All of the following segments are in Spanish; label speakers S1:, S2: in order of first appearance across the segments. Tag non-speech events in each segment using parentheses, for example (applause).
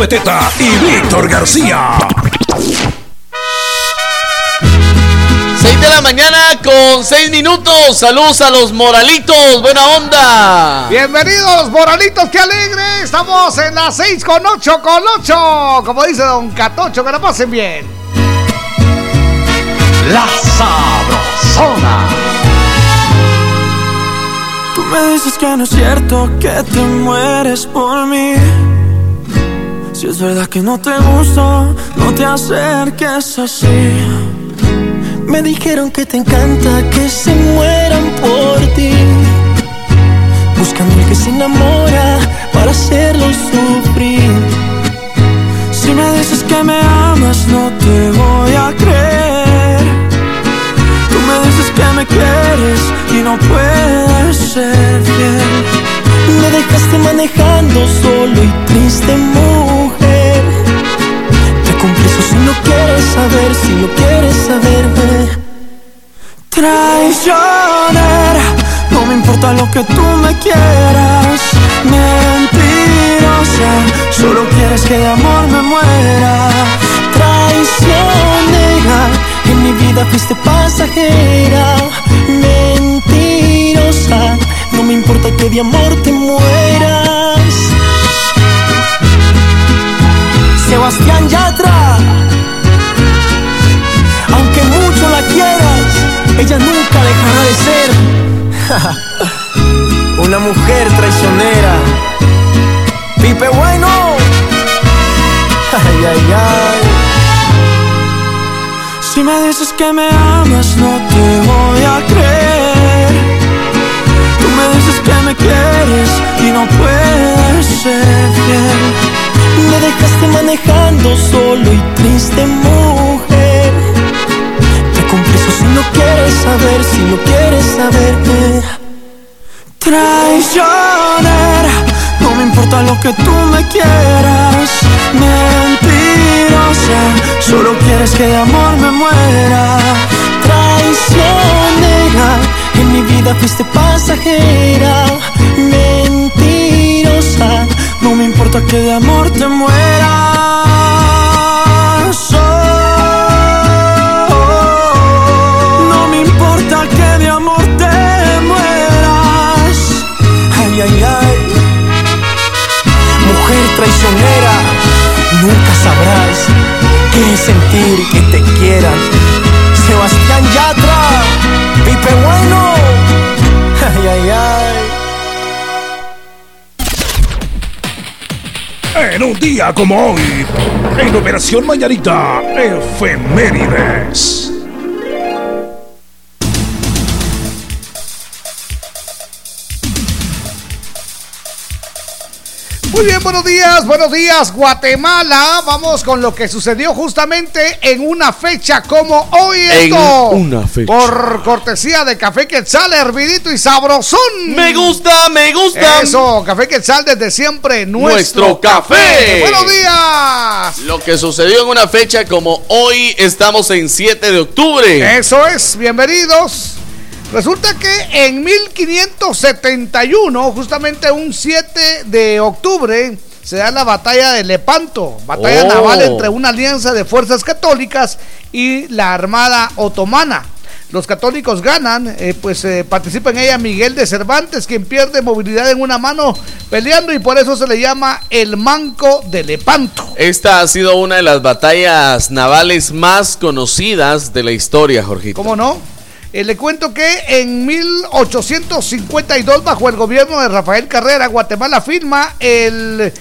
S1: Jorgito Beteta y Víctor García.
S2: 6 de la mañana con 6 minutos. Saludos a los moralitos. Buena onda.
S3: Bienvenidos, moralitos, qué alegre. Estamos en las 6 con 8 con 8. Como dice Don Catocho, que la pasen bien.
S4: La Sabrosona.
S5: Tú me dices que no es cierto que te mueres por mí. Si es verdad que no te gusto, no te acerques así. Me dijeron que te encanta que se mueran por ti. Buscando el que se enamora para hacerlo sufrir. Si me dices que me amas, no te voy a creer. Tú me dices que me quieres y no puedes ser fiel. Me dejaste manejando solo y triste, mujer. Te confieso si no quieres saber, si no quieres saberme. Traicionera, no me importa lo que tú me quieras. Mentirosa, solo quieres que de amor me muera. Traicionera, en mi vida fuiste pasajera. No me importa que de amor te mueras. Sebastián Yatra, aunque mucho la quieras, ella nunca dejará de ser (laughs) una mujer traicionera. Pipe bueno, (laughs) ay. Si me dices que me amas, no te voy a creer. Que me quieres y no puedes ser fiel. Me dejaste manejando solo y triste, mujer. Te confieso si no quieres saber, si no quieres saberme. Traicionera, no me importa lo que tú me quieras. Mentirosa, solo quieres que de amor me muera. Traicionera, en mi vida fuiste pasajera. Mentirosa, no me importa que de amor te mueras. No me importa que de amor te mueras. Ay, ay, ay. Mujer traicionera, nunca sabrás qué sentir que te quieran. Sebastián Yatra, Pipe Bueno. (laughs) Ay, ay, ay.
S1: En un día como hoy, en Operación Mañanita, Efemérides.
S3: Muy bien, buenos días, buenos días Guatemala. Vamos con lo que sucedió justamente en una fecha como hoy.
S2: En
S3: esto,
S2: una fecha.
S3: Por cortesía de Café Quetzal, hervidito y sabrosón.
S2: Me gusta, me gusta.
S3: Eso, Café Quetzal desde siempre nuestro,
S2: Nuestro café.
S3: Buenos días.
S2: Lo que sucedió en una fecha como hoy, estamos en 7 de octubre.
S3: Eso es, bienvenidos. Resulta que en 1571, justamente un 7 de octubre, se da la batalla de Lepanto, batalla
S2: Oh.
S3: naval entre una alianza de fuerzas católicas y la armada otomana. Los católicos ganan, eh, pues eh, participa en ella Miguel de Cervantes, quien pierde movilidad en una mano peleando y por eso se le llama el Manco de Lepanto.
S2: Esta ha sido una de las batallas navales más conocidas de la historia, Jorgito.
S3: ¿Cómo no? Eh, le cuento que en 1852, bajo el gobierno de Rafael Carrera, Guatemala firma el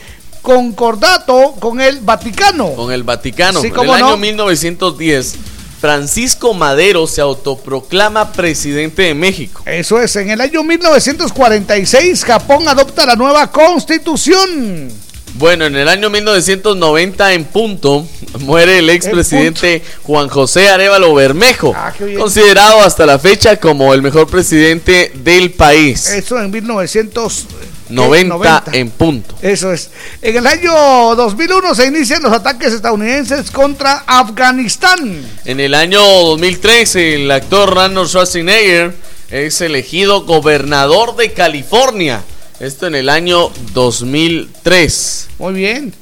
S3: concordato con el Vaticano.
S2: Con el Vaticano.
S3: Sí,
S2: en el año
S3: no.
S2: 1910, Francisco Madero se autoproclama presidente de México.
S3: Eso es, en el año 1946 Japón adopta la nueva constitución.
S2: Bueno, en el año 1990 en punto muere el expresidente Juan José Arevalo Bermejo,
S3: Ah,
S2: considerado hasta la fecha como el mejor presidente del país.
S3: Eso en 1990.
S2: 90 en punto.
S3: Eso es. En el año 2001 se inician los ataques estadounidenses contra Afganistán.
S2: En el año 2013, el actor Arnold Schwarzenegger es elegido gobernador de California. Esto en el año 2003.
S3: Muy bien.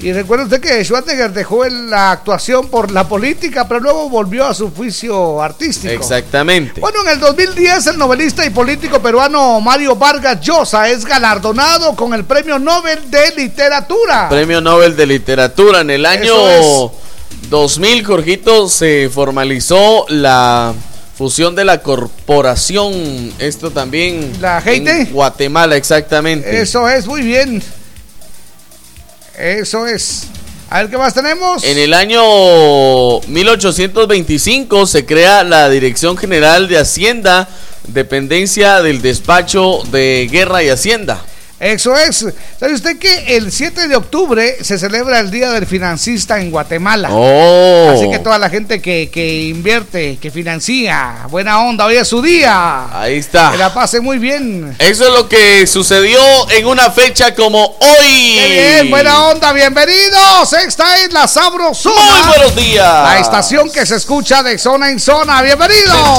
S3: Y recuerda usted que Schwarzenegger dejó la actuación por la política, pero luego volvió a su juicio artístico.
S2: Exactamente.
S3: Bueno, en el 2010 el novelista y político peruano Mario Vargas Llosa es galardonado con el Premio Nobel de Literatura.
S2: Premio Nobel de Literatura. En el año
S3: Eso
S2: 2000, Jorgito, se formalizó la fusión de la corporación. Esto también.
S3: ¿La?
S2: En Guatemala, exactamente.
S3: Eso es, muy bien. Eso es. A ver qué más tenemos.
S2: En el año 1825 se crea la Dirección General de Hacienda, dependencia del despacho de Guerra y Hacienda.
S3: Eso es. ¿Sabe usted que el 7 de octubre se celebra el Día del Financista en Guatemala?
S2: Oh.
S3: Así que toda la gente que, que invierte, que financia, buena onda, hoy es su día.
S2: Ahí está.
S3: Que la pase muy bien.
S2: Eso es lo que sucedió en una fecha como hoy.
S3: Qué bien, buena onda, bienvenidos. Esta es la Sabrosona.
S2: Muy buenos días.
S3: La estación que se escucha de zona en zona. Bienvenidos.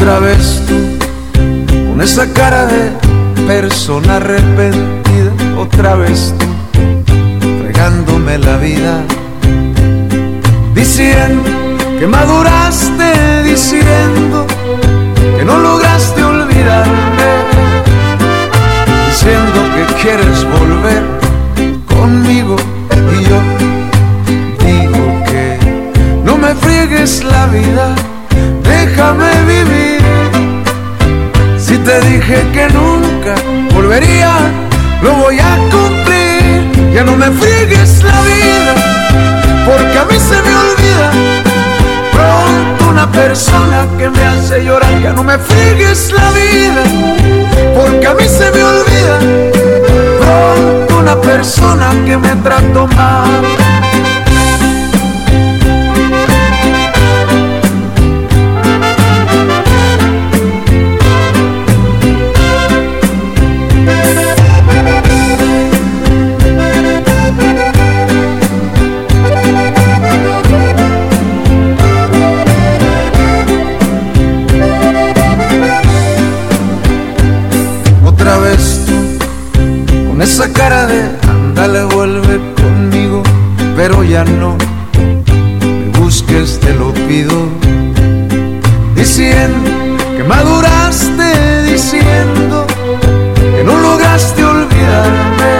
S6: Otra vez con esa cara de persona arrepentida, otra vez tú, fregándome la vida, diciendo que maduraste, diciendo que no lograste olvidarme, diciendo que quieres volver conmigo y yo digo que no me friegues la vida, déjame vivir. Si te dije que nunca volvería, lo voy a cumplir. Ya no me friegues la vida, porque a mí se me olvida. Pronto una persona que me hace llorar, ya no me friegues la vida, porque a mí se me olvida. Pronto una persona que me trató mal. Esa cara de ándale, vuelve conmigo, pero ya no me busques, te lo pido. Diciendo que maduraste, diciendo que no lograste olvidarme,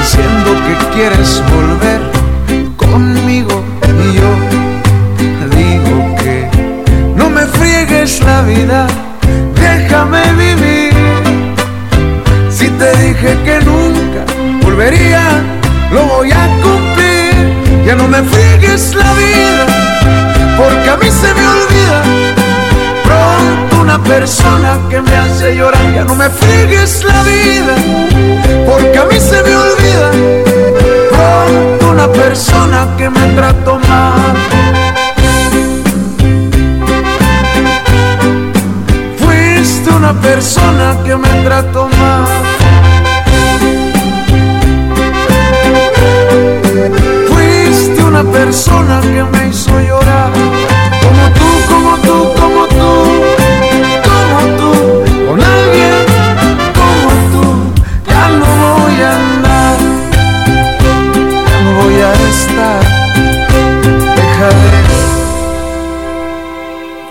S6: diciendo que quieres volver conmigo y yo digo que no me friegues la vida, te dije que nunca volvería, lo voy a cumplir. Ya no me friegues la vida, porque a mí se me olvida pronto una persona que me hace llorar. Ya no me friegues la vida, porque a mí se me olvida pronto una persona que me trató mal. Fuiste una persona que me trató mal. Persona que me hizo llorar. Como tú, como tú, como tú, como tú, con alguien como tú, ya no voy a andar, ya no voy a estar. Deja de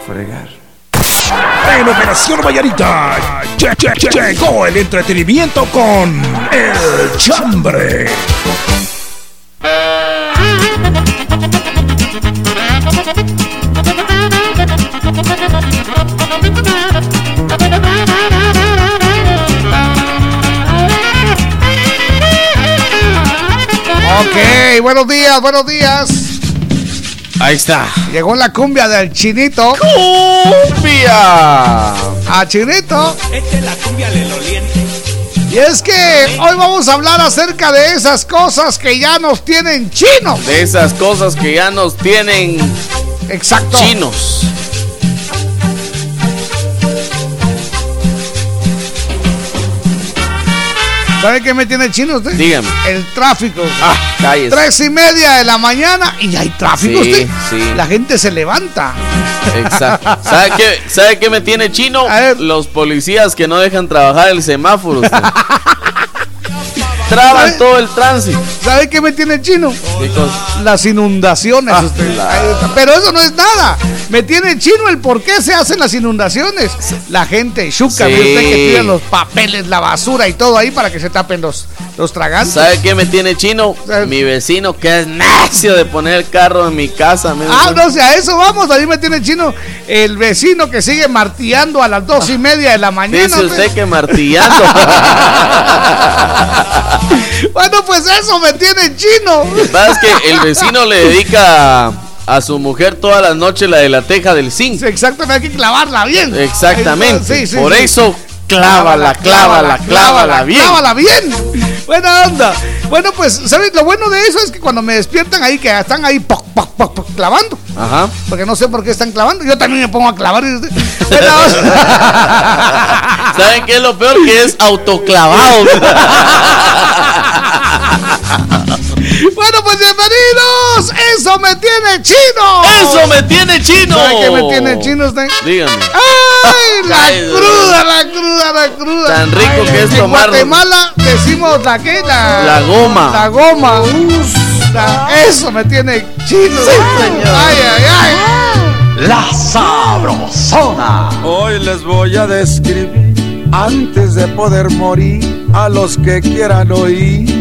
S6: fregar.
S1: En Operación Vallarita lle- lle- lle- llegó el entretenimiento con El Chambre.
S3: Buenos días, buenos días.
S2: Ahí está.
S3: Llegó la cumbia del chinito.
S2: ¡Cumbia!
S3: A chinito.
S7: Esta es la cumbia del oliente.
S3: Y es que hoy vamos a hablar acerca de esas cosas que ya nos tienen chinos.
S2: De esas cosas que ya nos tienen
S3: Exacto.
S2: chinos.
S3: ¿Sabe qué me tiene chino usted?
S2: Dígame.
S3: El tráfico.
S2: Ah, cállese.
S3: Tres y media de la mañana y hay tráfico.
S2: Sí,
S3: usted.
S2: sí.
S3: La gente se levanta.
S2: Exacto. ¿Sabe qué, ¿Sabe qué me tiene chino? Los policías que no dejan trabajar el semáforo. usted. (laughs) Traban
S3: ¿Sabe?
S2: todo el tránsito.
S3: ¿Sabe qué me tiene chino?
S2: ¿Qué cosa?
S3: Las inundaciones.
S2: Ah,
S3: usted.
S2: la-.
S3: Pero eso no es nada. Me tiene chino el por qué se hacen las inundaciones. La gente chuca,
S2: Sí.
S3: ¿ve usted que tiran los papeles, la basura y todo ahí para que se tapen los, los tragantes.
S2: ¿Sabe qué me tiene chino?
S3: ¿Sabe?
S2: Mi vecino que es necio de poner el carro en mi casa.
S3: Ah, no, o sea, eso vamos. Ahí me tiene chino el vecino que sigue martillando a las dos y media de la mañana.
S2: Dice
S3: usted.
S2: usted que martillando. (laughs) (laughs) (laughs)
S3: Bueno, pues eso me tiene chino.
S2: Lo que pasa es que el vecino le dedica a su mujer todas las noches la de la teja del zinc.
S3: Sí, Exactamente, hay que clavarla bien.
S2: Exactamente.
S3: Sí, sí,
S2: Por eso, clávala, clávala, clávala bien.
S3: Clávala bien. Buena onda. Bueno, pues, ¿sabes? Lo bueno de eso es que cuando me despiertan ahí, que están ahí poc, poc, poc, clavando.
S2: Ajá.
S3: Porque no sé por qué están clavando. Yo también me pongo a clavar. (laughs)
S2: ¿Saben qué es lo peor? Que es autoclavado. (laughs)
S3: bueno, pues bienvenidos. Eso me tiene chino.
S2: ¡Eso me tiene chino!
S3: ¿Sabe qué me tiene chino usted?
S2: Dígame.
S3: ¡Ay! La
S2: Ay,
S3: cruda, la cruda, la cruda.
S2: Tan rico que es
S3: En
S2: tomar-
S3: Guatemala decimos la que la,
S2: La goma.
S3: La goma. La- eso me tiene chino. Ay, ay, ay.
S4: La Sabrosona.
S6: Hoy les voy a describir antes de poder morir a los que quieran oír.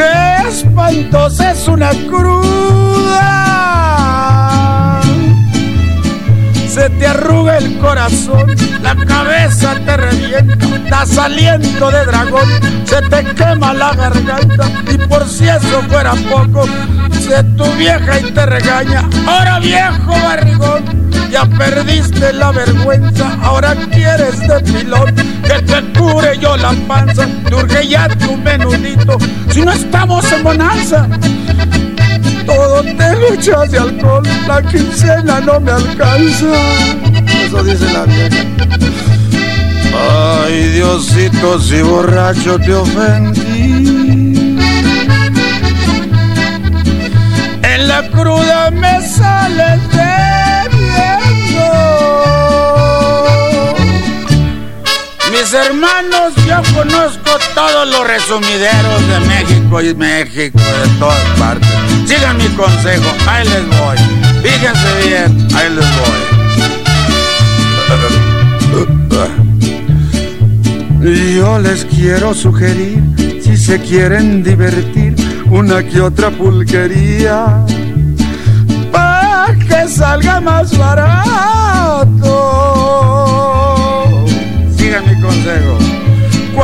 S6: ¡Qué espantosa es una cruda! Se te arruga el corazón, la cabeza te revienta, das aliento de dragón, se te quema la garganta y por si eso fuera poco, se tu vieja y te regaña, ahora viejo barrigón, ya perdiste la vergüenza, ahora quieres de pilón, que te cure yo la panza, te urge ya tu menudito, si no estamos en bonanza. Todo te lo echas de alcohol, la quincena no me alcanza. Eso dice la vieja. Ay, Diosito, si borracho te ofendí. En la cruda me sales debiendo. Mis
S8: hermanos, yo conozco todos los resumideros de México y México, de todas partes. Sigan mi consejo, ahí les voy. Fíjense bien, ahí les voy. Yo les quiero sugerir, si se quieren divertir, una que otra pulquería, para que salga más barato.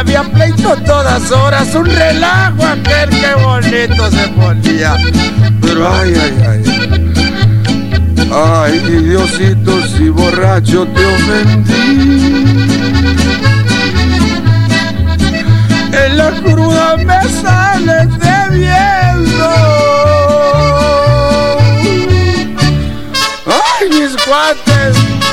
S8: Había pleito todas horas, un relajo aquel que bonito se ponía. Pero ay, ay, ay. Ay, Diosito, si borracho te ofendí. En la cruda me sales debiendo. Ay, mis cuates.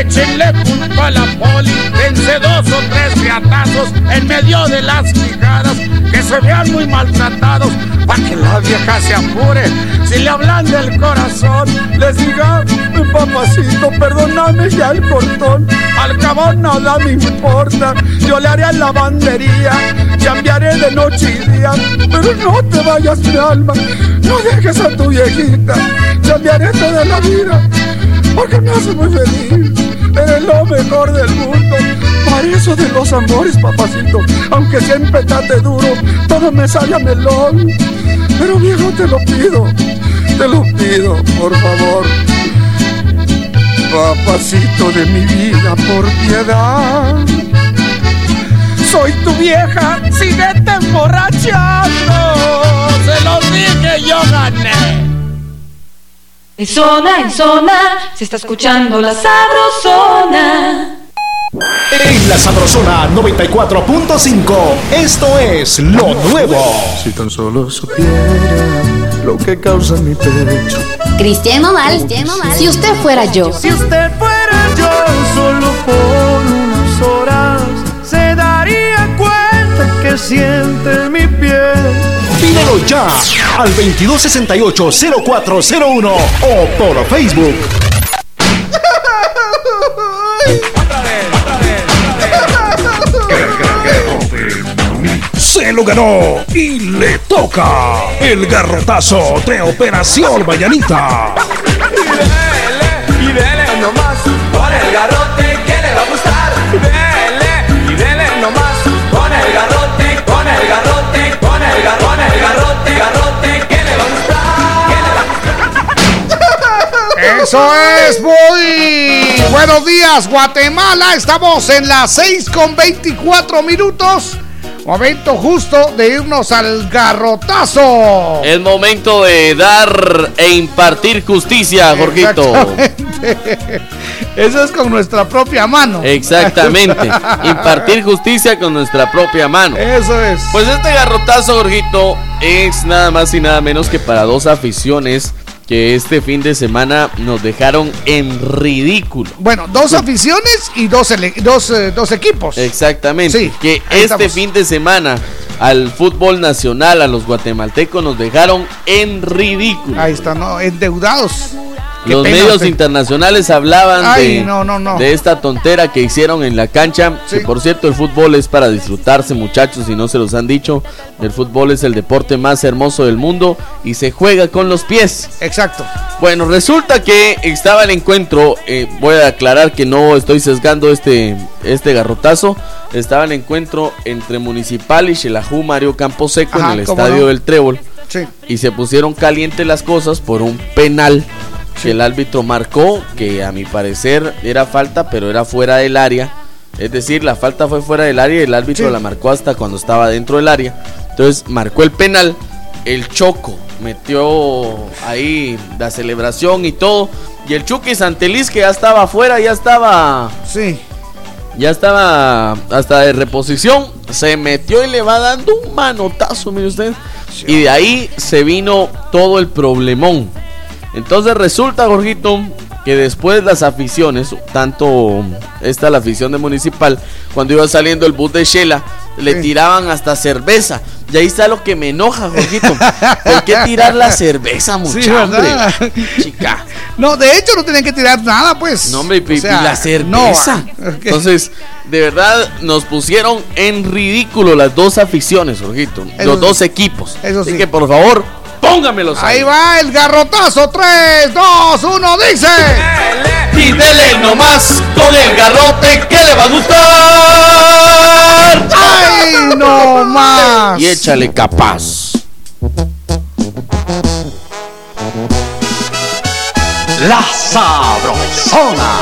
S8: échenle culpa a la poli, dense dos o tres riatazos en medio de las quijadas, que se vean muy maltratados, para que la vieja se apure. Si le hablan del corazón, les diga, papacito, perdóname ya el cortón, al cabo nada me importa, yo le haré lavandería, cambiaré de noche y día, pero no te vayas mi alma, no dejes a tu viejita, cambiaré toda la vida, porque me hace muy feliz, eres lo mejor del mundo, para eso de los amores, papacito, aunque siempre tate duro, todo me sale a melón, pero viejo te lo pido, te lo pido, por favor. Papacito de mi vida, por piedad. Soy tu vieja, síguete emborrachando. Se los dije, yo gané.
S9: En zona, en zona, se está escuchando la sabrosona.
S1: En la Sabrosona 94.5, esto es lo nuevo.
S6: Si tan solo supiera lo que causa mi pecho.
S10: Cristian Nodal, si usted fuera yo.
S5: Si usted fuera yo solo por unas horas, se daría cuenta que siente mi piel.
S1: Pídelo ya al 2268-0401 o por Facebook. Se lo ganó y le toca el garrotazo de Operación Mañanita.
S11: Y dele nomás con el garrote que le va a gustar.
S3: Eso es, muy buenos días, Guatemala. Estamos en las 6 con 24 minutos. Momento justo de irnos al garrotazo.
S2: Es momento de dar e impartir justicia, Jorgito.
S3: Eso es con nuestra propia mano.
S2: Exactamente. Impartir justicia con nuestra propia mano.
S3: Eso es.
S2: Pues este garrotazo, Jorgito, es nada más y nada menos que para dos aficiones que este fin de semana nos dejaron en ridículo.
S3: Bueno, dos aficiones y dos, dos, eh, dos equipos.
S2: Exactamente.
S3: Sí,
S2: que este
S3: estamos.
S2: fin de semana al fútbol nacional, a los guatemaltecos, nos dejaron en ridículo.
S3: Ahí están, ¿no? endeudados.
S2: Los
S3: pena,
S2: medios
S3: usted.
S2: internacionales hablaban
S3: Ay,
S2: de,
S3: no, no, no.
S2: de esta tontera que hicieron en la cancha. Que por cierto, el fútbol es para disfrutarse, muchachos, si no se los han dicho. El fútbol es el deporte más hermoso del mundo y se juega con los pies.
S3: Exacto.
S2: Bueno, resulta que estaba el encuentro. eh, voy a aclarar que no estoy sesgando este, este garrotazo. Estaba el encuentro entre Municipal y Xelajú Mario Camposeco
S3: Ajá,
S2: en el estadio del Trébol.
S3: Sí.
S2: Y se pusieron calientes las cosas por un penal que el árbitro marcó, que a mi parecer era falta, pero era fuera del área. Es decir, la falta fue fuera del área y el árbitro
S3: Sí.
S2: la marcó hasta cuando estaba dentro del área. Entonces marcó el penal, el Choco metió ahí la celebración y todo. Y el Chucky Santeliz que ya estaba afuera, ya estaba...
S3: Sí.
S2: Ya estaba hasta de reposición. Se metió y le va dando un manotazo, mire usted. Y de ahí se vino todo el problemón. Entonces resulta, Jorgito, que después las aficiones, tanto esta la afición de Municipal, cuando iba saliendo el bus de Shela, le tiraban hasta cerveza. Y ahí está lo que me enoja, Jorgito. ¿Por qué tirar la cerveza, muchacho? (laughs)
S3: Sí.
S2: Chica.
S3: No, de hecho no tenían que tirar nada, pues.
S2: No, hombre, y,
S3: O sea,
S2: la cerveza.
S3: no, ok.
S2: Entonces, de verdad, nos pusieron en ridículo las dos aficiones, Jorgito.
S3: Eso
S2: los
S3: sí.
S2: dos equipos.
S3: Eso
S2: Así
S3: sí.
S2: que, por favor, póngamelos
S3: Ahí va el garrotazo. 3, 2, 1, dice.
S2: Y dele nomás con el garrote que le va a gustar.
S3: ¡Ay, no más!
S2: Y échale capaz.
S7: La Sabrosona.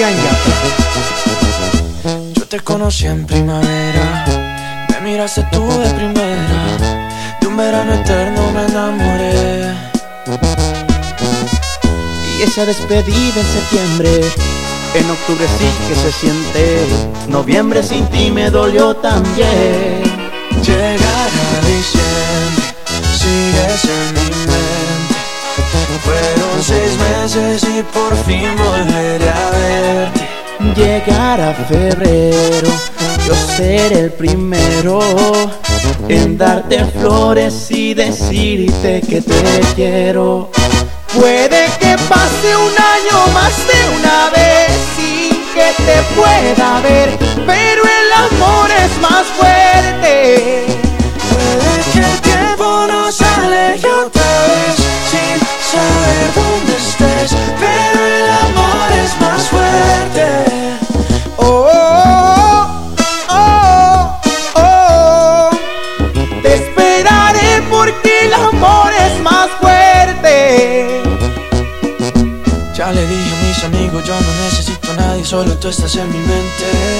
S3: Sebastián.
S5: Yo te conocí en primavera, me miraste tú de primera, de un verano eterno me enamoré.
S6: Y esa despedida en septiembre, en octubre sí que se siente, noviembre sin ti me dolió también.
S5: Llegará diciembre, Seis meses y por fin volveré a verte.
S6: Llegará febrero, yo seré el primero en darte flores y decirte que te quiero. Puede que pase un año más de una vez sin que te pueda ver, pero el amor es más fuerte.
S5: Puede que el tiempo nos aleje saber dónde estés, pero el amor es más fuerte.
S6: Oh, oh, oh, oh. Te esperaré porque el amor es más fuerte.
S5: Ya le dije a mis amigos, yo no necesito a nadie, solo tú estás en mi mente.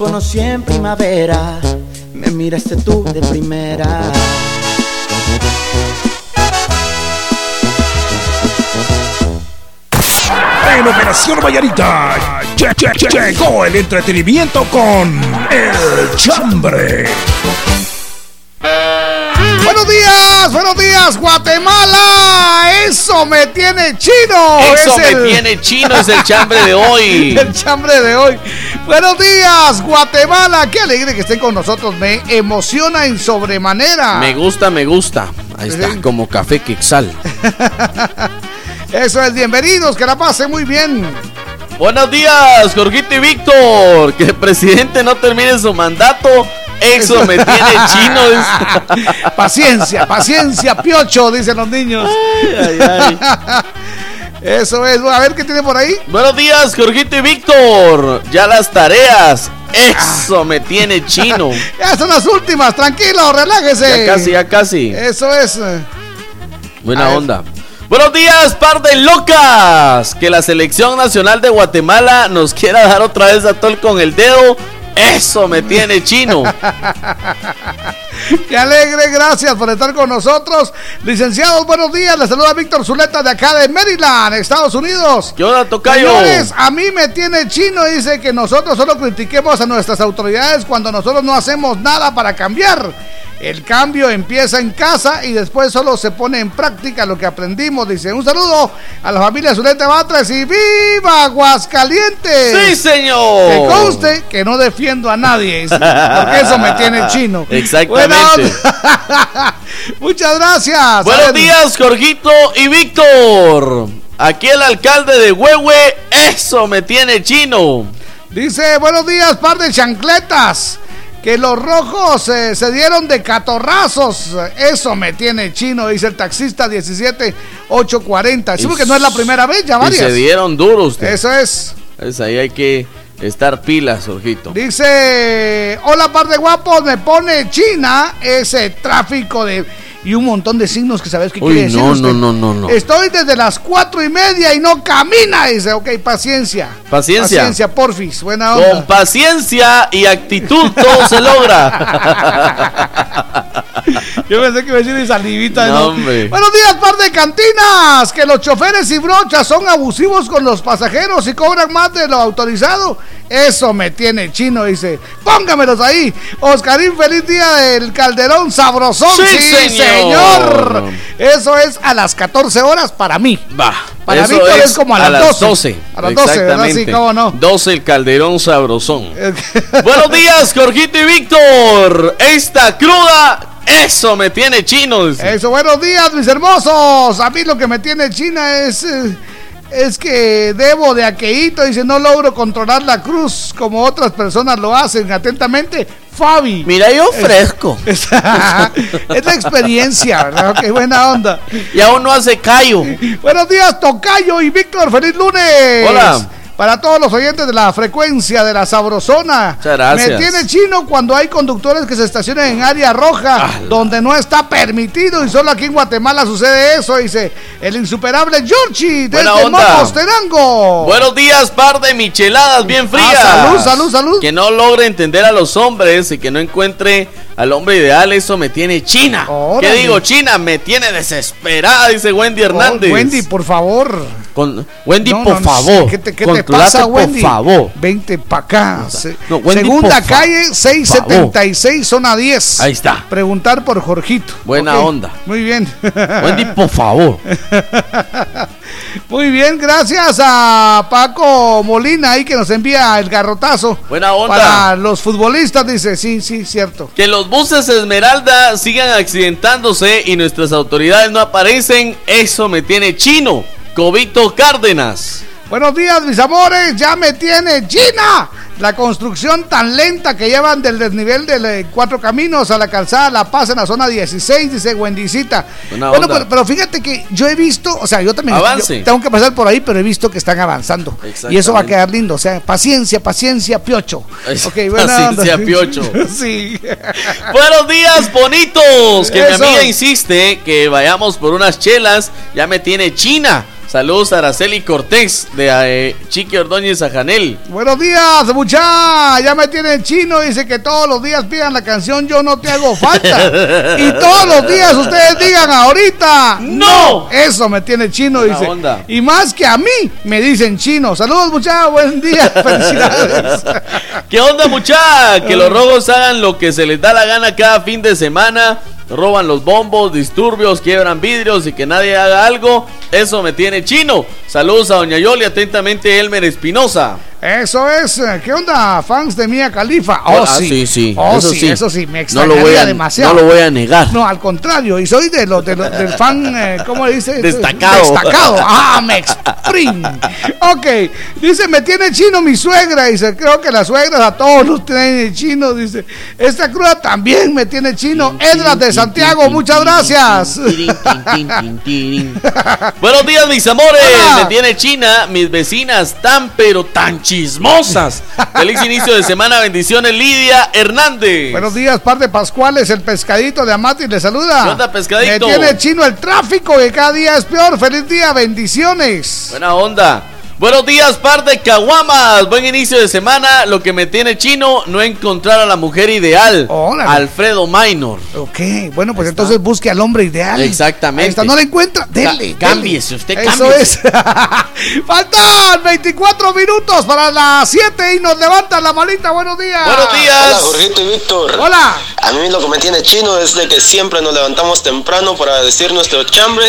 S6: conocí en primavera, me miraste tú de primera.
S12: En Operación Vallarita lle- lle- lle- llegó el entretenimiento con El Chambre.
S3: Buenos días, buenos días, Guatemala. Eso me tiene chino.
S2: Eso
S3: Es
S2: me
S3: el-
S2: tiene chino, es el chambre de hoy. (laughs)
S3: el chambre de hoy. Buenos días, Guatemala. Qué alegre que estén con nosotros. Me emociona en sobremanera.
S2: Me gusta, me gusta. Ahí está, como café Quexal. (laughs)
S3: Eso es, bienvenidos, que la pasen muy bien.
S2: Buenos días, Jorgito y Víctor. Que el presidente no termine su mandato. Eso me tiene (laughs) chino.
S3: Paciencia, paciencia, piocho, dicen los niños. (laughs) Eso es, a ver qué tiene por ahí.
S2: Buenos días, Jorgito y Víctor. Ya las tareas. Eso me tiene chino. (laughs)
S3: Ya son las últimas, tranquilo, relájese.
S2: Ya casi, ya casi.
S3: Eso es.
S2: Buena
S3: A ver.
S2: onda. Buenos días, par de locas. Que la selección nacional de Guatemala nos quiera dar otra vez a tol con el dedo. Eso me tiene chino. (laughs)
S3: Qué alegre, gracias por estar con nosotros. Licenciados, buenos días. Les saluda Víctor Zuleta de acá de Maryland, Estados Unidos.
S2: ¿Qué onda, Tocayo?
S3: Señores, a mí me tiene chino. Dice que nosotros solo critiquemos a nuestras autoridades cuando nosotros no hacemos nada para cambiar. El cambio empieza en casa y después solo se pone en práctica lo que aprendimos. Dice, un saludo a la familia Zuleta Batres y ¡Viva Aguascalientes!
S2: ¡Sí, señor!
S3: Que conste que no a nadie, porque eso me tiene chino. (laughs)
S2: Exactamente. (laughs)
S3: Muchas gracias.
S2: Buenos días, Jorgito y Víctor. Aquí el alcalde de Huehue. Eso me tiene chino.
S3: Dice, buenos días, par de chancletas. Que los rojos eh, se dieron de catorrazos. Eso me tiene chino, dice el taxista 17840. Sí,
S2: Y
S3: porque no es la primera vez, ya
S2: Y
S3: varias.
S2: se dieron duros.
S3: Eso es.
S2: Es ahí hay que estar pilas, Jorgito.
S3: Dice, hola par de guapos, me pone China ese tráfico de... Y un montón de signos que sabes qué
S2: Uy,
S3: quiere decir
S2: no, no, no, no, no.
S3: Estoy desde las cuatro y media y no camina. Dice, ok, paciencia.
S2: Paciencia.
S3: Paciencia, porfis. Buena onda.
S2: Con paciencia y actitud todo se logra. (laughs)
S3: Yo pensé que iba a decir salivita.
S2: No,
S3: ¿no?
S2: hombre.
S3: Buenos días, par de cantinas. Que los choferes y brochas son abusivos con los pasajeros y cobran más de lo autorizado. Eso me tiene chino, dice. Póngamelos ahí. Oscarín, feliz día del Calderón Sabrosón.
S2: Sí,
S3: Sí,
S2: señor.
S3: Señor. Eso es a las 14 horas para mí.
S2: Va.
S3: Para
S2: eso
S3: Víctor es como a las 12. A las 12, ¿verdad? Sí, cómo no.
S2: 12 el calderón sabrosón. (laughs) Buenos días, Jorgito y Víctor. Esta cruda, eso me tiene chino.
S3: Eso, buenos días, mis hermosos. A mí lo que me tiene China es. eh, es que debo de aqueíto, dice, no logro controlar la cruz como otras personas lo hacen. Atentamente, Fabi.
S2: Mira, yo fresco.
S3: Es, (laughs) es la experiencia, ¿verdad? Qué buena onda.
S2: Y aún no hace callo.
S3: Buenos días, Tocayo y Víctor, feliz lunes.
S2: Hola.
S3: Para todos los oyentes de la frecuencia de la Sabrosona.
S2: Muchas gracias.
S3: Me tiene chino cuando hay conductores que se estacionan en área roja,
S2: Ah,
S3: donde no está permitido. Y solo aquí en Guatemala sucede eso, dice el insuperable Georgie
S2: Buena
S3: desde
S2: onda.
S3: Mopos, Tenango.
S2: Buenos días, par de micheladas bien frías.
S3: Ah, salud, salud, salud.
S2: Que no logre entender a los hombres y que no encuentre al hombre ideal, eso me tiene China.
S3: Órale.
S2: ¿Qué digo, China? Me tiene desesperada, dice Wendy Hernández.
S3: Oh, Wendy, por favor.
S2: Con, Wendy,
S3: No,
S2: por
S3: no, no,
S2: favor.
S3: ¿Qué te, qué te pasa,
S2: por
S3: Wendy?
S2: favor.
S3: Vente para acá. Se-
S2: No, Wendy,
S3: Segunda
S2: por
S3: calle, 676, zona 10.
S2: Ahí está.
S3: Preguntar por Jorgito.
S2: Buena onda.
S3: Muy bien.
S2: Wendy, por favor. (laughs)
S3: Muy bien, gracias a Paco Molina ahí que nos envía el garrotazo.
S2: Buena onda.
S3: Para los futbolistas, dice, sí, sí, cierto.
S2: Que los buses Esmeralda sigan accidentándose y nuestras autoridades no aparecen, eso me tiene chino. Cobito Cárdenas.
S3: Buenos días, mis amores, ya me tiene China. La construcción tan lenta que llevan del desnivel de eh, Cuatro Caminos a la calzada La Paz en la zona 16, dice Wendicita.
S2: Buena
S3: Bueno, pero, pero fíjate que yo he visto, o sea, yo también yo tengo que pasar por ahí, pero he visto que están avanzando. Y eso va a quedar lindo, o sea, paciencia, paciencia, piocho.
S2: Paciencia, (laughs) piocho.
S3: sí.
S2: Buenos días, bonitos. Que
S3: Eso.
S2: mi amiga insiste que vayamos por unas chelas. Ya me tiene China. Saludos a Araceli Cortés de eh, Chiqui Ordóñez a Janel.
S3: Buenos días, mucha. Ya me tienen chino. Dice que todos los días pidan la canción Yo no te hago falta. (laughs) y todos los días ustedes digan ahorita.
S2: ¡No!
S3: Eso me tiene chino, dice.
S2: onda.
S3: Y más que a mí me dicen chino. Saludos, mucha. Buen día. (laughs) Felicidades.
S2: ¿Qué onda, mucha? Que los rojos hagan lo que se les da la gana cada fin de semana. Roban los bombos, disturbios, quiebran vidrios y que nadie haga algo, eso me tiene chino. Saludos a Doña Yoli, atentamente Elmer Espinosa.
S3: Eso es. ¿Qué onda, fans de Mía Califa? Oh,
S2: Ah,
S3: sí.
S2: sí, sí,
S3: Oh,
S2: eso
S3: sí,
S2: sí.
S3: eso sí, me
S2: No lo voy
S3: extrañaría
S2: a-
S3: demasiado.
S2: no lo voy a negar.
S3: No, al contrario, y soy de los de los- del fan, eh, ¿cómo le dice?
S2: Destacado.
S3: Destacado. Ah, me exprim. Ok, dice, me tiene chino mi suegra. Dice, creo que las suegras a todos nos tienen chino. Dice, esta cruda también me tiene chino. Edras de Santiago, muchas gracias.
S2: Buenos días, mis amores.
S3: Hola.
S2: Me tiene China, mis vecinas tan pero tan chismosas. (laughs) Feliz inicio de semana, bendiciones, Lidia Hernández.
S3: Buenos días, par de Pascuales, el pescadito de Amati le saluda.
S2: ¿Qué onda, pescadito?
S3: Me tiene chino el tráfico que cada día es peor. Feliz día, bendiciones.
S2: Buena onda. Buenos días, par de caguamas. Buen inicio de semana. Lo que me tiene chino, no encontrar a la mujer ideal. Alfredo Minor.
S3: Ok, bueno, pues entonces busque al hombre ideal.
S2: Exactamente.
S3: Ahí está, no la encuentra. Dele.
S2: Cámbiese, usted
S3: Eso
S2: cámbiese.
S3: es. (laughs) Faltan 24 minutos para las 7 y nos levantan la malita. Buenos días.
S13: Hola, Jorgito y Víctor.
S3: Hola.
S13: A mí lo que me tiene chino es de que siempre nos levantamos temprano para decir nuestro chambre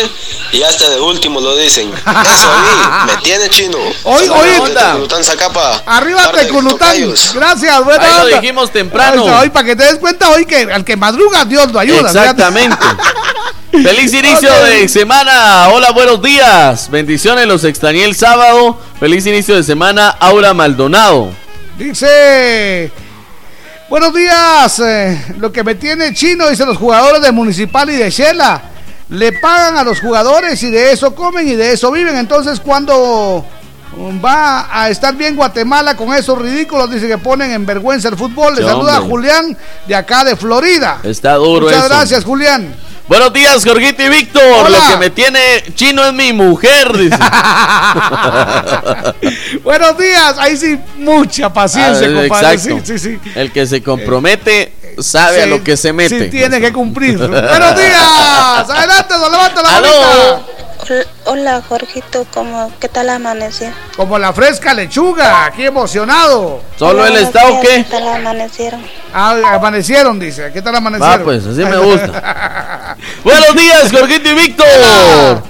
S13: y hasta de último lo dicen. Eso a mí me tiene chino.
S3: Hoy- hoy-
S13: Zacapa.
S3: Arriba
S13: tocayos.
S3: Gracias, buena
S2: Ahí lo dijimos temprano.
S3: Hoy para que te des cuenta hoy que al que madruga Dios lo ayuda.
S2: Exactamente. (laughs) Feliz inicio de semana. Hola, buenos días. Bendiciones, los extrañé el sábado. Feliz inicio de semana, Aura Maldonado.
S3: Dice. Buenos días. eh, lo que me tiene chino, dice los jugadores de Municipal y de Shela. Le pagan a los jugadores y de eso comen y de eso viven. Entonces, cuando va a estar bien Guatemala con esos ridículos, dice que ponen en vergüenza el fútbol. Le saluda a. Julián de acá de Florida.
S2: Está duro
S3: Muchas
S2: eso.
S3: gracias, Julián.
S2: Buenos días, Jorgito y Víctor.
S3: Hola.
S2: Lo que me tiene chino es mi mujer, dice. (laughs)
S3: Buenos días. Ahí sí, mucha paciencia,
S2: Ah,
S3: compadre.
S2: exacto.
S3: Sí, sí, sí.
S2: El que se compromete sabe a lo que se mete.
S3: Sí, tiene que cumplir. (laughs) Buenos días. Adelante, levanta la manita.
S14: Hola Jorgito, ¿cómo, ¿qué tal amaneció?
S3: Como la fresca lechuga, aquí emocionado.
S2: ¿Solo él está o qué?
S14: ¿Qué tal amanecieron?
S3: Ah, amanecieron, dice. ¿Qué tal amanecieron?
S2: Va, pues, así me gusta. (laughs) Buenos días, Jorgito y Víctor.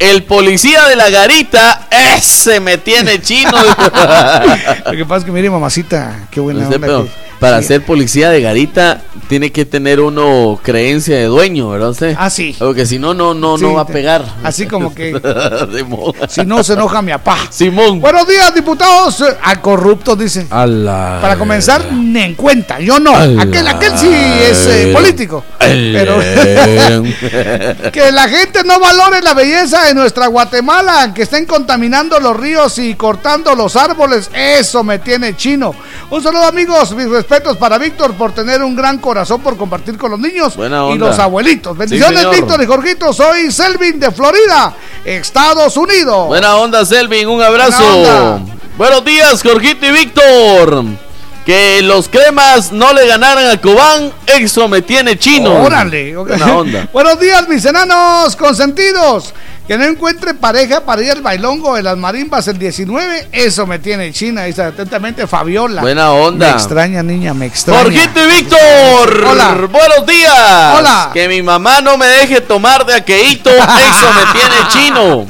S2: El policía de la garita, ese me tiene chino. (laughs)
S3: Lo que pasa es que, mire, mamacita, qué buena onda.
S2: Para
S3: sí.
S2: ser policía de garita tiene que tener uno creencia de dueño, ¿verdad usted?
S3: Ah, sí.
S2: Porque si no, no, no,
S3: Sí,
S2: no va a pegar.
S3: Así como que. (laughs) Si no se enoja mi papá.
S2: Simón.
S3: Buenos días, diputados. A corruptos, dice.
S2: Ala.
S3: Para comenzar, ni en cuenta. Yo no. Aquel, aquel sí es eh, político. Pero. (laughs) (laughs) que la gente no valore la belleza de nuestra Guatemala, que estén contaminando los ríos y cortando los árboles, eso me tiene chino. Un saludo amigos, mis respetos para Víctor por tener un gran corazón por compartir con los niños y los abuelitos. Bendiciones. Víctor y Jorgito, soy Selvin de Florida, Estados Unidos.
S2: Buena onda, Selvin, un abrazo. Buenos días, Jorgito y Víctor. Que los cremas no le ganaran a Cobán, eso me tiene chino.
S3: Órale.
S2: Buena onda. (laughs)
S3: Buenos días, mis enanos consentidos. Que no encuentre pareja para ir al bailongo de las marimbas el 19. Eso me tiene China. Dice atentamente Fabiola.
S2: Buena onda.
S3: Me extraña, niña, me extraña.
S2: Jorgito y Víctor.
S3: Hola.
S2: Buenos días.
S3: Hola.
S2: Que mi mamá no me deje tomar de aqueíto, (laughs) eso me tiene chino.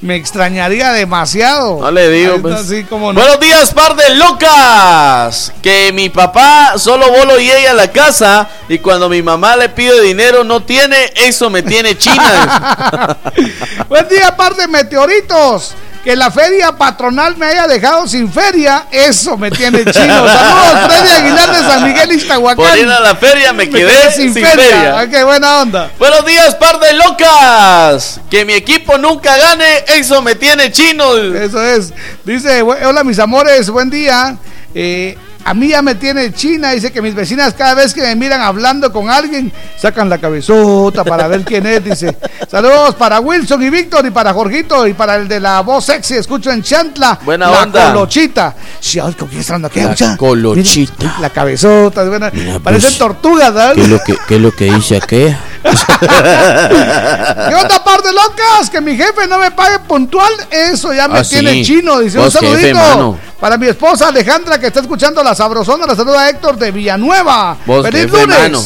S3: Me extrañaría demasiado.
S2: No le digo, pues.
S3: así como no.
S2: Buenos días, par de locas. Que mi papá solo bolo y ella a la casa. Y cuando mi mamá le pide dinero, no tiene. Eso me tiene china. (laughs)
S3: Buen día, par de meteoritos. Que la feria patronal me haya dejado sin feria, eso me tiene chino. Saludos, Freddy Aguilar de San Miguel, Iztahuacán.
S2: Por ir a la feria me, quedé, sin, feria.
S3: Ay, qué buena onda.
S2: Buenos días, par de locas. Que mi equipo nunca gane. Eso me tiene chino.
S3: Eso es. Dice, "Bu- hola mis amores, buen día. Eh, a mí ya me tiene China. Dice que mis vecinas cada vez que me miran hablando con alguien, sacan la cabezota para ver quién es. Dice, (laughs) saludos para Wilson y Víctor y para Jorgito y para el de la voz sexy. Escucho en Chantla.
S2: Buena
S3: la
S2: onda.
S3: Colochita. Sí, ay, ¿con quién está hablando aquí?
S2: La colochita.
S3: mira, la cabezota. es buena.
S2: Mira,
S3: Parecen
S2: pues,
S3: tortugas, ¿sabes?
S2: ¿Qué es lo que, qué es lo que dice (laughs) aquella? (laughs)
S3: ¿Qué otra parte locas? Que mi jefe no me pague puntual. Eso ya me
S2: Ah,
S3: tiene
S2: sí.
S3: chino. Dice un
S2: jefe,
S3: saludito para mi esposa Alejandra que está escuchando la sabrosona. La saluda Héctor de Villanueva.
S2: Vos,
S3: Feliz
S2: jefe,
S3: lunes.
S2: mano.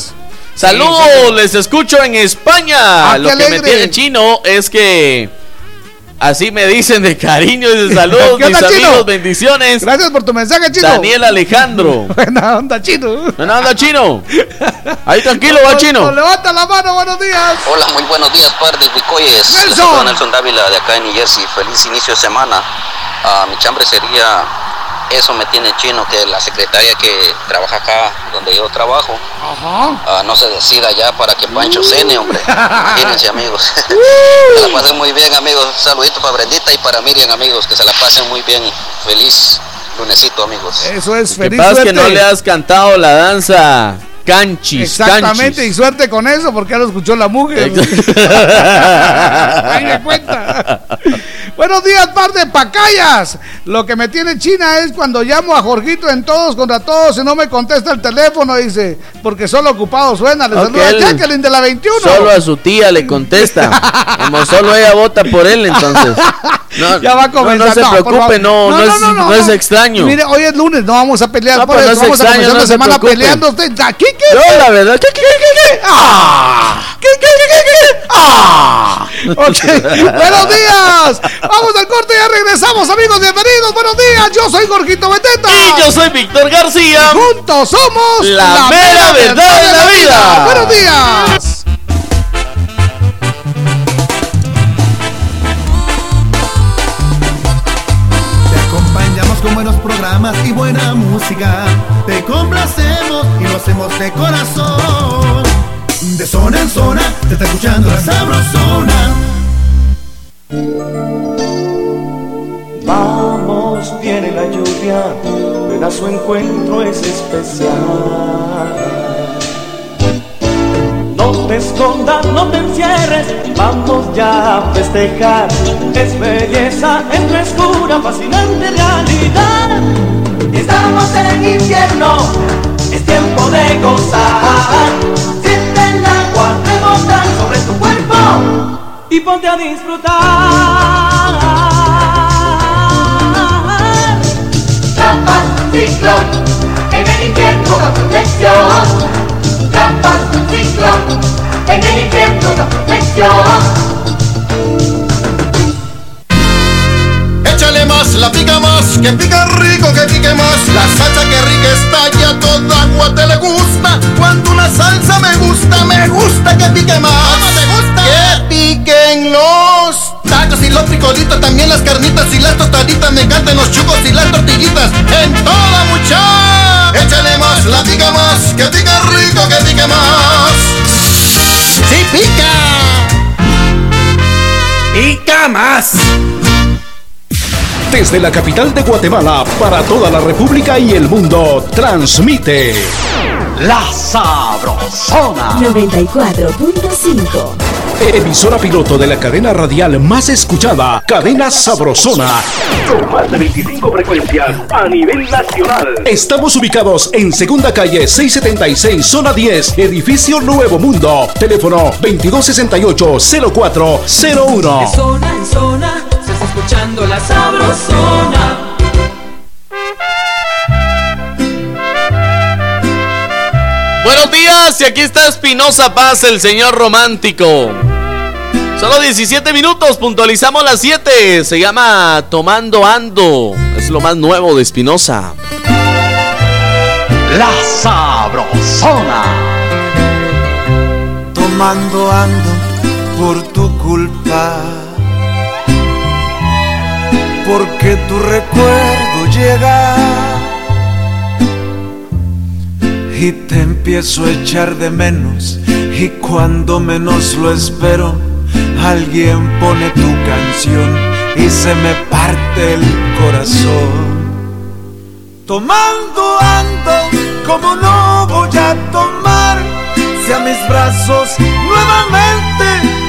S2: Saludos,
S3: sí.
S2: les escucho en España.
S3: Ah,
S2: Lo que me tiene chino es que así me dicen de cariño y de saludos,
S3: ¿Qué
S2: mis
S3: onda,
S2: amigos,
S3: Chino?
S2: bendiciones.
S3: Gracias por tu mensaje, chino.
S2: Daniel Alejandro. (laughs)
S3: Buena onda, chino.
S2: Buena onda, chino. Ahí tranquilo, va, chino.
S3: Levanta la mano, buenos días.
S15: Hola, muy buenos días, par de
S3: Nelson.
S15: Dávila de acá en New Jersey. Feliz inicio de semana. Ah, mi chambre sería, eso me tiene chino, que la secretaria que trabaja acá donde yo trabajo, ah, no se decida ya para que Pancho cene, hombre. Imagínense, amigos. (laughs) que la pasen muy bien, amigos. Un saludito para Brendita y para Miriam, amigos. Que se la pasen muy bien. Feliz lunesito, amigos.
S3: Eso es,
S2: que
S3: feliz
S2: pasa que
S3: suerte.
S2: no le has cantado la danza canchis.
S3: Exactamente,
S2: canchis.
S3: y suerte con eso, porque ya lo escuchó la mujer. (laughs) Ahí me cuenta. (laughs) Buenos días, par de pacayas. Lo que me tiene China es cuando llamo a Jorgito en todos contra todos y no me contesta el teléfono, dice, porque solo ocupado suena. Le
S2: Ok,
S3: saluda Jacqueline de la 21.
S2: Solo a su tía le contesta. Como solo ella vota por él, entonces. No, (laughs)
S3: ya va a
S2: no,
S3: comenzar.
S2: no se
S3: por
S2: preocupe, no, no, es, no es extraño.
S3: Mire, hoy es lunes, no vamos a pelear
S2: No,
S3: por
S2: no
S3: eso.
S2: es
S3: vamos a
S2: extraño,
S3: comenzar
S2: no
S3: la
S2: se
S3: semana
S2: preocupe.
S3: peleando. Usted, ¿qué, qué?
S2: Yo, la verdad, ¿qué, qué, qué, qué? ¡Ah!
S3: ¿Qué, qué, qué, qué, qué? ¡Ah! Ok, (laughs) buenos días. (laughs) Vamos al corte y ya regresamos, amigos. Bienvenidos, buenos días. Yo soy Jorgito Beteta.
S2: Y yo soy Víctor García.
S3: Juntos somos
S2: La mera verdad de la vida.
S3: Buenos días.
S16: Te acompañamos con buenos programas y buena música. Te complacemos y lo hacemos de corazón. De zona en zona, te está escuchando la sabrosona.
S17: Vamos, viene la lluvia, ven a su encuentro es especial. No te escondas, no te encierres, vamos ya a festejar. Es belleza, es frescura, fascinante realidad. Estamos en invierno, es tiempo de gozar. Siente el agua rebotar sobre tu cuerpo y ponte a disfrutar.
S18: Ciclón, en el invierno da protección. Trampas, ciclón, en el invierno da protección.
S6: Échale más, la pica más, que pica rico, que pique más. La salsa que rica está ya toda agua te le gusta. Cuando una salsa me gusta, me gusta que pique más. Piquen los tacos y los frijolitos, también las carnitas y las tostaditas. Me encantan los chucos y las tortillitas. En toda mucha, échale más, la pica más, que pica rico, que pique más. ¡Sí pica!
S19: Pica más. Desde la capital de Guatemala para toda la República y el mundo, transmite
S4: La Sabrosona.
S10: 94.5.
S19: emisora piloto de la cadena radial más escuchada, Cadena Sabrosona.
S12: Con más de 25 frecuencias a nivel nacional.
S19: Estamos ubicados en Segunda Calle 676, Zona 10, Edificio Nuevo Mundo. Teléfono 2268-0401.
S20: De zona en zona, sabrosona.
S2: Buenos días, y aquí está Espinosa Paz, el señor romántico. Solo 17 minutos, puntualizamos las 7. Se llama Tomando Ando. Es lo más nuevo de Espinosa.
S4: La Sabrosona.
S6: Tomando ando por tu culpa. Porque tu recuerdo llega y te empiezo a echar de menos. Y cuando menos lo espero, alguien pone tu canción y se me parte el corazón. Tomando ando como no voy a tomar Si a mis brazos nuevamente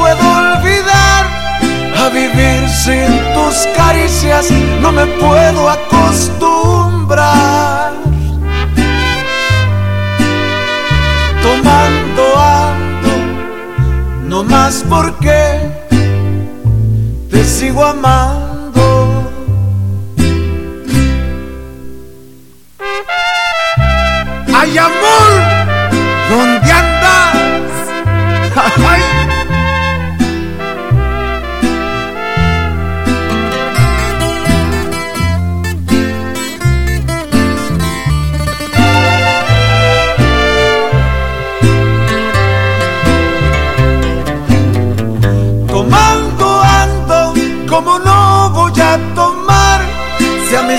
S6: puedo olvidar. A vivir sin tus caricias no me puedo acostumbrar. Tomando ando, no más porque te sigo amando.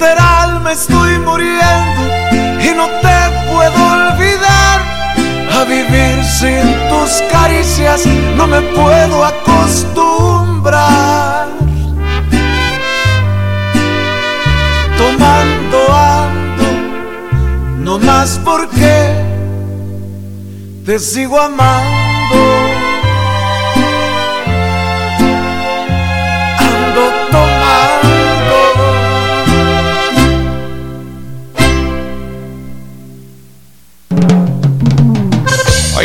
S6: Literal me estoy muriendo y no te puedo olvidar. A vivir sin tus caricias no me puedo acostumbrar. Tomando ando, no más porque te sigo amando.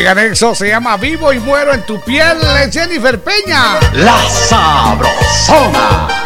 S3: Oigan, eso se llama Vivo y Muero en tu piel, Jennifer Peña.
S4: La Sabrosona.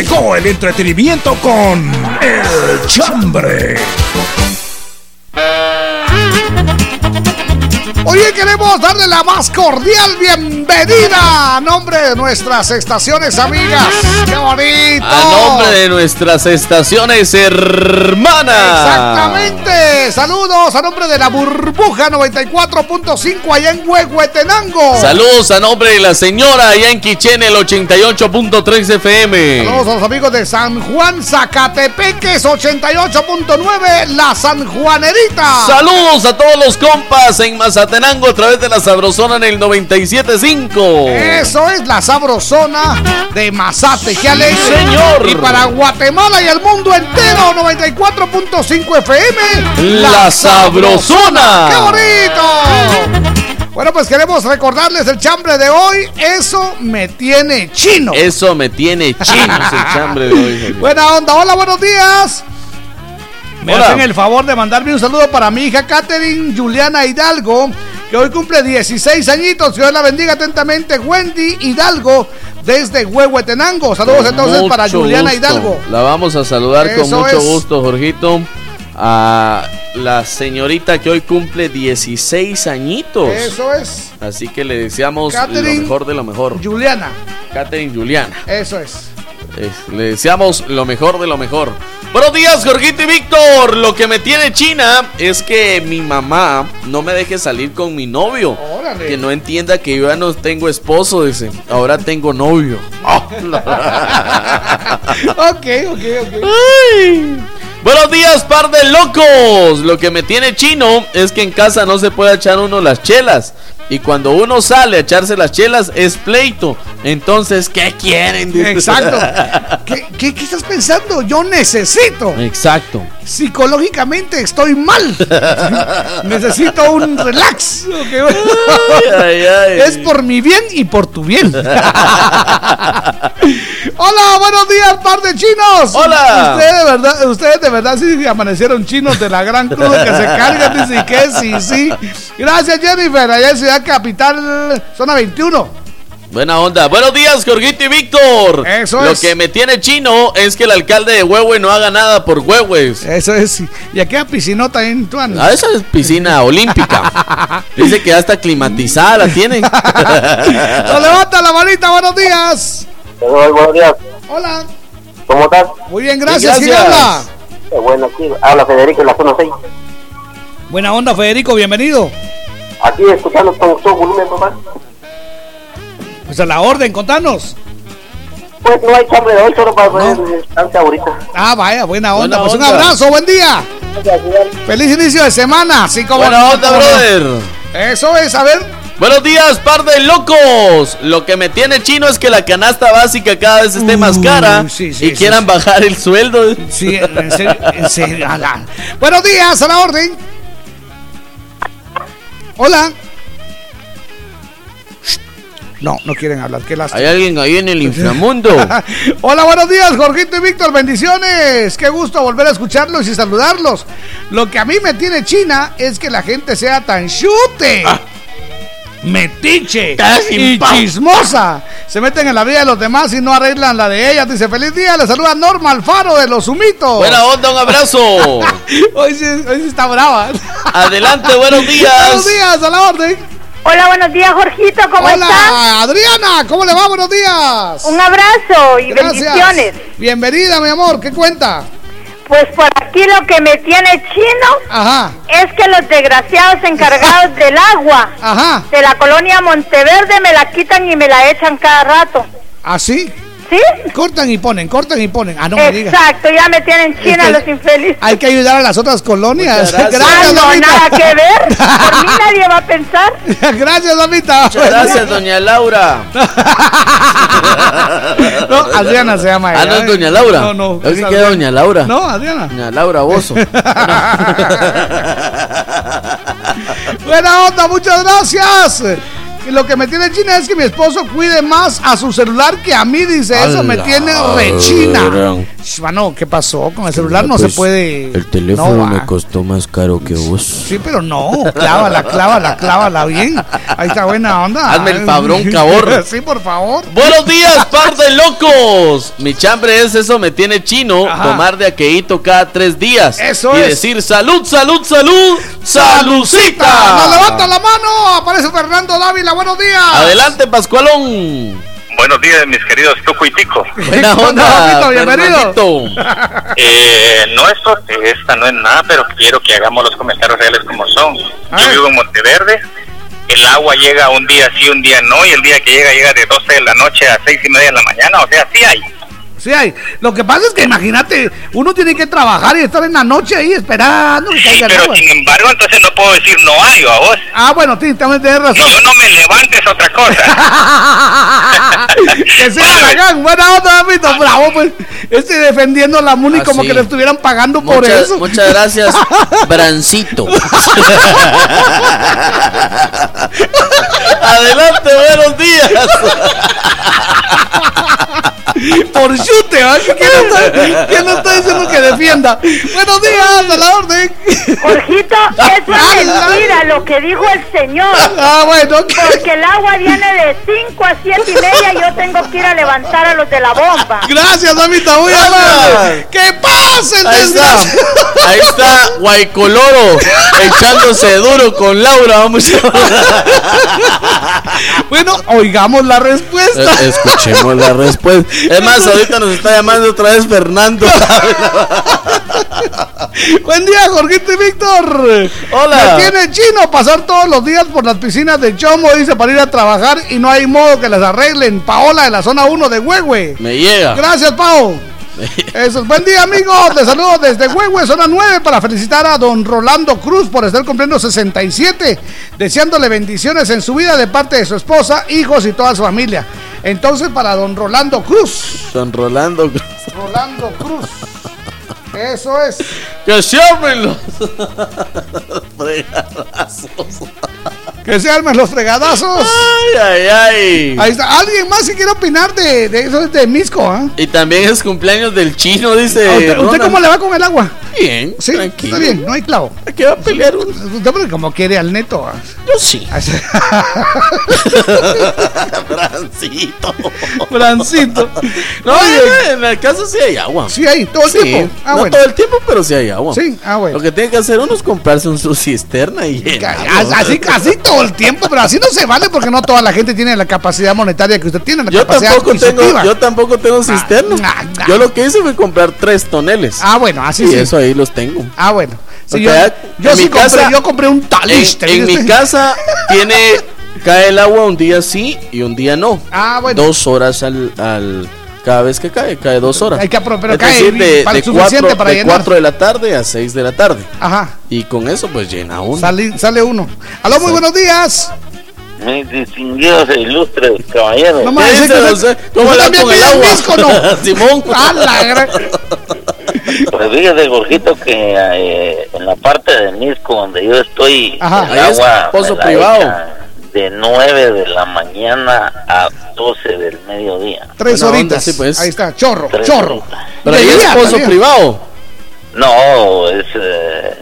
S12: Llegó el entretenimiento con El Chambre.
S3: Queremos darle la más cordial bienvenida a nombre de nuestras estaciones amigas. ¡Qué bonito!
S2: A nombre de nuestras estaciones hermanas.
S3: Exactamente. Saludos a nombre de la burbuja 94.5 allá en Huehuetenango.
S2: Saludos a nombre de la señora allá en Quichen, el 88.3 FM.
S3: Saludos a los amigos de San Juan Zacatepeques 88.9 La San Juanerita.
S2: Saludos a todos los compas en Mazatenango a través de la Sabrosona en el 97.5.
S3: Eso es la sabrosona de Mazate, qué alegre.
S2: Señor.
S3: Y para Guatemala y el mundo entero, 94.5 FM.
S2: La Sabrosona.
S3: ¡Qué bonito! Bueno, pues queremos recordarles el chambre de hoy. Eso me tiene chino.
S2: Eso me tiene chino el chambre de hoy.
S3: Buena onda, hola, buenos días. Me
S2: Hola.
S3: hacen el favor de mandarme un saludo para mi hija Katherine Juliana Hidalgo, que hoy cumple 16 añitos. Dios la bendiga atentamente. Wendy Hidalgo, desde Huehuetenango. Saludos entonces para Juliana
S2: gusto.
S3: Hidalgo.
S2: La vamos a saludar con mucho
S3: es.
S2: gusto, Jorgito. A la señorita que hoy cumple 16 añitos.
S3: Eso es.
S2: Así que le deseamos
S3: Catherine
S2: lo mejor de lo mejor.
S3: Juliana.
S2: Catherine Juliana.
S3: Eso es.
S2: Es- le deseamos lo mejor de lo mejor. Buenos días, Jorgito y Víctor. Lo que me tiene China es que mi mamá no me deje salir con mi novio.
S3: Órale.
S2: Que no entienda que yo ya no tengo esposo, dice. Ahora tengo novio. (laughs)
S3: ok, ok, ok.
S2: Buenos días, par de locos. Lo que me tiene chino es que en casa no se puede echar uno las chelas. Y cuando uno sale a echarse las chelas es pleito. Entonces, ¿qué quieren? (laughs)
S3: Exacto. (laughs) ¿Qué, qué, qué estás pensando? Yo necesito.
S2: Exacto.
S3: Psicológicamente estoy mal. (laughs) Necesito un relax. Ok.
S2: ay, ay.
S3: Es por mi bien y por tu bien. Hola, buenos días, par de chinos.
S2: Hola.
S3: Ustedes de verdad, ustedes de verdad sí amanecieron chinos de la gran cruz que se cargan, dice que sí, sí. Gracias, Jennifer, allá en Ciudad Capital, zona 21.
S2: Buena onda. Buenos días, Jorgito y Víctor.
S3: Eso
S2: Lo
S3: es.
S2: que me tiene chino es que el alcalde de Huehue no haga nada por Huehues.
S3: Eso es. Y aquí a piscinota en Tuan.
S2: Ah, esa es piscina olímpica. (laughs) Dice que ya está climatizada, la tienen.
S3: ¡No (laughs) levanta la manita! ¡Buenos días!
S21: buenos días.
S3: Hola.
S21: ¿Cómo estás?
S3: Muy bien, gracias. ¿Quién habla?
S21: Qué bueno, aquí habla Federico en la zona 6.
S3: Buena onda, Federico, bienvenido.
S21: Aquí escuchando con todo volumen, papá.
S3: Pues a la orden, contanos.
S21: Pues no hay chambre de hoy, solo para poner distancia ahorita.
S3: Ah, vaya, buena onda.
S2: Buena
S3: pues un abrazo, buen día. Feliz inicio de semana. Así como
S2: Buena
S3: no,
S2: onda,
S3: no.
S2: brother.
S3: Eso es, a ver.
S2: Buenos días, par de locos. Lo que me tiene chino es que la canasta básica cada vez esté más cara
S3: sí, sí,
S2: y
S3: sí,
S2: quieran
S3: sí.
S2: bajar el sueldo.
S3: Sí, en serio, en serio. Buenos días, a la orden. Hola. No, no quieren hablar. Qué lástima.
S2: Hay alguien ahí en el inframundo. (laughs)
S3: Hola, buenos días, Jorgito y Víctor, bendiciones. Qué gusto volver a escucharlos y saludarlos. Lo que a mí me tiene China es que la gente sea tan chute. Metiche y chismosa. Se meten en la vida de los demás y no arreglan la de ellas. Dice, feliz día, le saluda Norma Alfaro de Los Humitos.
S2: Buena onda, un abrazo. (laughs)
S3: hoy, sí, hoy sí está brava.
S2: Adelante, buenos (laughs) días.
S3: Buenos días, a la orden.
S22: Hola, buenos días, Jorgito, ¿cómo
S3: Hola,
S22: estás?
S3: Adriana, ¿cómo le va? Buenos días.
S22: Un abrazo y
S3: Gracias.
S22: bendiciones.
S3: Bienvenida, mi amor. ¿Qué cuenta?
S22: Pues por aquí lo que me tiene chino
S3: Ajá.
S22: es que los desgraciados encargados del agua
S3: Ajá.
S22: de la colonia Monteverde me la quitan y me la echan cada rato.
S3: ¿Así?
S22: ¿Sí?
S3: Cortan y ponen, cortan y ponen. Ah, no me digas.
S22: Exacto, ya me tienen china
S3: que-
S22: los infelices.
S3: Hay que ayudar a las otras colonias.
S2: Muchas gracias.
S22: Ah, no, nada que ver. (laughs) Por mí nadie va a pensar. (laughs)
S3: gracias, Damita.
S2: Muchas gracias, doña Laura. (laughs)
S3: No, Adriana se llama ella.
S2: Ah, no es
S3: ¿eh?
S2: doña Laura.
S3: No, no.
S2: Es
S3: es
S2: que doña Laura.
S3: No, Adriana.
S2: Doña Laura Bozo.
S3: Buena onda, muchas gracias. Y lo que me tiene china es que mi esposo cuide más a su celular que a mí, dice eso, me tiene rechina. Mano, ¿qué pasó? Con el celular no se
S2: Pues,
S3: puede.
S2: El teléfono
S3: No,
S2: me
S3: va.
S2: costó más caro que vos.
S3: Sí, pero no, clávala, clávala, clávala bien. Ahí está buena onda.
S2: Hazme el fabrón, cabor. (laughs)
S3: Sí, por favor.
S2: Buenos días, par de locos. Mi chambre es eso, me tiene chino. Tomar de aqueíto cada tres días.
S3: Eso
S2: y
S3: es.
S2: decir salud, salud, salud, salucita.
S3: Nos levanta la mano. Aparece Fernando Dávila. Buenos días.
S2: Adelante, Pascualón.
S23: Buenos días, mis queridos Tuco y Tico. (laughs)
S2: Buena onda,
S3: bienvenido. (laughs)
S23: Eh, no esto, esta no es nada, pero quiero que hagamos los comentarios reales como son. Yo vivo en Monteverde, el agua llega un día sí, un día no, y el día que llega, llega de 12 de la noche a 6 y media de la mañana, o sea, sí hay.
S3: Sí hay. Lo que pasa es que imagínate, uno tiene que trabajar y estar en la noche ahí esperando que
S23: Sí,
S3: caiga el
S23: pero
S3: agua.
S23: sin embargo, entonces no puedo decir no hay, a vos.
S3: Ah, bueno, sí, también tienes razón.
S23: Que yo no me levante es otra cosa. (laughs)
S3: que sea bacán, buena onda, David, bravo, pues. Este defendiendo la MUNI
S2: Ah,
S3: como
S2: sí.
S3: que le estuvieran pagando por eso.
S2: muchas gracias, (laughs) Brancito. (laughs) Adelante, buenos días.
S3: Por chute, ¿va? ¿Quién no, está, quién no está diciendo que defienda? Buenos días, a la orden.
S22: Jorgito, eso es (laughs) mentira lo que dijo el señor.
S3: Ah, bueno.
S22: Porque el agua viene de 5 a 7 y media y yo tengo que ir a levantar a los de la bomba.
S3: Gracias, mamita, muy amable. ¿Qué pasa, el
S2: Ahí está, ahí está Guaycoloro echándose duro con Laura. Vamos
S3: Bueno, oigamos la respuesta.
S2: Escuchemos la respuesta. (laughs) Es más, ahorita nos está llamando otra vez Fernando. (laughs)
S3: Buen día, Jorgito y Víctor.
S2: Hola.
S3: Me tiene chino pasar todos los días por las piscinas de Chomo, dice, para ir a trabajar y no hay modo que las arreglen. Paola de la zona 1 de Huehue.
S2: Me llega.
S3: Gracias, Pao. Eso es. Buen día, amigos. Te saludo desde Huehue, zona 9, para felicitar a don Rolando Cruz por estar cumpliendo 67, deseándole bendiciones en su vida de parte de su esposa, hijos y toda su familia. Entonces, para don Rolando Cruz.
S2: Don Rolando.
S3: Rolando Cruz. Eso es.
S2: Que se abren los (laughs) fregadazos.
S3: Que se armen los fregadazos.
S2: Ay, ay, ay.
S3: Ahí está. ¿Alguien más si quiere opinar de, de eso de Misco? ¿ah?
S2: Y también es cumpleaños del chino, dice.
S3: ¿A ¿Usted, cómo le va con el agua?
S2: Bien,
S3: Sí,
S2: tranquilo.
S3: está bien, no hay clavo.
S2: ¿A qué va a pelear uno?
S3: Usted porque como quiere al neto. ¿ah?
S2: Yo sí. (laughs) Brancito.
S3: Brancito.
S2: No,
S3: Oye.
S2: en la casa sí hay agua.
S3: Sí hay, todo el
S2: Sí,
S3: tiempo. Ah,
S2: no todo el tiempo, pero sí hay agua.
S3: Sí, ah, bueno.
S2: Lo que tiene que hacer uno es comprarse un, su cisterna y llenarlo.
S3: Así, así todo el tiempo, pero así no se vale porque no toda la gente tiene la capacidad monetaria que usted tiene, la
S2: Yo
S3: capacidad
S2: tampoco, tengo, yo tampoco tengo cisterna. Yo lo que hice fue comprar tres toneles.
S3: Ah, bueno, así
S2: y
S3: sí.
S2: eso ahí los tengo.
S3: Ah, bueno. Sí, yo
S2: en
S3: yo sí
S2: mi
S3: compré,
S2: casa-
S3: yo compré un
S2: En,
S3: talistre.
S2: en mi (laughs) casa tiene cae el agua un día sí y un día no.
S3: Ah, bueno.
S2: Dos horas al, al cada vez que cae, cae dos horas.
S3: Hay que pero
S2: es
S3: cae
S2: decir, de,
S3: para-
S2: de
S3: suficiente
S2: cuatro,
S3: para
S2: de
S3: llenar.
S2: 4 de la tarde a 6 de la tarde.
S3: Ajá.
S2: Y con eso pues llena uno.
S3: Sale, sale uno. Aló, muy buenos días.
S24: Mis distinguidos e ilustres caballeros.
S3: No usted-
S2: ¿Cómo
S3: también
S2: con el agua?
S3: disco, ¿no? (laughs)
S2: Simón.
S3: A la gran-
S24: Pues fíjese, Jorgito, que eh, en la parte de Misco donde yo estoy,
S2: Ajá.
S24: el
S2: Ahí es
S24: agua
S2: pozo
S24: la
S2: privado.
S24: echan de 9 de la mañana a 12 del mediodía.
S3: Tres
S2: Buena
S3: horitas.
S2: sí, pues.
S3: Ahí está, chorro,
S24: Tres
S3: chorro.
S24: horitas.
S2: Pero es pozo
S3: también.
S2: privado.
S24: No, es, eh,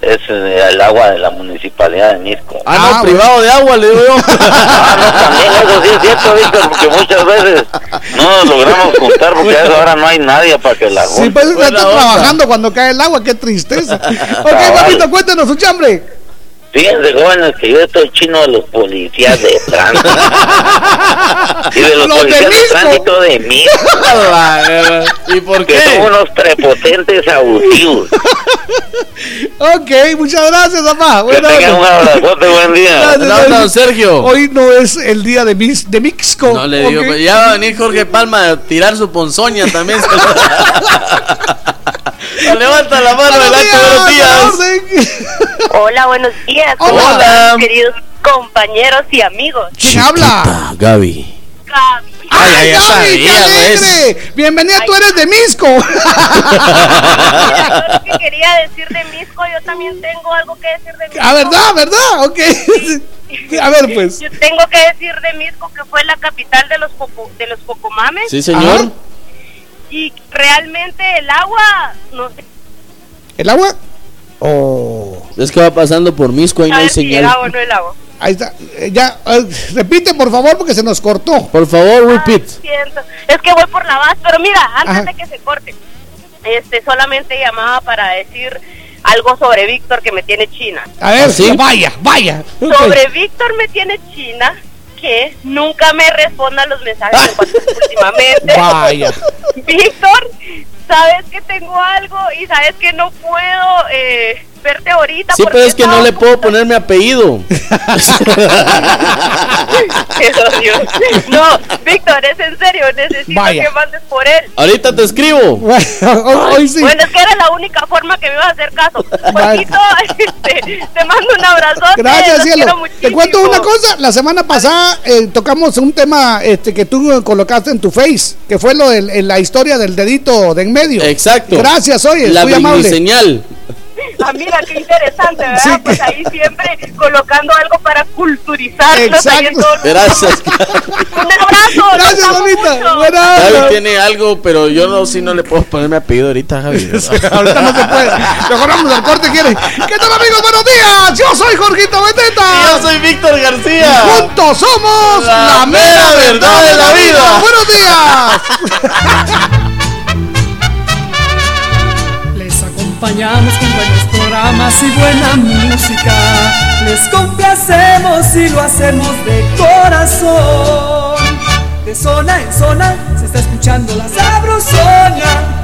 S24: es eh, el agua de la municipalidad de Misco.
S2: Ah, no,
S3: Ah,
S2: privado de agua, le digo yo. (laughs)
S24: Ah, no, también eso sí es cierto, Víctor, porque muchas veces no nos logramos juntar porque a esa hora no hay nadie para que la
S3: Sí,
S24: junte.
S3: pues usted
S2: Buena
S3: está trabajando cuando cae el agua, qué tristeza. ok, papito, cuéntenos su chambre.
S24: Fíjense, jóvenes, que yo estoy chino de los policías de tránsito. (laughs) y de los, policías de, tránsito de mí, (laughs)
S2: ¿Y por
S24: que son
S2: qué?
S24: unos prepotentes abusivos. (laughs)
S3: Ok, muchas gracias, papá.
S24: Que
S3: Bueno,
S24: tengan un abrazote, buen día.
S3: Gracias,
S2: No, no. Sergio.
S3: Hoy no es el día de, mis, de Mixco.
S2: No le digo,
S3: ok.
S2: pues, ya va a venir Jorge Palma a tirar su ponzoña también. (laughs) Levanta la mano,
S3: Buenos
S2: adelante,
S3: días,
S2: buenos días.
S25: Hola, buenos días.
S3: Hola.
S25: ¿Cómo están,
S2: Hola.
S25: queridos compañeros y amigos?
S3: ¿Quién habla?
S2: Gaby.
S25: Gaby.
S3: ¡Ay,
S2: Ay,
S3: Gaby, qué alegre! Bienvenida, tú eres de Misco. (laughs)
S25: Mira, yo lo que quería decir de Misco, yo también tengo algo que decir de Misco.
S3: Ah, ¿verdad? ¿Verdad? Ok. A ver, pues.
S25: Yo tengo que decir de Misco que fue la capital de los poco, de los pocomames
S2: Sí, señor.
S3: Ajá.
S25: Y realmente el agua, no sé.
S3: ¿El agua? Oh.
S2: Es que va pasando por Misco y no hay
S25: si el
S2: señal.
S25: agua o no el agua.
S3: Ahí está. Eh, ya, eh, repite por favor porque se nos cortó.
S2: Por favor, repeat.
S25: Siento. Es que voy por la base, pero mira, antes
S3: Ajá.
S25: de que se corte, este, solamente llamaba para decir algo sobre Víctor que me tiene China.
S3: A ver,
S2: ¿Sí?
S3: vaya, vaya.
S25: Sobre Víctor me tiene China que nunca me responda los mensajes en WhatsApp (laughs) últimamente.
S3: Vaya. (laughs)
S25: Víctor, sabes que tengo algo y sabes que no puedo eh, verte ahorita.
S2: Sí, pero es que no le puedo poner mi apellido. (laughs)
S25: No, Víctor, es en serio, necesito
S2: Vaya.
S25: que mandes por él.
S2: Ahorita te escribo.
S3: Hoy sí.
S25: Bueno, es que era la única forma que me ibas a hacer caso. (laughs) Este, te mando un abrazo.
S3: Gracias,
S25: los
S3: cielo. Te cuento una cosa. La semana pasada eh, tocamos un tema este, que tú colocaste en tu face, que fue lo de la historia del dedito de en medio.
S2: Exacto.
S3: Gracias, oye,
S2: La
S3: muy amable.
S2: señal.
S25: Ah, mira, qué interesante, ¿verdad?
S3: Sí.
S25: Pues ahí siempre colocando algo para culturizarnos.
S3: Exacto.
S2: Gracias. (laughs)
S25: Un abrazo.
S3: Gracias, bonita. Buenas
S2: Javi tiene algo, pero yo no, sí no le puedo poner mi apellido ahorita, Javi. (laughs)
S3: Ahorita no se puede. Mejor vamos al corte, ¿quiere? ¿Qué tal, amigos? Buenos días. Yo soy Jorgito Beteta.
S2: Yo soy Víctor García.
S3: Juntos somos
S2: La
S3: la,
S2: mera
S3: mera
S2: verdad de la vida.
S3: Buenos días. (laughs)
S6: acompañamos con buenos programas y buena música. Les complacemos y lo hacemos de corazón. De zona en zona se está escuchando la sabrosona.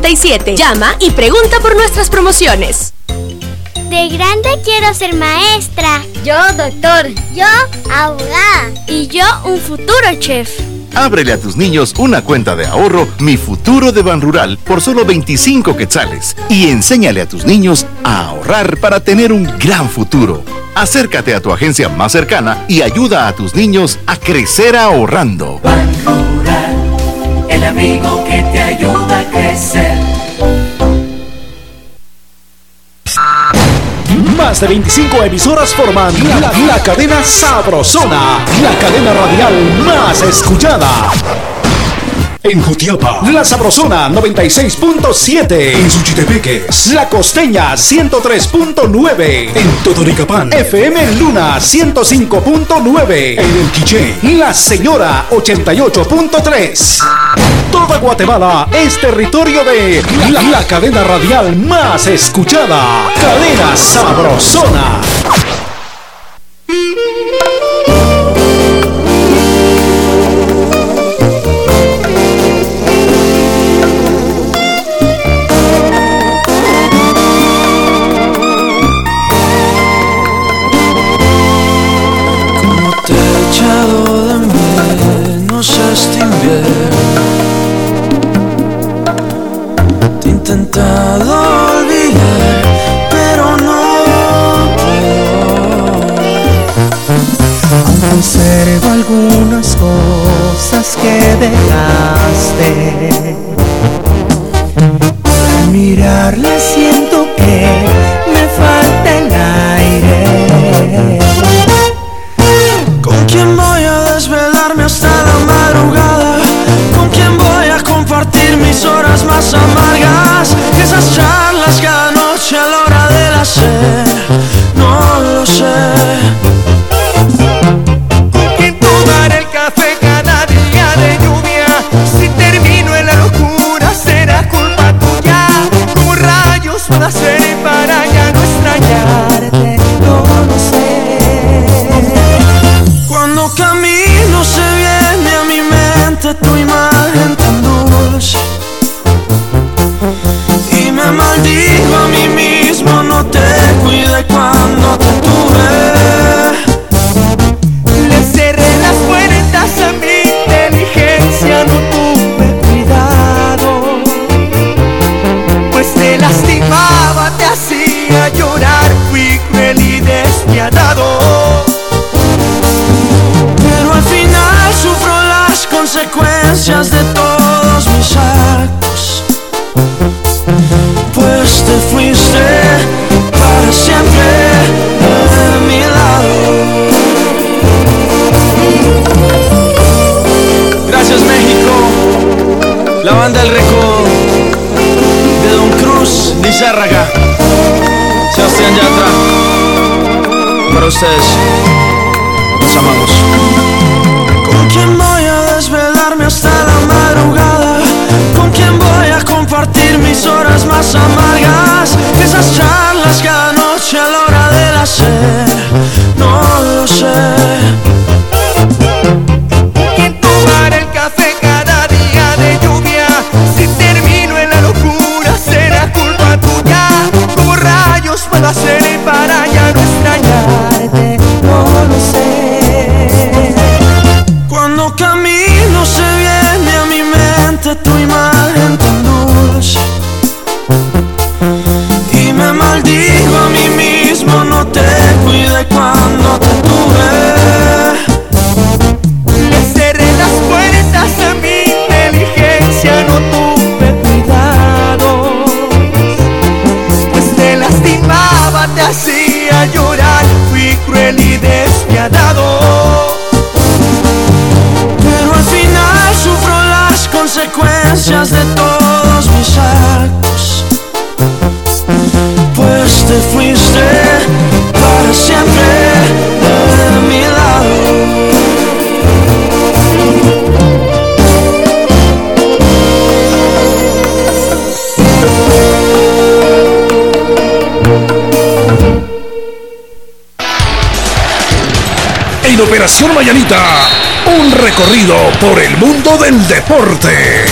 S26: Llama y pregunta por nuestras promociones.
S27: De grande quiero ser maestra. Yo doctor. Yo abogada. Y yo un futuro chef.
S28: Ábrele a tus niños una cuenta de ahorro Mi Futuro de Ban Rural por solo 25 quetzales y enséñale a tus niños a ahorrar para tener un gran futuro. Acércate a tu agencia más cercana y ayuda a tus niños a crecer ahorrando.
S6: El amigo que te ayuda a crecer.
S19: Más de 25 emisoras forman la, cadena Sabrosona, la cadena radial más escuchada. En Jutiapa, La Sabrosona 96.7. En Suchitepeques, La Costeña 103.9. En Totoricapán, FM Luna 105.9. En El Quiché, La Señora 88.3. Toda Guatemala es territorio de la, la cadena radial más escuchada. Cadena Sabrosona.
S5: Te he intentado olvidar, pero no puedo
S29: Aún conservo algunas cosas que dejaste. Al mirarle siento que me falta el aire.
S5: amargas esas charlas que anoche a la hora del hacer. No lo sé.
S29: Con ¿Quién tomará el café cada día de lluvia? Si termino en
S6: la locura será culpa tuya. Como rayos van a ser consecuencias de todos mis actos. Pues te fuiste para siempre de mi lado. Gracias México, la banda El Recodo de Don Cruz, Lizárraga, Sebastián Yatra. Para ustedes, los amamos. Mis horas más amargas? Esas charlas cada noche a la hora del hacer, no lo sé. ¿Quién tomará
S12: Mañanita, un recorrido por el mundo del deporte.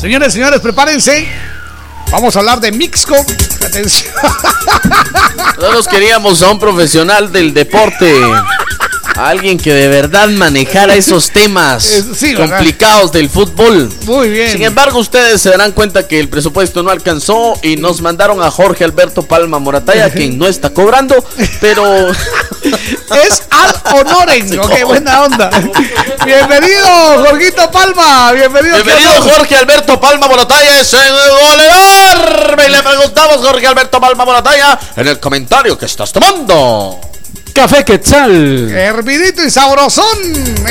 S3: Señores, señores, prepárense. Vamos a hablar de Mixco. Atención.
S2: Nosotros queríamos a un profesional del deporte. A alguien que de verdad manejara esos temas (laughs)
S3: sí,
S2: complicados del fútbol.
S3: Muy bien.
S2: Sin embargo, ustedes se darán cuenta que el presupuesto no alcanzó y nos mandaron a Jorge Alberto Palma Morataya, (laughs) quien no está cobrando, pero (laughs)
S3: Es al honoren. Ok, buena onda. Bienvenido, Jorgito Palma. Bienvenido.
S2: Bienvenido Jorge Alberto Palma Morataya, es el goleador. Y le preguntamos Jorge Alberto Palma Morataya en el comentario que estás tomando.
S30: Café Quetzal.
S3: Hervidito y sabrosón.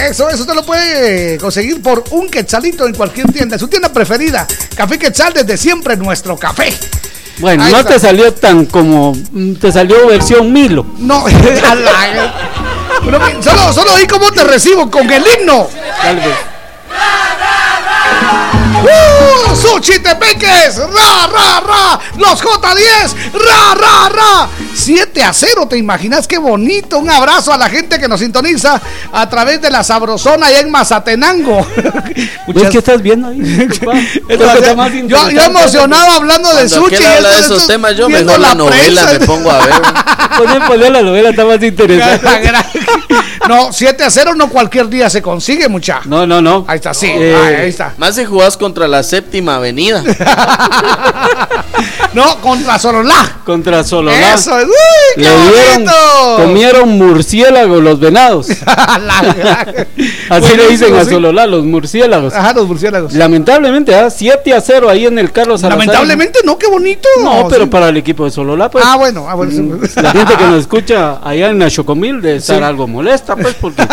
S3: Eso, eso te lo puede conseguir por un quetzalito en cualquier tienda. Su tienda preferida. Café Quetzal desde siempre nuestro café.
S30: Bueno,
S3: Ahí
S30: no
S3: está.
S30: te salió tan como. mm, Te salió versión Milo.
S3: No, (laughs) a la- Pero mi- solo, solo oí cómo te recibo con el himno.
S30: Tal vez.
S3: ¡Uh! ¡Suchitepeques! ¡Ra, ra, ra! ¡Los J10! ¡Ra, ra, ra! 7 a 0, ¿te imaginas qué bonito? Un abrazo a la gente que nos sintoniza a través de la Sabrosona allá en Mazatenango. (laughs)
S30: ¿Ves qué estás viendo ahí? (laughs) Disculpa. Creo que está más
S3: yo, yo
S30: interesante.
S3: emocionado hablando de
S2: Cuando
S3: sushi.
S2: habla de esos temas, yo mejor la novela
S3: prensa.
S2: me pongo a ver. (laughs)
S30: Poner, poner la novela está más interesante.
S3: No, 7 a 0 no cualquier día se consigue, mucha.
S30: No, no, no.
S3: Ahí está, sí.
S30: Eh,
S3: ahí, ahí está.
S2: Más si jugás contra la séptima avenida. (laughs)
S3: No, contra Sololá.
S30: Contra Sololá.
S3: Eso es. ¡Uy, qué
S30: Le dieron,
S3: bonito!
S30: comieron murciélagos los venados. (laughs) (laughs) Así le dicen a
S3: sí.
S30: Sololá, los murciélagos.
S3: Ajá, los murciélagos.
S30: Lamentablemente, ¿ah? 7 a 0 ahí en el Carlos Salazar.
S3: Lamentablemente no, qué bonito.
S30: No, pero
S3: Sí.
S30: para el equipo de Sololá, pues.
S3: Ah, bueno, ah, bueno. sí.
S30: La gente que nos escucha allá en la Chocomil debe estar
S3: Sí.
S30: algo molesta, pues, porque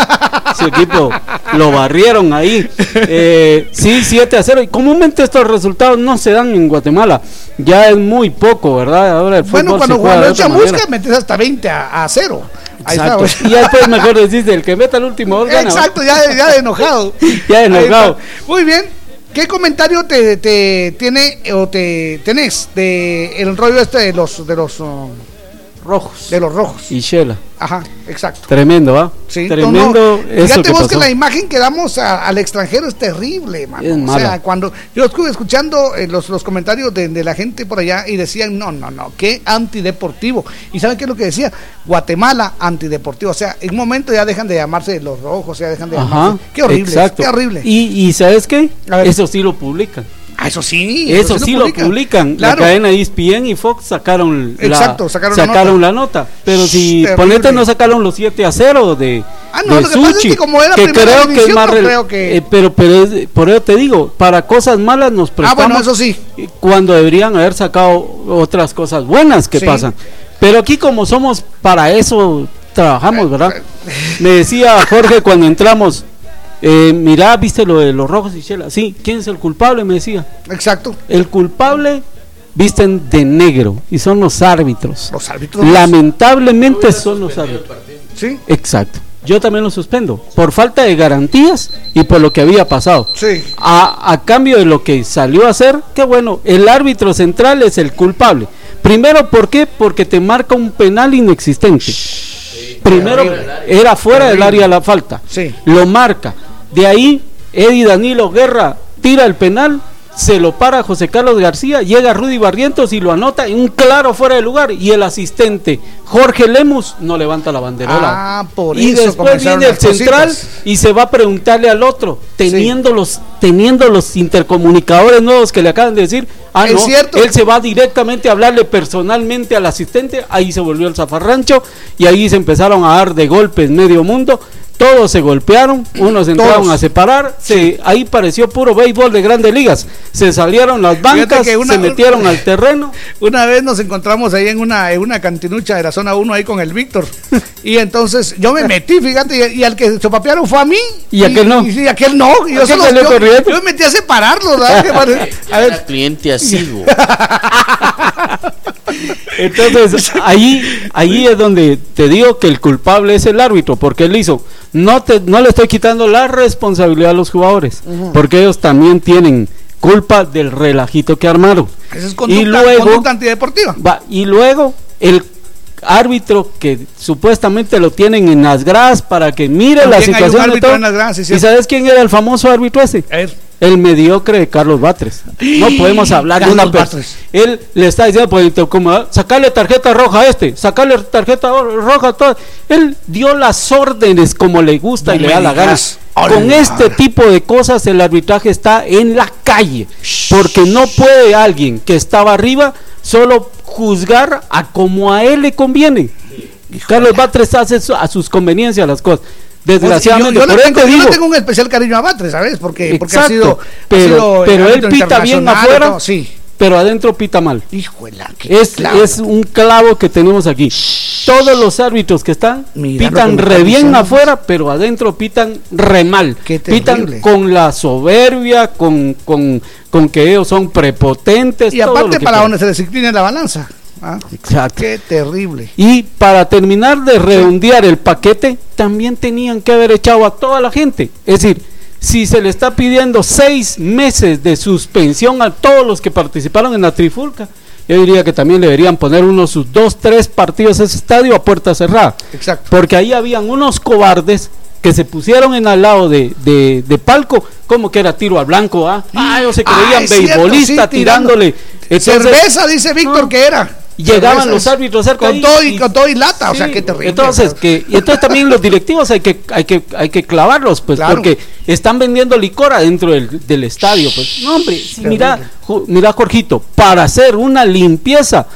S30: su equipo lo barrieron ahí. Eh, sí, 7 a 0. Y comúnmente estos resultados no se dan en Guatemala. Ya es muy poco, ¿verdad? Ahora el
S3: Bueno,
S30: fútbol
S3: cuando
S30: otra
S3: chamusca
S30: manera.
S3: metes hasta 20 a, a 0. Ahí está,
S30: Exacto. Y ya después mejor decís el que meta el último gol gana,
S3: Exacto, ya, ya de enojado. (laughs)
S30: Ya enojado.
S3: Muy bien. ¿Qué comentario te, te tiene o te tenés de el rollo este de los de los um,
S30: rojos?
S3: De los rojos.
S30: Y Shela.
S3: Ajá, exacto.
S30: Tremendo, ¿ah?
S3: Sí,
S30: Tremendo
S3: no,
S30: eso
S3: Fíjate vos
S30: pasó.
S3: que la imagen que damos a- al extranjero es terrible, mano.
S30: Es
S3: o
S30: mala.
S3: sea, cuando yo estuve escuchando eh, los, los comentarios de, de la gente por allá y decían, no, no, no, qué antideportivo. ¿Y saben qué es lo que decía? Guatemala antideportivo. O sea, en un momento ya dejan de llamarse los rojos, ya dejan de
S30: Ajá.
S3: llamarse. Qué horrible,
S30: exacto.
S3: qué horrible.
S30: Y, y ¿sabes qué? Eso sí lo publican.
S3: Ah, eso sí.
S30: Eso sí lo publican. La cadena E ESPN y Fox sacaron,
S3: Exacto,
S30: la,
S3: sacaron la
S30: sacaron
S3: nota.
S30: la nota. Pero si
S3: terrible.
S30: ponete no sacaron los 7 a 0 de,
S3: Ah, no,
S30: de
S3: lo que pasa es
S30: Suchi,
S3: que como era
S30: que
S3: primera
S30: creo que es más
S3: no creo que-
S30: eh, pero pero es- por eso te digo, para cosas malas nos
S3: Ah,
S30: prestamos.
S3: bueno, eso sí.
S30: Cuando deberían haber sacado otras cosas buenas que
S3: Sí.
S30: pasan. Pero aquí como somos para eso trabajamos, ¿verdad? Me decía Jorge cuando entramos, eh, mira, viste lo de los rojos y chela. Sí, ¿quién es el culpable? Me decía.
S3: Exacto.
S30: El culpable visten de negro y son los árbitros.
S3: Los árbitros.
S30: Lamentablemente son los árbitros.
S3: Sí.
S30: Exacto. Yo también lo suspendo por falta de garantías y por lo que había pasado.
S3: Sí.
S30: A, a cambio de lo que salió a hacer, que bueno, el árbitro central es el culpable. Primero, ¿por qué? Porque te marca un penal inexistente. Primero, era fuera del área la falta.
S3: Sí.
S30: Lo marca. De ahí, Eddie Danilo Guerra tira el penal, se lo para José Carlos García, llega Rudy Barrientos y lo anota en un claro fuera de lugar. Y el asistente Jorge Lemus no levanta la banderola.
S3: Ah, por
S30: y
S3: eso
S30: después viene el central
S3: cositas.
S30: y se va a preguntarle al otro, teniendo los teniendo los intercomunicadores nuevos que le acaban de decir, ah
S3: Es
S30: no,
S3: cierto.
S30: él se va directamente a hablarle personalmente al asistente, ahí se volvió el zafarrancho y ahí se empezaron a dar de golpes medio mundo. Todos se golpearon, unos entraron
S3: Todos.
S30: a separar, se, ahí pareció puro béisbol de grandes ligas. Se salieron las bancas,
S3: que una-
S30: se metieron al terreno. (laughs)
S3: Una vez nos encontramos ahí en una, en una cantinucha de la zona 1 ahí con el Víctor. (laughs) Y entonces yo me metí, fíjate, y, y al que se papearon fue a mí.
S30: Y aquel no.
S3: Y, aquel no. Y yo,
S30: Aquel
S3: solo-
S30: salió
S3: yo- me metí a separarlos, ¿verdad? (laughs) A ver,
S2: cliente asiduo.
S30: Entonces, ahí, ahí es donde te digo que el culpable es el árbitro, porque él hizo. No, te, no le estoy quitando la responsabilidad a los jugadores, porque ellos también tienen culpa del relajito que armaron.
S3: esa es conducta,
S30: y luego,
S3: conducta antideportiva.
S30: va, y luego el árbitro que supuestamente lo tienen en las gradas para que mire la situación de todo.
S3: en las gradas, sí,
S30: ¿Y sabes quién era el famoso árbitro ese? El mediocre de Carlos Batres. No podemos hablar de una persona. Él le está diciendo por el como, sacarle tarjeta roja a este, sacarle tarjeta roja a todo. Él dio las órdenes como le gusta
S3: No
S30: y le da la gana. Con este tipo de cosas el arbitraje está en la calle, porque no puede alguien que estaba arriba solo juzgar a como a él le conviene. Carlos Batres hace a sus conveniencias las cosas. Desgraciadamente,
S3: yo, yo
S30: por
S3: le
S30: eso
S3: tengo,
S30: te
S3: yo le
S30: digo,
S3: tengo un especial cariño a Batres, ¿sabes? Porque, porque ha sido. ha
S30: pero,
S3: sido
S30: pero él pita bien afuera,
S3: sí.
S30: pero adentro pita mal.
S3: Híjole,
S30: Es,
S3: clavo.
S30: es un clavo que tenemos aquí. Todos los árbitros que están
S3: Mira
S30: pitan
S3: que
S30: re bien afuera, pero adentro pitan re mal. Pitan con la soberbia, con, con, con que ellos son prepotentes.
S3: Y aparte, para donde se desequilina la balanza. ¿Ah?
S30: Exacto.
S3: Qué terrible.
S30: Y para terminar de redondear el paquete, también tenían que haber echado a toda la gente. Es decir, si se le está pidiendo seis meses de suspensión a todos los que participaron en la trifulca, yo diría que también deberían poner unos sus dos, tres partidos a ese estadio a puerta cerrada.
S3: Exacto.
S30: Porque ahí habían unos cobardes que se pusieron en al lado de, de, de palco, como que era tiro al blanco, ¿ah? Ah, ellos se
S3: Ah,
S30: creían
S3: cierto,
S30: beisbolistas
S3: sí,
S30: tirándole.
S3: Cerveza, dice Víctor que era.
S30: Llegaban
S3: Cervezas.
S30: los árbitros cerca
S3: Con todo y,
S30: y-
S3: con todo y lata, o
S30: Sí,
S3: sea, qué terrible.
S30: Entonces, que, y entonces también los directivos hay que, hay que, hay que clavarlos, pues,
S3: Claro.
S30: porque están vendiendo licor adentro del, del estadio, pues. No, hombre, si mira, mira, Jorgito, para hacer una limpieza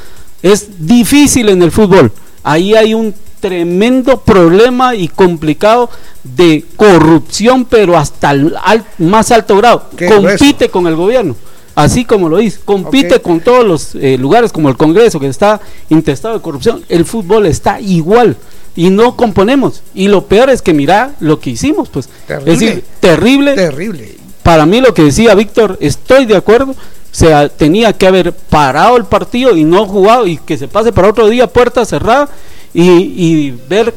S30: es difícil en el fútbol. Ahí hay un tremendo problema y complicado de corrupción, pero hasta el al- más alto grado. Compite con el gobierno. Así como lo dice, compite con todos los eh, lugares como el Congreso que está intestado de corrupción. El fútbol está igual y no componemos. Y lo peor es que mira lo que hicimos, pues.
S3: Terrible.
S30: Es decir, terrible.
S3: Terrible.
S30: Para mí lo que decía Víctor, estoy de acuerdo. Se tenía que haber parado el partido y no jugado y que se pase para otro día puerta cerrada y, y ver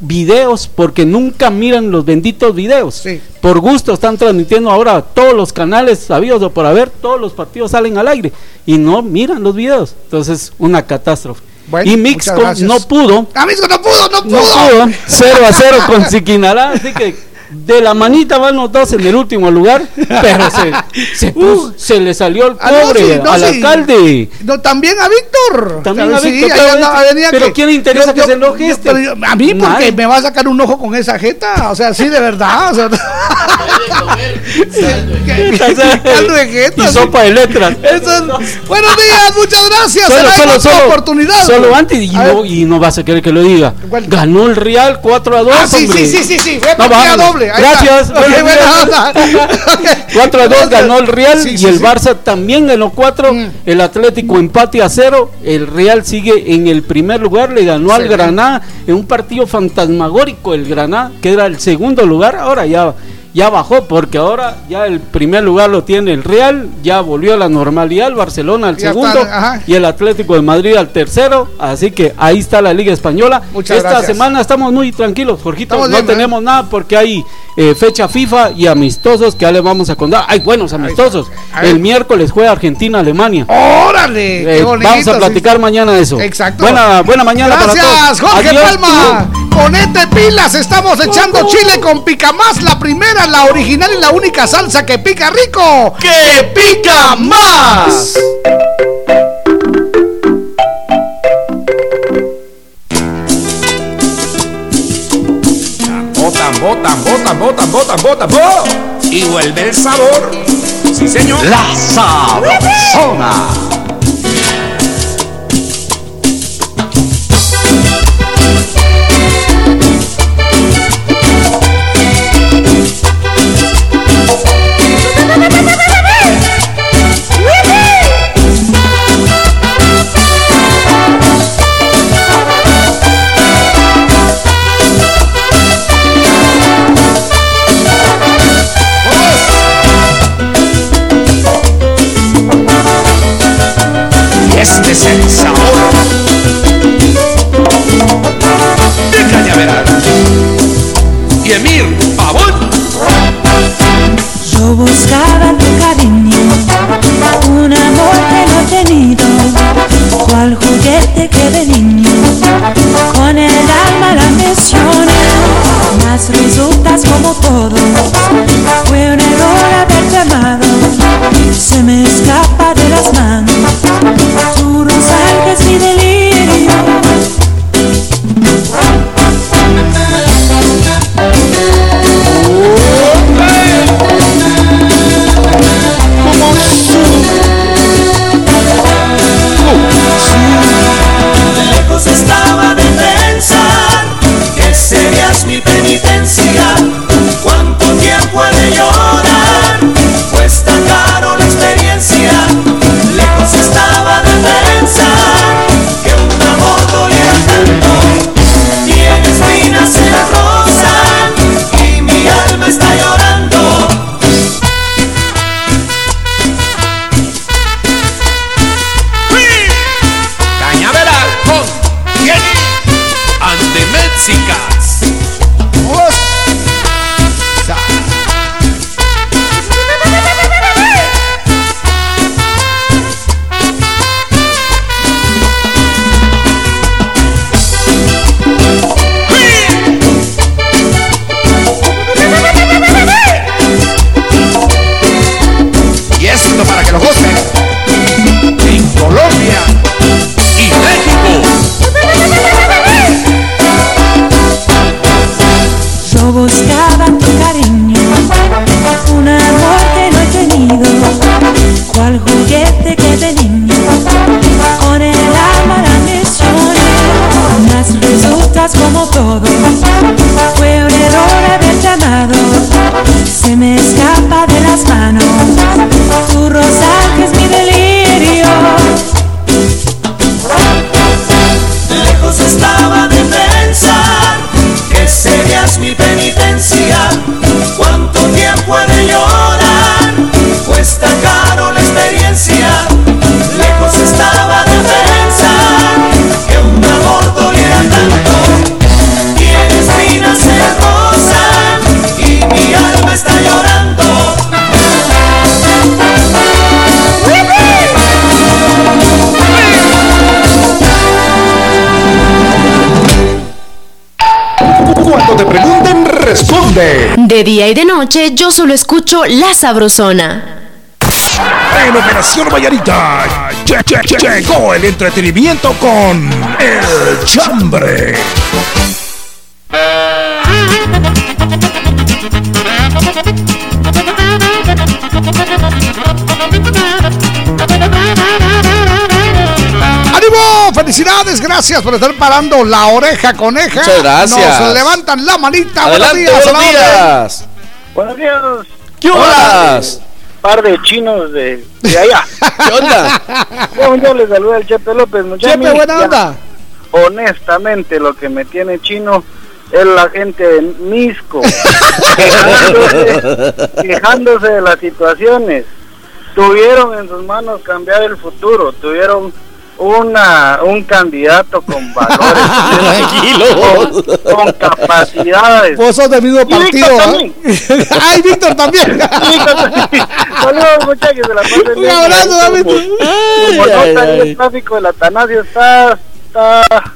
S30: videos porque nunca miran los benditos videos. Por gusto están transmitiendo ahora todos los canales sabidos o por haber, todos los partidos salen al aire y no miran los videos. Entonces, una catástrofe.
S3: Bueno,
S30: y
S3: gracias.
S30: no pudo,
S3: Ah, Mixco no pudo, no pudo.
S30: no pudo, 0 a 0 con (laughs) Siquinalá, así que de la manita van los dos en el último lugar, pero se, se, (laughs) puso- se le salió el
S3: Ah, no,
S30: pobre
S3: sí, no,
S30: al
S3: sí.
S30: alcalde.
S3: No, también a Víctor.
S30: También a
S3: Sí,
S30: Víctor,
S3: ahí
S30: pero pero
S3: que-
S30: ¿quién le interesa que se enoje
S3: yo-
S30: este?
S3: yo- a mí, porque me va a sacar un ojo con esa jeta. O sea, sí, de verdad. O sea, (laughs) caldo (laughs) de jeta.
S30: Y
S3: sí.
S30: sopa de letras.
S3: Eso es- Buenos días, muchas gracias.
S30: Solo,
S3: Será
S30: solo, solo,
S3: oportunidad.
S30: solo antes y no, y no vas a querer que lo diga. Ganó el Real 4 a 2.
S3: Ah, sí, sí, sí, sí, sí, fue
S30: No.
S3: Doble. ahí
S30: Gracias.
S3: está. Ok,
S30: buenos
S3: buena
S30: días. (laughs)
S3: onda.
S30: 4 a 2 ganó el Real
S3: Sí,
S30: y
S3: sí,
S30: el
S3: sí.
S30: Barça también ganó 4. El Atlético empate a 0. El Real sigue en el primer lugar. Le ganó al. Granada en un partido fantasmagórico. El Granada, que era el segundo lugar, ahora ya. Ya bajó porque ahora ya el primer lugar lo tiene el Real, ya volvió a la normalidad, el Barcelona al
S3: Ya
S30: segundo
S3: está,
S30: y el Atlético de Madrid al tercero, así que ahí está la Liga Española.
S3: Muchas
S30: Esta
S3: gracias.
S30: semana estamos muy tranquilos, Jorgito, no
S3: bien, ¿eh?
S30: tenemos nada porque hay eh, fecha FIFA y amistosos que ya les vamos a contar. Hay buenos amistosos. El miércoles juega Argentina-Alemania.
S3: ¡Órale!
S30: Eh, vamos a
S3: sí.
S30: platicar mañana de eso.
S3: Exacto.
S30: Buena, buena mañana para todos.
S3: Gracias, Jorge
S30: Adiós.
S3: Palma. Ponete pilas, estamos echando chile con pica más, la primera, la original y la única salsa que pica rico. ¡Que pica más!
S31: Botan, botan, botan, botan, botan, botan, bo. Y vuelve el sabor. Sí, señor.
S32: La Sabrosona.
S31: De
S33: día y de noche yo solo escucho La Sabrosona.
S12: En Operación Vallarita llegó el entretenimiento con El Chambre.
S3: Gracias por estar parando la oreja coneja.
S2: Muchas gracias.
S3: Nos levantan la manita.
S2: Adelante,
S3: buenos días.
S2: buenos días.
S21: Buenos días.
S2: ¿Qué horas?
S21: Par de chinos de, de allá. (laughs)
S2: ¿Qué onda?
S21: Bueno, yo les saludo al Chepe López.
S3: Chepe, buena
S21: Ya,
S3: onda.
S21: Honestamente, lo que me tiene chino es la gente de Misco. quejándose, quejándose de las situaciones. Tuvieron en sus manos cambiar el futuro. Tuvieron una un candidato con (laughs) valores.
S2: Tranquilo.
S21: Con, con capacidades.
S3: Vos sos del mismo
S21: Víctor
S3: partido,
S21: también.
S3: ¿eh? (laughs) ¡Ay, (laughs) Víctor también!
S21: Saludos muchachos de la
S3: Un abrazo, David.
S21: Como
S2: Ay,
S21: nota,
S2: ay,
S21: ahí
S2: ay.
S21: el tráfico del Atanasio está, está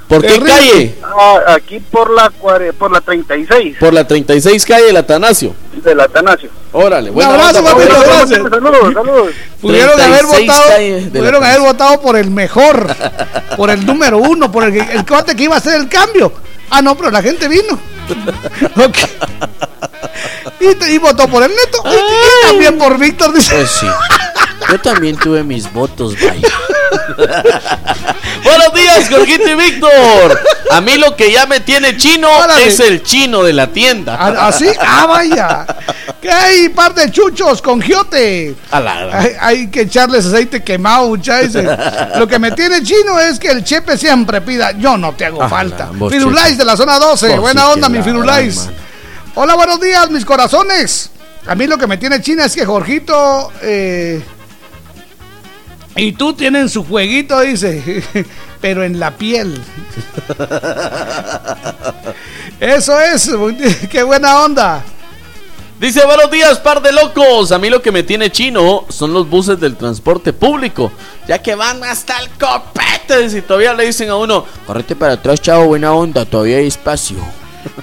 S2: ¿Por qué
S3: Terrible.
S2: calle?
S21: ah, aquí por la cuare- por la 36
S2: Por la 36 calle del Atanasio.
S21: del Atanasio.
S2: Órale,
S3: Un
S2: buena
S3: abrazo, papito, gracias.
S21: Saludos, saludos.
S3: Pudieron haber
S2: 36
S3: votado, pudieron haber votado por el mejor, por el número uno, por el, que- el cuate que iba a hacer el cambio. Ah, no, pero la gente vino. (laughs) Ok. Y, y votó por el neto. Y, y también por Víctor, dice.
S2: Pues sí. Yo también tuve mis votos, vaya. (laughs) Buenos días, Jorgito y Víctor. A mí lo que ya me tiene chino
S3: Órale.
S2: es el chino de la tienda.
S3: Ah, ¿Así? Ah, vaya. (laughs) Que hay par de chuchos con giote.
S2: A la gran.
S3: Hay, hay que echarles aceite quemado, muchachos. (laughs) Lo que me tiene chino es que el chepe siempre pida, yo no te hago
S2: Ah,
S3: falta.
S2: la,
S3: Firulais
S2: Chepe.
S3: de la zona 12.
S2: Vos
S3: Buena
S2: sí
S3: onda, mi
S2: la
S3: Firulais. Hola, buenos días, mis corazones. A mí lo que me tiene china es que Jorgito eh, y tú tienen su jueguito, dice, (laughs) pero en la piel. Eso es, (laughs) qué buena onda.
S2: Dice, buenos días, par de locos. A mí lo que me tiene chino son los buses del transporte público, ya que van hasta el copete. Y todavía le dicen a uno, correte para atrás, chavo, buena onda, todavía hay espacio.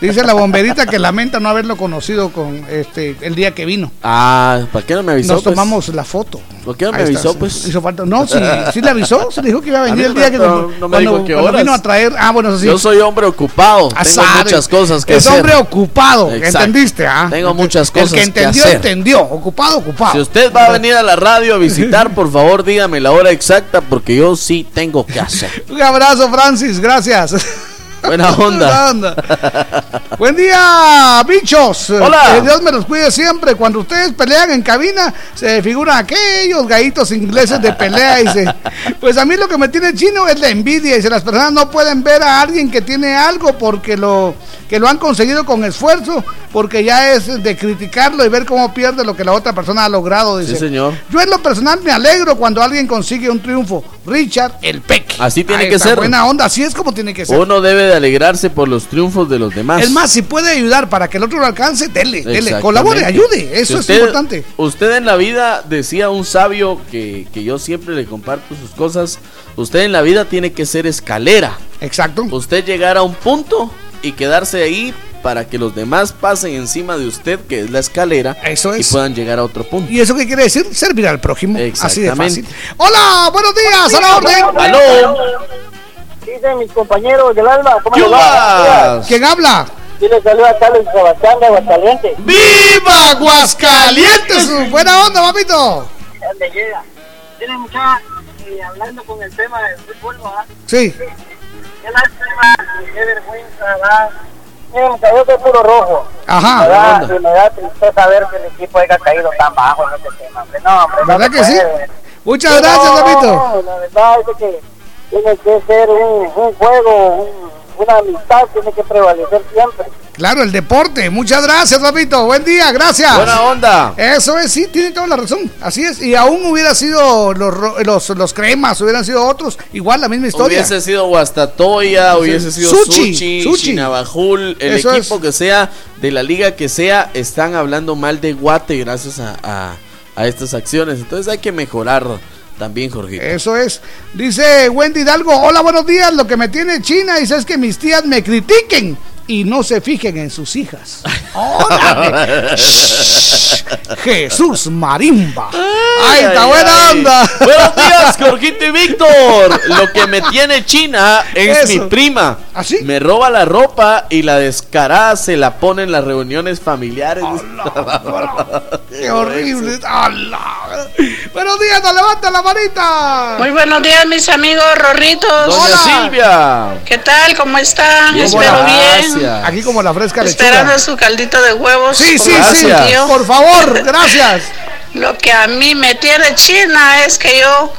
S3: Dice la bomberita que lamenta no haberlo conocido con este el día que vino.
S2: Ah, ¿para qué no me avisó?
S3: Nos
S2: pues?
S3: tomamos la foto.
S2: ¿Por qué no me
S3: Ahí
S2: avisó, pues?
S3: Hizo falta. No, sí, sí le avisó, sí le dijo que iba a venir el
S2: no
S3: día
S2: me-
S3: que
S2: no- no me
S3: cuando,
S2: dijo
S3: cuando vino a traer. Ah, bueno, eso sí.
S2: Yo soy hombre ocupado. Tengo
S3: Azar.
S2: muchas cosas que
S3: es
S2: hacer.
S3: hombre ocupado,
S2: Exacto.
S3: ¿entendiste? Ah?
S2: Tengo muchas cosas
S3: El que entendió,
S2: hacer.
S3: entendió. Ocupado, ocupado.
S2: Si usted va a venir a la radio a visitar, por favor dígame la hora exacta porque yo sí tengo que hacer.
S3: Un abrazo, Francis, gracias. (laughs)
S2: Buena onda.
S3: Buena onda. Buen día, bichos.
S2: Hola.
S3: Que Dios me los cuide siempre. Cuando ustedes pelean en cabina, se figuran aquellos gallitos ingleses de pelea. Dice, pues a mí lo que me tiene chino es la envidia. Dice, las personas no pueden ver a alguien que tiene algo porque lo que lo han conseguido con esfuerzo, porque ya es de criticarlo y ver cómo pierde lo que la otra persona ha logrado. Dice,
S2: Sí, señor.
S3: yo en lo personal me alegro cuando alguien consigue un triunfo. Richard, el Peque.
S2: Así tiene
S3: Ahí
S2: que ser.
S3: Buena onda, así es como tiene que ser.
S2: Uno debe de alegrarse por los triunfos de los demás.
S3: Es más, si puede ayudar para que el otro lo alcance, dele, dele, colabore, ayude, eso
S2: Si
S3: es importante.
S2: Usted en la vida, decía un sabio que, que yo siempre le comparto sus cosas, usted en la vida tiene que ser escalera.
S3: Exacto.
S2: Usted llegar a un punto y quedarse ahí para que los demás pasen encima de usted, que es la escalera,
S3: Eso
S2: y
S3: es.
S2: puedan llegar a otro punto.
S3: ¿Y eso qué quiere decir? Servir al prójimo, así de
S2: Exactamente.
S3: fácil. Hola, buenos días, a la orden.
S2: ¡Aló!
S21: Dicen mis compañeros del alma, ¿cómo.
S3: ¿Quién habla?
S21: Y saluda a Carlos Sebastián de Aguascalientes.
S3: ¡Viva Aguascalientes! (laughs) Buena onda, papito.
S21: ¿Dónde llega? Tiene mucha... Y hablando con el tema del fútbol, ¿verdad?
S3: Sí.
S21: Qué lástima, qué vergüenza, ¿verdad? Miren, yo soy puro rojo.
S3: Ajá.
S21: ¿verdad? Y me da tristeza ver que el equipo haya caído tan bajo en este tema. hombre. No, hombre, no
S3: ¿Verdad
S21: se
S3: que sí?
S21: puede.
S3: Muchas
S21: No,
S3: gracias, papito.
S21: La verdad es que tiene que ser un, un juego, un- una amistad, tiene que prevalecer siempre.
S3: Claro, el deporte. Muchas gracias, papito. Buen día, gracias.
S2: Buena onda.
S3: Eso es, sí, tiene toda la razón. Así es. Y aún hubiera sido los, los, los cremas, hubieran sido otros. Igual la misma historia.
S2: Hubiese sido Guastatoya, hubiese sido
S3: Suchi,
S2: Suchi,
S3: Suchi.
S2: Chinabajul, el
S3: Eso
S2: equipo que sea, de la liga que sea, están hablando mal de Guate gracias a, a- a estas acciones. Entonces hay que mejorar también, Jorge.
S3: Eso es. Dice Wendy Hidalgo, hola, buenos días. Lo que me tiene China dice es que mis tías me critiquen y no se fijen en sus hijas. ¡Órale! (laughs) Jesús Marimba. ¡Ay, está
S2: ay,
S3: buena
S2: ay.
S3: onda!
S2: Buenos días, (laughs) Jorgito y Víctor. Lo que me tiene China es
S3: Eso.
S2: mi prima.
S3: ¿Así?
S2: Me roba la ropa y la descarada se la pone en las reuniones familiares. (laughs)
S3: ¡Qué horrible! ¡Hala! Buenos días, nos levanta la manita.
S34: Muy buenos días, mis amigos rorritos.
S2: Doña Silvia.
S34: ¿Qué tal? ¿Cómo está?
S2: Bien,
S34: Espero
S2: gracias.
S3: Aquí como la fresca
S34: Esperando
S3: lechuga.
S34: su caldito de huevos.
S3: Sí, sí, sí. Por favor, gracias. (laughs)
S34: Lo que a mí me tiene china es que yo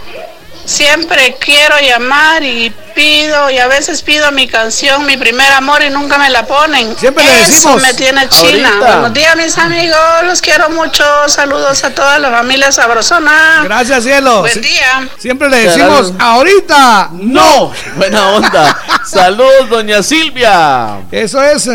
S34: siempre quiero llamar y pido y a veces pido mi canción, mi primer amor y nunca me la ponen.
S3: Siempre le
S34: Eso
S3: decimos,
S34: me tiene china.
S3: ahorita.
S34: Buenos días, mis amigos. Los quiero mucho. Saludos a toda la familia sabrosona.
S3: Gracias, cielo.
S34: Buen día.
S3: Siempre le decimos, ahorita, no. (laughs)
S2: Buena onda. Saludos, doña Silvia.
S3: Eso es.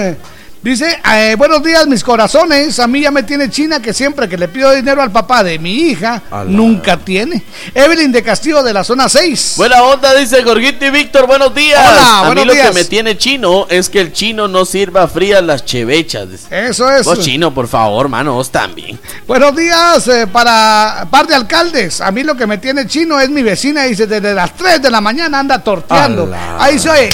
S3: Dice, eh, buenos días mis corazones, a mí ya me tiene China que siempre que le pido dinero al papá de mi hija, nunca tiene. Evelyn de Castillo de la zona 6.
S2: Buena onda, dice Jorgito y Víctor. Buenos días.
S3: Hola,
S2: a
S3: buenos
S2: mí lo que me tiene chino es que el chino no sirva frías las chevechas.
S3: Eso es.
S2: Vos chino, por favor, mano, vos también.
S3: Buenos días eh, para par de alcaldes. A mí lo que me tiene chino es mi vecina, dice, desde las 3 de la mañana anda torteando. Ahí se oye.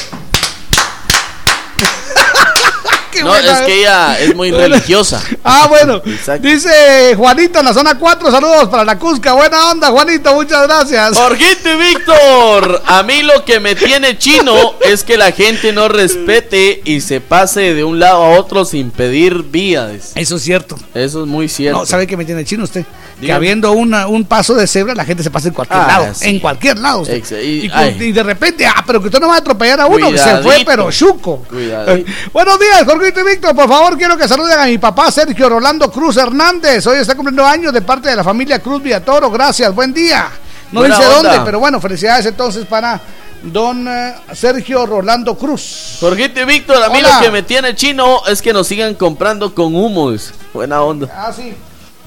S3: Qué
S2: No,
S3: buena,
S2: es que
S3: ¿eh?
S2: ella es muy (laughs) religiosa.
S3: Ah, bueno.
S2: Exacto.
S3: Dice Juanito en la zona 4, saludos para la Cusca. Buena onda, Juanito, muchas gracias.
S2: Jorgito y Víctor, a mí lo que me tiene chino es que la gente no respete y se pase de un lado a otro sin pedir vías.
S3: Eso es cierto.
S2: Eso es muy cierto.
S3: No, ¿sabe qué me tiene chino usted? Que habiendo una, un paso de cebra, la gente se pasa en cualquier
S2: Ah,
S3: lado.
S2: sí.
S3: En cualquier lado.
S2: y-
S3: de repente, ah, pero que usted no va a atropellar a uno, se fue, pero chuco. (laughs) Buenos días, Jorgito y Víctor. Por favor, quiero que saluden a mi papá Sergio Rolando Cruz Hernández. Hoy está cumpliendo años de parte de la familia Cruz Villatoro. Gracias, buen día. No
S2: Buena
S3: dice
S2: onda.
S3: dónde, pero bueno, felicidades entonces para don eh, Sergio Rolando Cruz.
S2: Jorgito y Víctor, a mí
S3: Hola.
S2: lo que me tiene chino es que nos sigan comprando con humos. Buena onda.
S3: Ah, sí.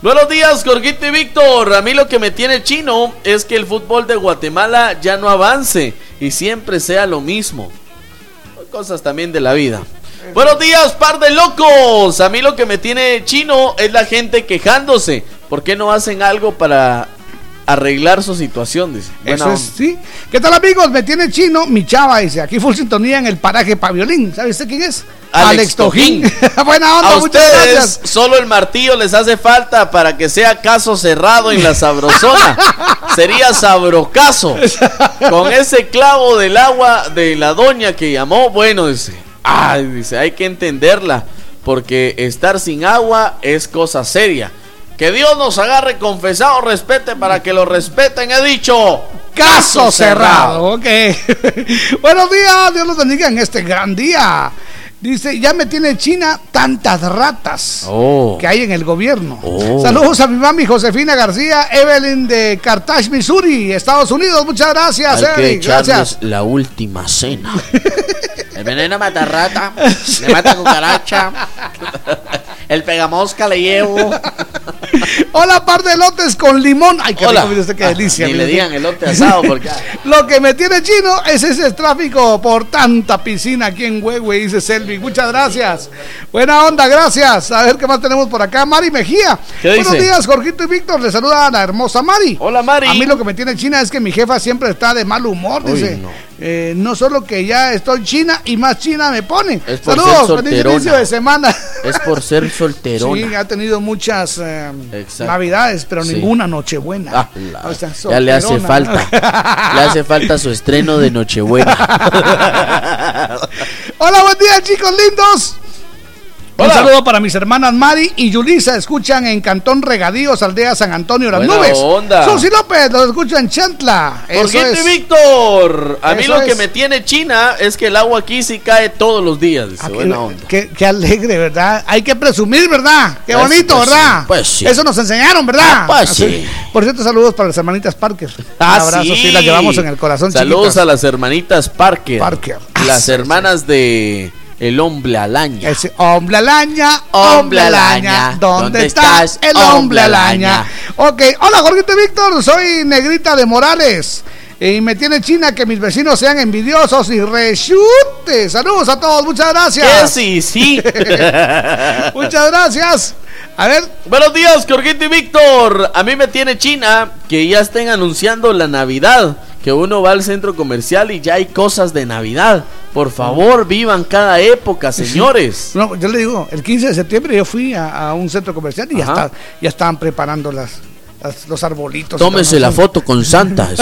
S2: Buenos días, Jorgito y Víctor. A mí lo que me tiene chino es que el fútbol de Guatemala ya no avance y siempre sea lo mismo. Cosas también de la vida. Buenos días, par de locos. A mí lo que me tiene chino es la gente quejándose. ¿Por qué no hacen algo para arreglar su situación? Dice. Buena
S3: Eso es,
S2: onda.
S3: sí. ¿Qué tal amigos? Me tiene chino, mi chava, dice. Aquí full sintonía en el paraje Paviolín. ¿Sabe usted quién es?
S2: Alex
S3: Tojín. (laughs) Buena onda,
S2: A
S3: muchas
S2: ustedes
S3: gracias.
S2: solo el martillo les hace falta para que sea caso cerrado en la sabrosona. (laughs) Sería sabrocaso. Con ese clavo del agua de la doña que llamó, bueno, dice, ay, dice, hay que entenderla, porque estar sin agua es cosa seria. Que Dios nos agarre confesado, respete para que lo respeten, he dicho.
S3: Caso cerrado, ok. (laughs) Buenos días, Dios los bendiga en este gran día. Dice, ya me tiene China tantas ratas
S2: Oh.
S3: que hay en el gobierno.
S2: Oh.
S3: Saludos a mi mami Josefina García, Evelyn de Carthage, Missouri, Estados Unidos. Muchas gracias,
S2: Hay que
S3: Evelyn. Gracias.
S2: la última cena. (laughs) El veneno mata rata, le mata cucaracha. (laughs) El pegamosca le llevo. (laughs)
S3: Hola, par de lotes con limón. Ay, qué
S2: Hola.
S3: rico, mire usted, qué
S2: Ah,
S3: delicia.
S2: ni
S3: mire
S2: le
S3: usted.
S2: digan elote asado porque (laughs)
S3: Lo que me tiene chino es ese tráfico por tanta piscina aquí en Huehue, dice Selvi. Muchas gracias. Buena onda, gracias. A ver qué más tenemos por acá. Mari Mejía.
S2: ¿Qué
S3: Buenos
S2: dice?
S3: días, Jorgito y Víctor. Le saluda a la hermosa Mari.
S2: Hola, Mari.
S3: A mí lo que me tiene china es que mi jefa siempre está de mal humor,
S2: Uy,
S3: dice.
S2: no.
S3: Eh, no solo que ya estoy china y más china me pone.
S2: Es por
S3: Saludos, feliz inicio de semana.
S2: es por ser solterona.
S3: Sí, ha tenido muchas eh, navidades, pero
S2: Sí.
S3: ninguna nochebuena.
S2: Ah, la-
S3: O sea,
S2: ya le hace falta. le hace falta su estreno de Nochebuena. (laughs)
S3: Hola, buen día, chicos lindos. Un saludo para mis hermanas Mari y Yulisa. Escuchan en Cantón Regadíos, Aldea San Antonio, Las
S2: Buena
S3: Nubes.
S2: onda.
S3: Susi López, los escucho en Chantla.
S2: Jorgito
S3: es.
S2: Víctor, a mí
S3: Eso
S2: lo que
S3: es.
S2: me tiene China es que el agua aquí sí cae todos los días. Dice,
S3: Ah,
S2: buena onda.
S3: Qué, qué alegre, ¿verdad? Hay que presumir, ¿verdad? Qué
S2: Pues-
S3: bonito,
S2: pues
S3: ¿verdad?
S2: pues sí.
S3: Eso nos enseñaron, ¿verdad?
S2: Ah, pues
S3: Así.
S2: sí.
S3: Por cierto, saludos para las hermanitas Parker.
S2: Ah,
S3: Un abrazo, sí. las llevamos en el corazón,
S2: Saludos
S3: chiquitas.
S2: a las hermanitas Parker.
S3: Parker.
S2: Las hermanas de El Hombre Alaña.
S3: Ese hombre alaña,
S2: Hombre
S3: alaña, ¿dónde,
S2: ¿dónde
S3: está
S2: estás,
S3: el
S2: hombre
S3: alaña? Ok, hola Jorgito y Víctor, soy Negrita de Morales. Y me tiene China que mis vecinos sean envidiosos y rechute. Saludos a todos, muchas gracias.
S2: Sí, sí. (laughs)
S3: muchas gracias. A ver.
S2: Buenos días, Jorgito y Víctor. A mí me tiene China que ya estén anunciando la Navidad. Que uno va al centro comercial y ya hay cosas de Navidad. Por favor, vivan cada época, señores.
S3: No, yo le digo, el 15 de septiembre yo fui a, a un centro comercial y ya, está, ya estaban preparando las, las- los arbolitos.
S2: Tómese la foto con Santa. (laughs)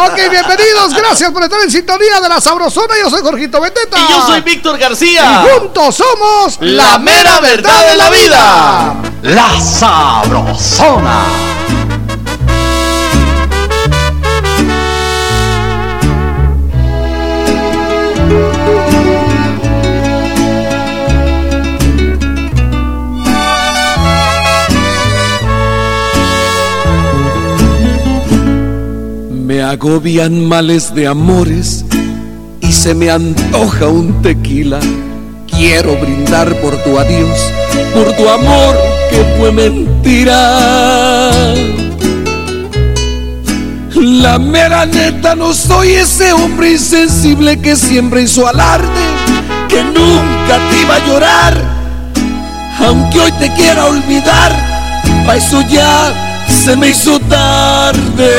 S3: Ok, bienvenidos, gracias por estar en sintonía de la Sabrosona. Yo soy Jorgito Beteta.
S2: Y yo soy Víctor García.
S3: Y juntos somos
S2: La mera verdad de la vida.
S7: La Sabrosona.
S31: Agobian males de amores y se me antoja un tequila. Quiero brindar por tu adiós, por tu amor que fue mentira. La mera neta no soy ese hombre insensible que siempre hizo alarde, que nunca te iba a llorar. Aunque hoy te quiera olvidar, pa' eso ya se me hizo tarde.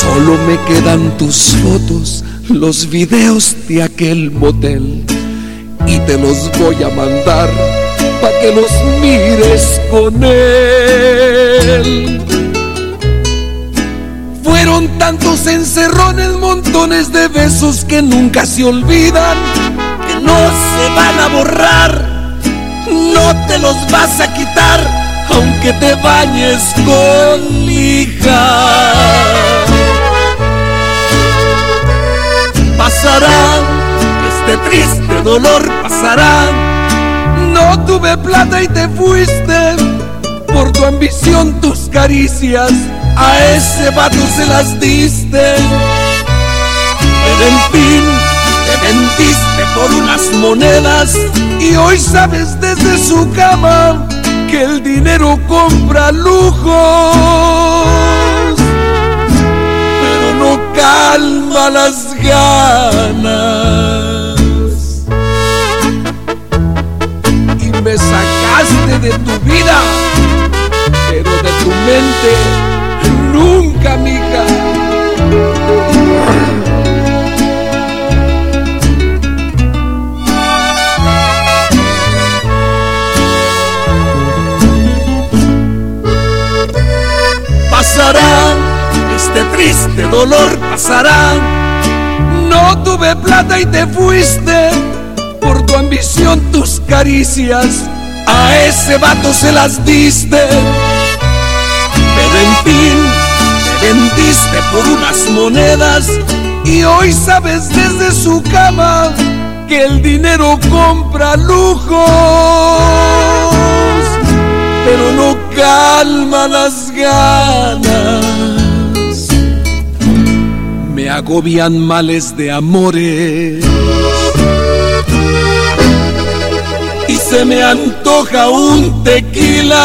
S31: Solo me quedan tus fotos, los videos de aquel motel. Y te los voy a mandar pa' que los mires con él. Fueron tantos encerrones, montones de besos que nunca se olvidan, que no se van a borrar no te los vas a quitar, aunque te bañes con lija. Pasará, este triste dolor pasará. No tuve plata y te fuiste, por tu ambición tus caricias, a ese vato se las diste. Pero en fin, te vendiste por unas monedas y hoy sabes desde su cama que el dinero compra lujos, pero no calma las ganas. Y me sacaste de tu vida, pero de tu mente nunca, este triste dolor pasará. No tuve plata y te fuiste, por tu ambición tus caricias, a ese vato se las diste. Pero en fin, te vendiste por unas monedas y hoy sabes desde su cama que el dinero compra lujos pero no calma las ganas. Me agobian males de amores y se me antoja un tequila.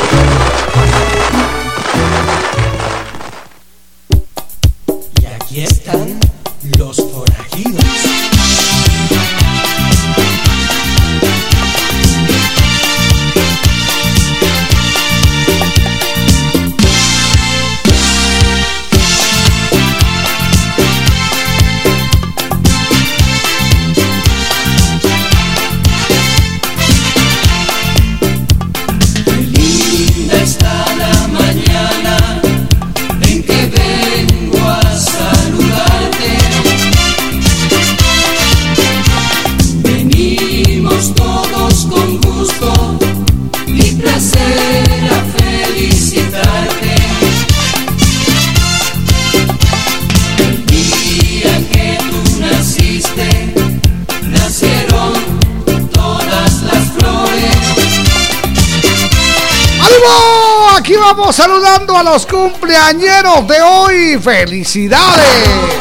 S3: Vamos saludando a los cumpleañeros de hoy. ¡Felicidades!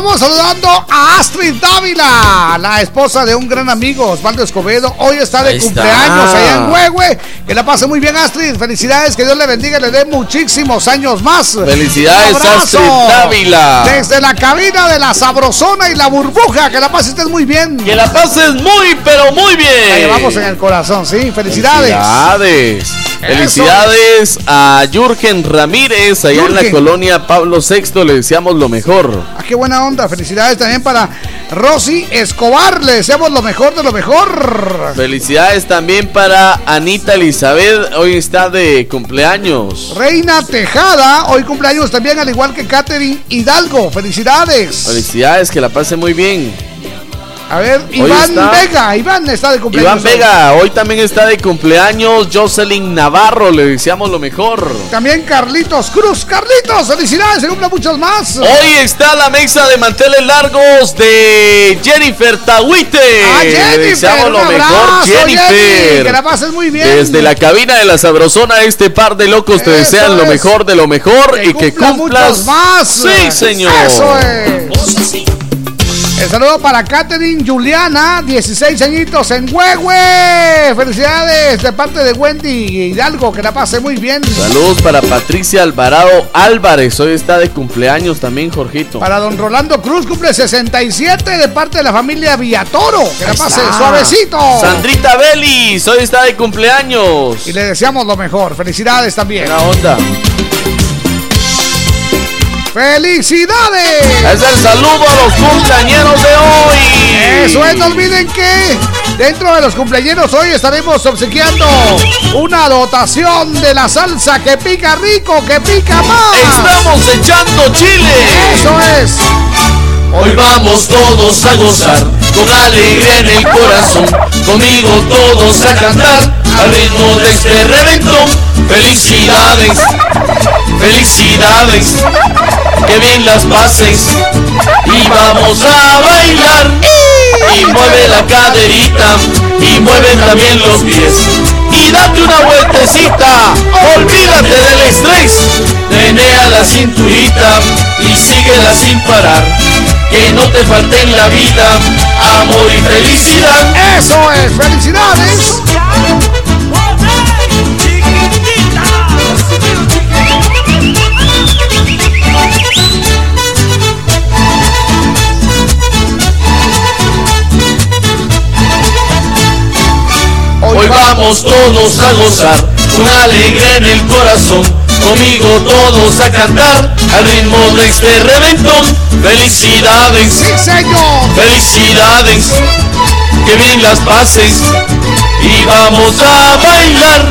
S3: Vamos saludando a Astrid Dávila, la esposa de un gran amigo, Osvaldo Escobedo. Hoy está de
S2: Ahí está.
S3: cumpleaños allá en Huehue. Que la pase muy bien, Astrid. Felicidades, que Dios le bendiga y le dé muchísimos años más.
S2: Felicidades. Astrid Dávila.
S3: Desde la cabina de la Sabrosona y la Burbuja. Que la pase usted muy bien.
S2: Que la pases muy, pero muy bien.
S3: La llevamos en el corazón, sí. Felicidades.
S2: Felicidades. Felicidades a Jürgen Ramírez, allá en la colonia Pablo VI. Le deseamos lo mejor.
S3: Qué buena onda. Felicidades también para Rosy Escobar. Le deseamos lo mejor de lo mejor.
S2: Felicidades también para Anita Elizabeth. Hoy está de cumpleaños.
S3: Reina Tejada, hoy cumpleaños también, al igual que Catherine Hidalgo. Felicidades.
S2: Felicidades, que la pase muy bien.
S3: A ver, Iván
S2: está-
S3: Vega. Iván está de cumpleaños.
S2: Iván Vega, hoy también está de cumpleaños. Jocelyn Navarro, le deseamos lo mejor.
S3: También Carlitos Cruz. Carlitos, felicidades, se cumplan muchos más.
S2: Hoy está la mesa de manteles largos de Jennifer Tahuite.
S3: Ah,
S2: Le
S3: Jennifer,
S2: deseamos lo mejor, Jennifer.
S3: Jenny, que la pases muy bien.
S2: Desde la cabina de la Sabrosona, este par de locos te
S3: Eso
S2: desean lo mejor de lo mejor y que cumplas
S3: muchos más.
S2: Sí, señor.
S3: Eso es. El saludo para Catherine Juliana, 16 añitos en Huehue. Felicidades de parte de Wendy Hidalgo, que la pase muy bien.
S2: Saludos para Patricia Alvarado Álvarez. Hoy está de cumpleaños también, Jorgito.
S3: Para don Rolando Cruz, cumple 67 de parte de la familia Villatoro. Que la pase
S2: está.
S3: suavecito.
S2: Sandrita Belis, hoy está de cumpleaños.
S3: Y le deseamos lo mejor. Felicidades también.
S2: Buena onda.
S3: ¡Felicidades!
S2: Es el saludo a los cumpleañeros de hoy.
S3: Eso es, no olviden que dentro de los cumpleaños hoy estaremos obsequiando una dotación de la salsa que pica rico, que pica más.
S2: Estamos echando chile.
S3: Eso es.
S18: Hoy vamos todos a gozar, con alegría en el corazón, conmigo todos a cantar, al ritmo de este reventón. Felicidades, felicidades, que bien las pases, y vamos a bailar. Y mueve la caderita, y mueve también los pies, y date una vueltecita, olvídate del estrés, menea la cinturita, y síguela sin parar. Que no te falte en la vida. Amor y felicidad.
S3: Eso es, felicidades.
S18: Vamos todos a gozar, con alegría en el corazón, conmigo todos a cantar, al ritmo de este reventón. Felicidades,
S3: sí señor,
S18: felicidades, que bien las pases, y vamos a bailar.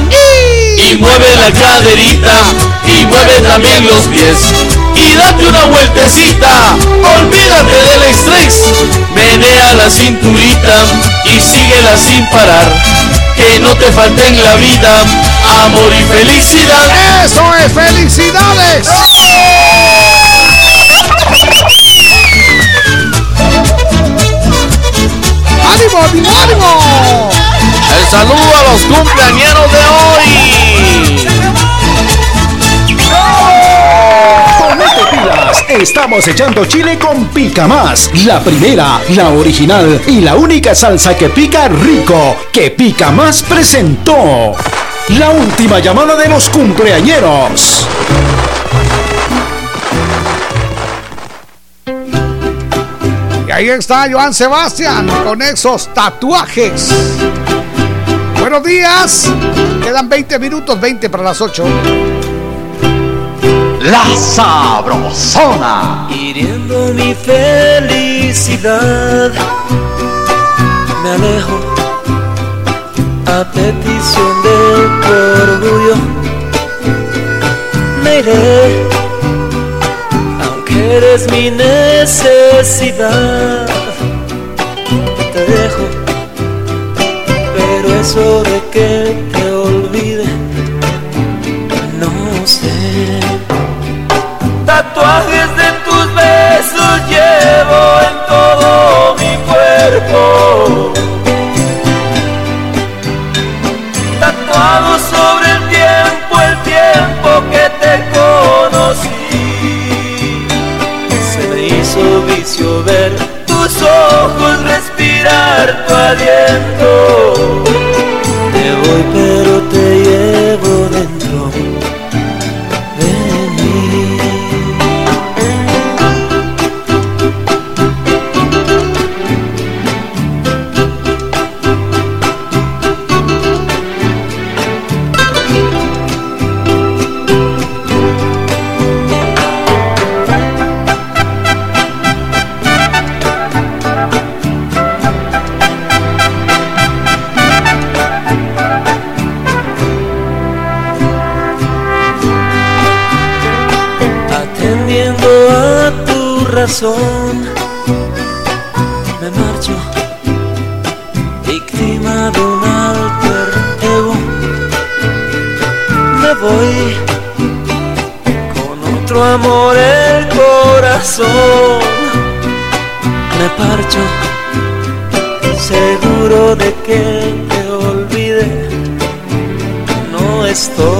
S18: Y mueve la caderita, y mueve también los pies, y date una vueltecita, olvídate del estrés, menea la cinturita, y síguela sin parar, que no te falte en la vida amor y felicidad.
S3: Eso es, felicidades. ¡Ánimo, ánimo, ánimo!
S2: El saludo a los cumpleañeros de hoy.
S19: Estamos echando chile con Pica Más, la primera, la original y la única salsa que pica rico, que Pica Más presentó. La última llamada de los cumpleañeros.
S3: Y ahí está Joan Sebastián con esos tatuajes. Buenos días. Quedan 20 minutos, 20 para las 8.
S7: La Sabrosona.
S5: hiriendo mi felicidad. Me alejo a petición de tu orgullo. Me iré, aunque eres mi necesidad. Te dejo, pero eso de que Tatuajes de tus besos llevo en todo mi cuerpo. Tatuado sobre el tiempo, el tiempo que te conocí. Se me hizo vicio ver tus ojos, respirar tu aliento. Te voy amor el corazón. Me parcho, seguro de que te olvide. No estoy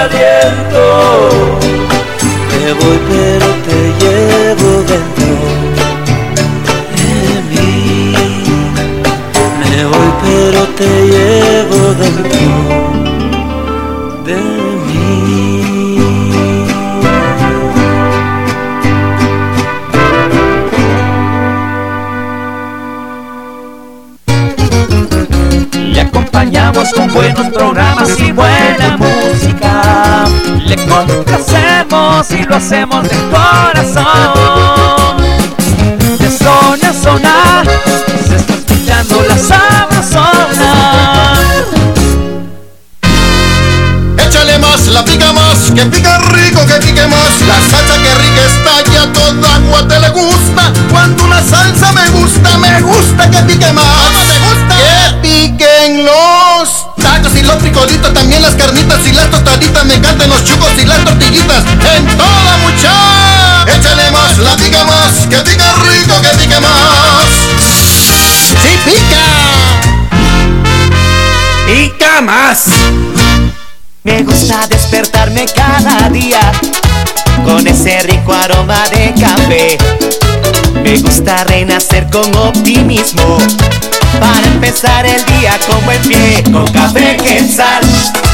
S5: Me voy pero te llevo dentro de mí. Me voy pero te llevo dentro
S35: y lo hacemos de corazón.
S29: Más. Me gusta
S35: despertarme cada día con ese rico aroma de café. Me gusta renacer con optimismo para empezar el día con buen pie. Con café quetzal,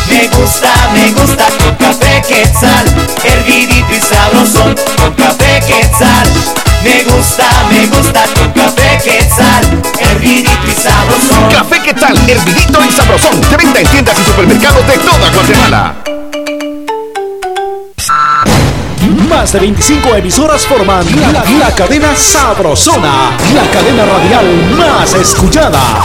S35: me gusta, me gusta con café quetzal, hervidito y sabrosón. Con café quetzal, me gusta, me gusta con café quetzal, hervidito y sabrosón.
S28: Café ¿qué tal? Hervidito y sabrosón. De venta en tiendas y supermercados de toda Guatemala.
S19: Más de 25 emisoras forman la, la cadena Sabrosona, la cadena radial más escuchada.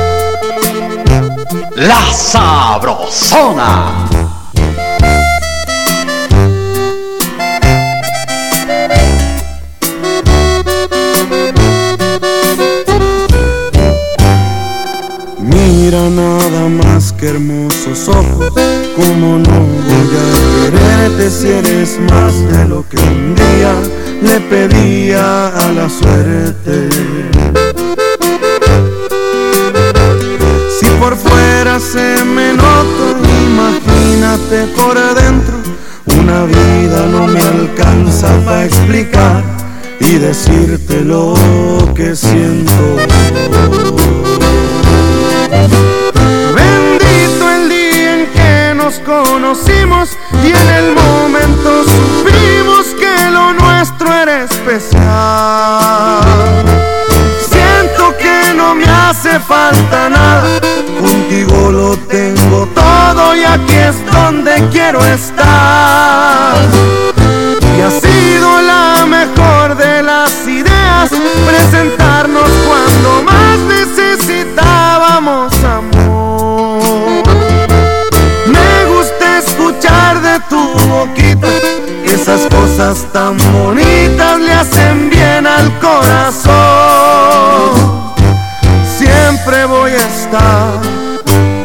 S4: La Sabrosona.
S6: Mira nada más que hermosos ojos, como no voy a quererte si eres más de lo que un día le pedía a la suerte. Por fuera se me nota, imagínate por adentro, una vida no me alcanza para explicar y decirte lo que siento. Bendito el día en que nos conocimos y en el momento supimos que lo nuestro era especial. Hace falta nada, contigo lo tengo todo y aquí es donde quiero estar. Y ha sido la mejor de las ideas presentarnos cuando más necesitábamos amor. Me gusta escuchar de tu boquita esas cosas tan bonitas le hacen bien al corazón.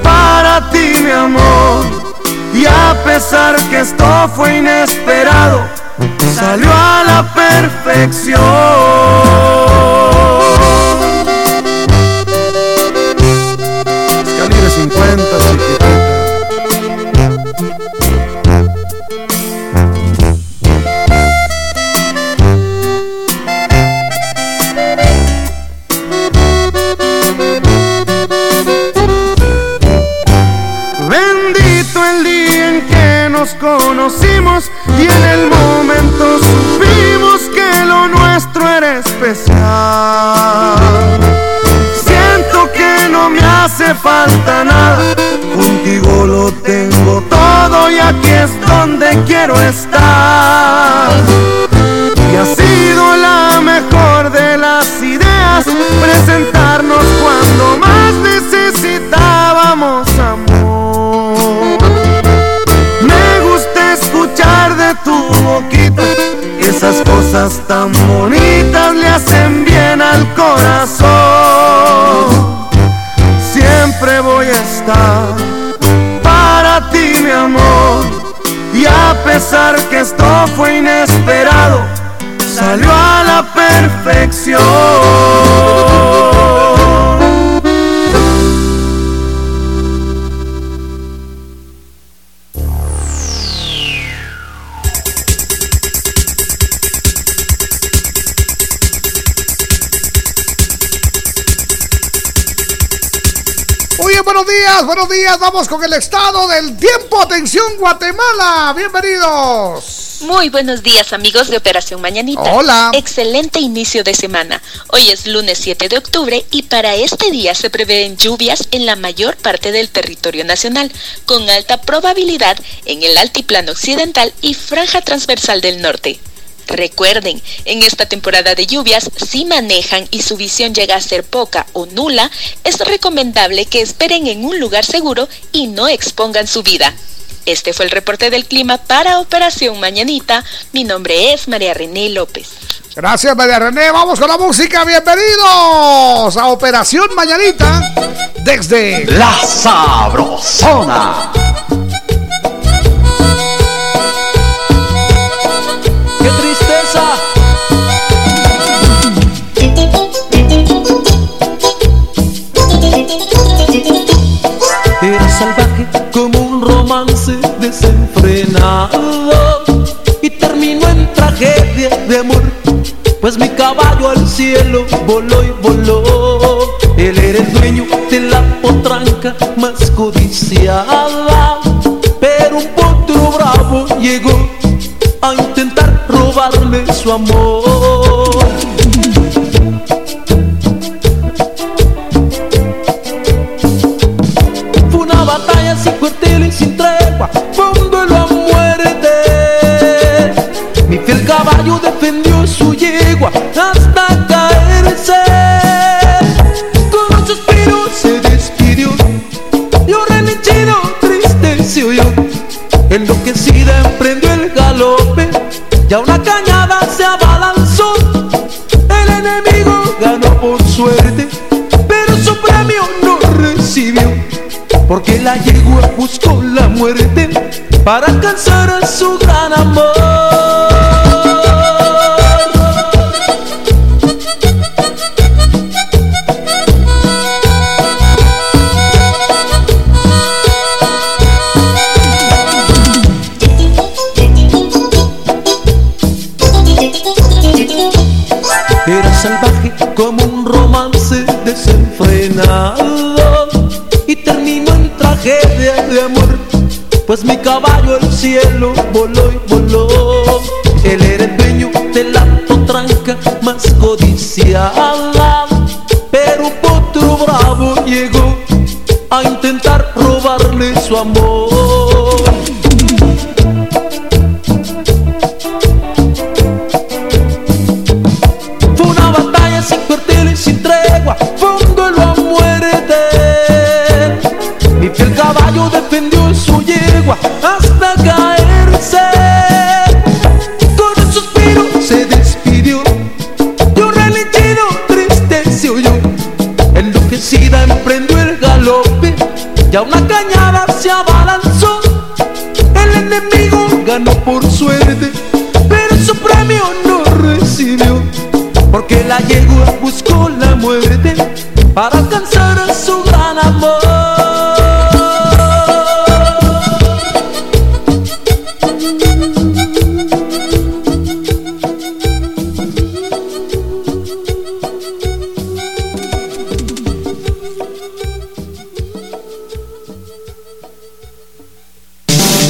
S6: Para ti, mi amor. Y a pesar que esto fue inesperado, salió a la perfección. Especial. Siento que no me hace falta nada, contigo lo tengo todo y aquí es donde quiero estar. Y ha sido la mejor de las ideas presentarnos cuando más necesitábamos amor. Me gusta escuchar de tu boquita esas cosas tan bonitas corazón. Siempre voy a estar para ti, mi amor. Y a pesar que esto fue inesperado, salió a la perfección.
S3: Días, buenos días. Vamos con el estado del tiempo. Atención, Guatemala. Bienvenidos.
S36: Muy buenos días amigos de Operación Mañanita.
S3: Hola.
S36: Excelente inicio de semana. Hoy es lunes 7 de octubre y para este día se prevén lluvias en la mayor parte del territorio nacional, con alta probabilidad en el altiplano occidental y franja transversal del norte. Recuerden, en esta temporada de lluvias, si manejan y su visión llega a ser poca o nula, es recomendable que esperen en un lugar seguro y no expongan su vida. Este fue el reporte del clima para Operación Mañanita. Mi nombre es María René López.
S3: Gracias, María René. Vamos con la música. Bienvenidos a Operación Mañanita desde
S4: La Sabrosona.
S37: Romance desenfrenado y terminó en tragedia de amor. Pues mi caballo al cielo voló y voló. Él era el dueño de la
S6: más codiciada. Pero un potro bravo llegó a intentar robarle su amor. Para alcanzar su gran amor.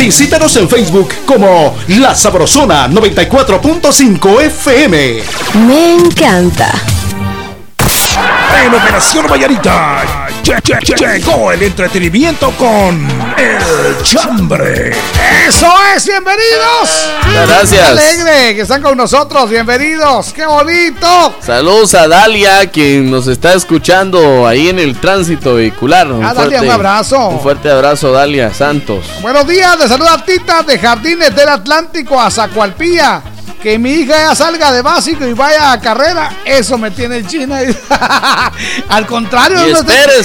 S19: Visítanos en Facebook como La Sabrosona 94.5 FM.
S26: Me encanta.
S12: En Operación Vallarita lle- lle- lle- llegó el entretenimiento con El Chambre.
S3: Eso es, bienvenidos.
S2: Gracias.
S3: Qué alegre que están con nosotros, bienvenidos, qué bonito.
S2: Saludos a Dalia, quien nos está escuchando ahí en el tránsito vehicular.
S3: Ah, Dalia, un abrazo.
S2: Un fuerte abrazo, Dalia Santos.
S3: Buenos días, le saluda Tita de Jardines del Atlántico a Zacualpía. Que mi hija ya salga de básico y vaya a carrera, eso me tiene en China. (laughs) Al contrario,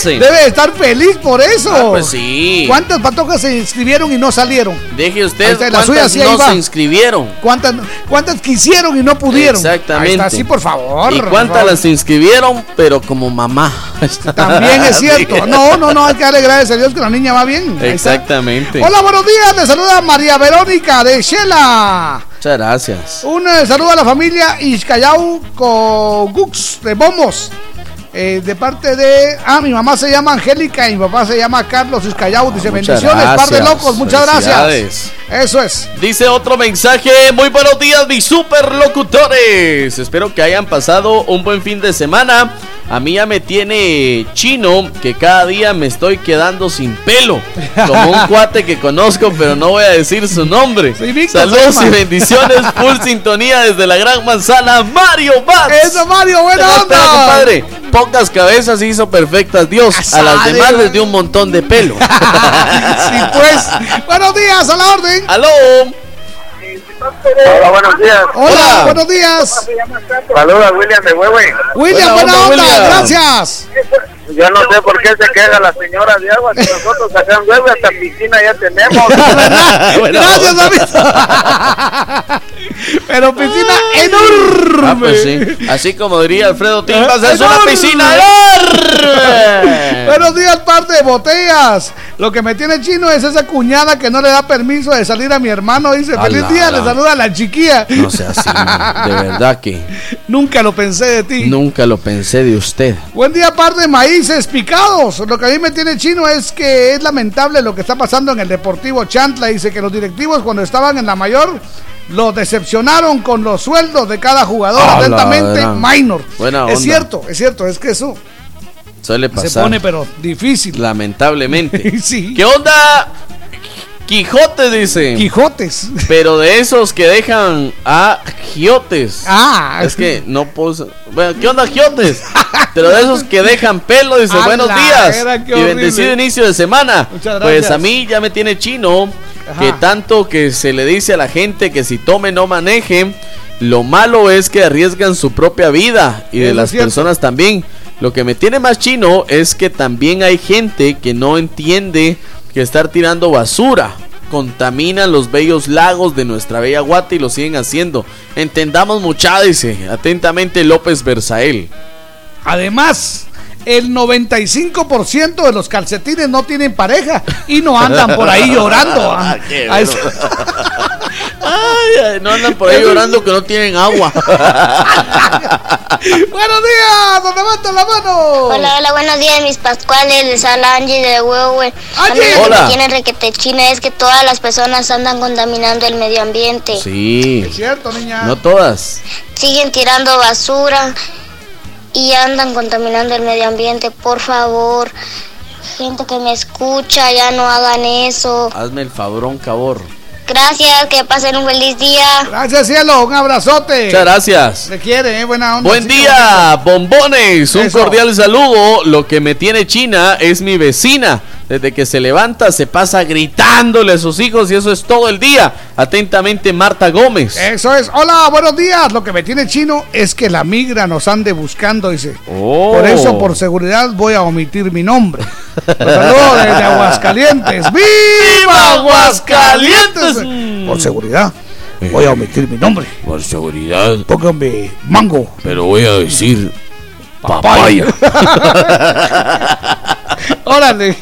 S3: debe estar feliz por eso.
S2: Ah, pues sí.
S3: ¿Cuántas patojas se inscribieron y no salieron?
S2: Deje usted
S3: está,
S2: cuántas
S3: suya sí,
S2: no se inscribieron.
S3: ¿Cuántas, ¿Cuántas quisieron y no pudieron?
S2: Exactamente.
S3: Está, sí, por favor.
S2: ¿Y cuántas
S3: favor.
S2: las inscribieron? Pero como mamá. (laughs)
S3: También es cierto. No, no, no, hay que darle gracias a Dios que la niña va bien.
S2: Exactamente.
S3: Hola, buenos días. Le saluda María Verónica de Shela.
S2: Muchas gracias.
S3: Un eh, saludo a la familia Iscayau Cogux de Bombos. Eh, de parte de. Ah, mi mamá se llama Angélica y mi papá se llama Carlos Iscayau. Dice bendiciones, par de
S2: gracias.
S3: locos. Muchas gracias. Eso es.
S2: Dice otro mensaje, muy buenos días mis superlocutores. Espero que hayan pasado un buen fin de semana. A mí ya me tiene chino que cada día me estoy quedando sin pelo. Como un (laughs) cuate que conozco, pero no voy a decir su nombre. Saludos y bendiciones, full sintonía desde la Gran Manzana, Mario Bats.
S3: Eso, Mario, buena onda.
S2: espera, compadre. Pocas cabezas hizo perfectas Dios. A las demás les dio un montón de pelo. (laughs)
S3: Sí, pues. (laughs) Buenos días, a la orden.
S2: ¡Aló!
S21: Hola, buenos días.
S3: Hola, buenos días.
S21: Saludos, William de Huehue.
S3: William, buena onda, gracias.
S21: Yo no sé por qué se queja la señora de agua, si nosotros acá en Huehue hasta piscina ya tenemos. (laughs)
S3: Gracias, David. (laughs) Pero piscina enorme.
S2: Ah, pues sí. Así como diría Alfredo Timbas, es una piscina enorme.
S3: Buenos días, parte de botellas. Lo que me tiene chino es esa cuñada que no le da permiso de salir a mi hermano. Dice,
S2: A
S3: feliz día, le saluda a la chiquilla.
S2: No sea así, de verdad que
S3: Nunca lo pensé de ti.
S2: nunca lo pensé de usted.
S3: Buen día, par de maíces picados. Lo que a mí me tiene chino es que es lamentable lo que está pasando en el Deportivo Chantla. Dice que los directivos cuando estaban en la mayor los decepcionaron con los sueldos de cada jugador. Atentamente. Minor.
S2: Buena
S3: Es
S2: onda.
S3: cierto, es cierto, es que eso
S2: Suele pasar.
S3: se pone pero difícil.
S2: Lamentablemente. (laughs)
S3: Sí.
S2: ¿Qué onda? Quijote dice.
S3: Quijotes.
S2: Pero de esos que dejan a giotes.
S3: Ah.
S2: Es que no puedo. Bueno, ¿qué onda, giotes? (laughs) Pero de esos que dejan pelo, dice, buenos días.
S3: era,
S2: Y bendecido inicio de semana.
S3: Muchas
S2: Pues
S3: gracias.
S2: a mí ya me tiene chino
S3: Ajá.
S2: que tanto que se le dice a la gente que si tome no maneje. Lo malo es que arriesgan su propia vida y de las
S3: cierto.
S2: personas también. Lo que me tiene más chino es que también hay gente que no entiende que estar tirando basura contaminan los bellos lagos de nuestra bella Guate y lo siguen haciendo. Entendamos mucha, dice atentamente López Berzael.
S3: Además, el 95% de los calcetines no tienen pareja y no andan por ahí llorando. ah.
S2: Qué
S3: A eso-
S2: Ay, ay, no andan por ahí llorando que no tienen agua. (laughs)
S3: Buenos días, donde levanta la mano.
S38: Hola, hola, buenos días, mis pascuales. Les habla Angie de Huehue. Lo que tiene requete china es que todas las personas andan contaminando el medio ambiente.
S2: Sí.
S3: Es cierto, niña.
S2: No todas.
S38: Siguen tirando basura y andan contaminando el medio ambiente. Por favor, gente que me escucha, ya no hagan eso.
S2: Hazme el favorón, cabor.
S38: Gracias, que pasen un feliz día.
S3: Gracias, cielo. Un abrazote.
S2: Muchas gracias.
S3: Se quiere, eh, buena onda.
S2: Buen
S3: Sí,
S2: día, bombones. Un
S3: Eso.
S2: cordial saludo. Lo que me tiene China es mi vecina. Desde que se levanta se pasa gritándole a sus hijos y eso es todo el día. Atentamente, Marta Gómez.
S3: Eso es. Hola, buenos días. Lo que me tiene chino es que la migra nos ande buscando, dice.
S2: Oh.
S3: Por eso, por seguridad, voy a omitir mi nombre. Los saludo desde Aguascalientes. ¡Viva Aguascalientes! Por seguridad, voy a omitir mi nombre.
S2: Por seguridad.
S3: Póngame mango.
S2: Pero voy a decir
S3: Papaya. (laughs) Órale.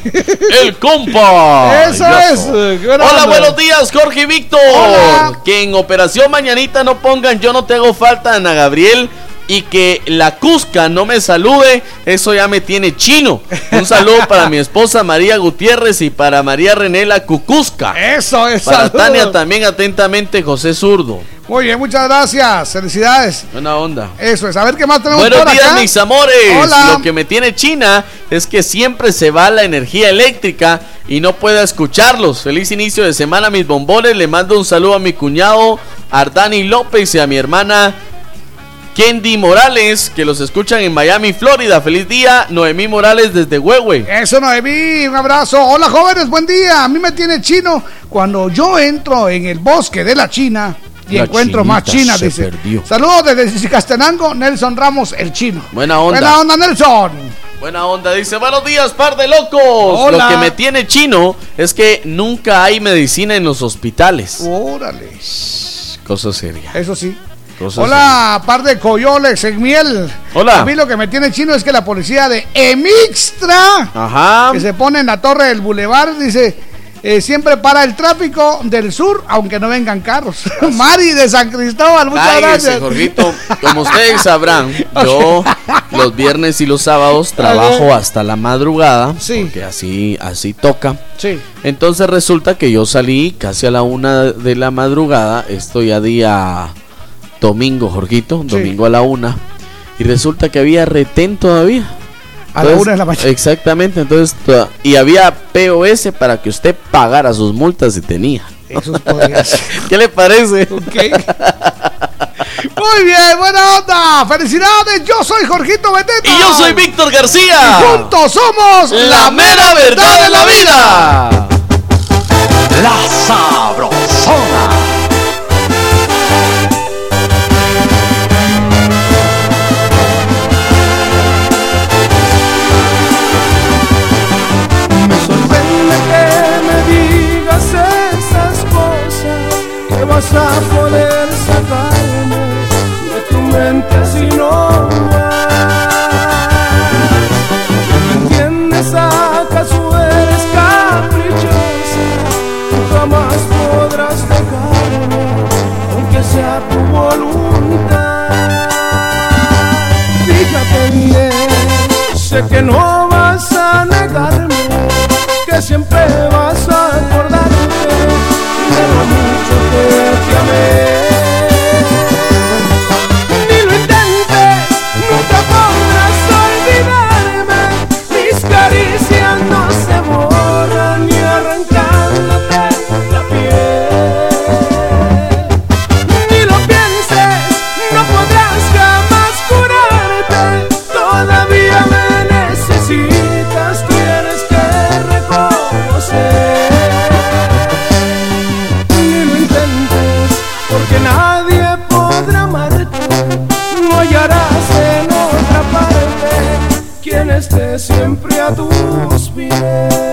S2: El compa.
S3: Eso es,
S2: Hola, buenos días, Jorge y Víctor.
S3: Hola.
S2: Que en Operación Mañanita no pongan Yo no te hago falta, Ana Gabriel. Y que la Cusca no me salude, eso ya me tiene chino. Un saludo para mi esposa María Gutiérrez y para María René la Cucusca.
S3: Eso es.
S2: Para
S3: saludos.
S2: Tania también atentamente José Zurdo.
S3: Muy bien, muchas gracias. Felicidades.
S2: Buena onda.
S3: Eso es. A ver qué más tenemos
S2: Buenos
S3: por
S2: días,
S3: acá.
S2: mis amores.
S3: Hola.
S2: Lo que me tiene China es que siempre se va la energía eléctrica y no puedo escucharlos. Feliz inicio de semana, mis bombones. Le mando un saludo a mi cuñado Ardani López y a mi hermana Kendi Morales, que los escuchan en Miami, Florida. Feliz día, Noemí Morales desde Huehue.
S3: Eso, Noemí, un abrazo. Hola, jóvenes, buen día. A mí me tiene chino cuando yo entro en el bosque de la China y
S2: La
S3: encuentro más
S2: se
S3: dice.
S2: perdió.
S3: Saludos desde Castenango, Nelson Ramos, el chino.
S2: Buena onda.
S3: Buena onda, Nelson.
S2: Buena onda, dice, buenos días, par de locos.
S3: Hola.
S2: Lo que me tiene chino es que nunca hay medicina en los hospitales.
S3: Órale.
S2: Cosa seria.
S3: Eso sí.
S2: Cosa
S3: Hola, par de coyoles en miel.
S2: Hola.
S3: A mí lo que me tiene chino es que la policía de Emixtra,
S2: Ajá.
S3: que se pone en la torre del bulevar, dice, eh, siempre para el tráfico del sur, aunque no vengan carros. (laughs) Mari de San Cristóbal, muchas
S2: Cállese,
S3: gracias.
S2: Jorgito. (laughs) Como ustedes sabrán, yo los viernes y los sábados trabajo hasta la madrugada. Porque así, así toca.
S3: Sí.
S2: Entonces resulta que yo salí casi a la una de la madrugada. Estoy a día domingo, Jorgito. Domingo a la una. Y resulta que había retén todavía.
S3: A la una de la mañana.
S2: Exactamente. Entonces, to- y había POS para que usted pagara sus multas si tenía.
S3: Eso. (laughs)
S2: ¿Qué le parece?
S3: Muy bien, buena onda. Felicidades, yo soy Jorgito Beteta.
S2: Y yo soy Víctor García.
S3: Y juntos somos
S2: La mera verdad de la vida.
S4: La Sabrosona.
S37: Que
S6: vas a poder sacarme de tu mente así no ¿Entiendes acaso eres caprichosa? Tú jamás podrás dejarme, aunque sea tu voluntad. Fíjate bien, sé que no vas a negarme, que siempre vas a acordarte que esté siempre a tus pies.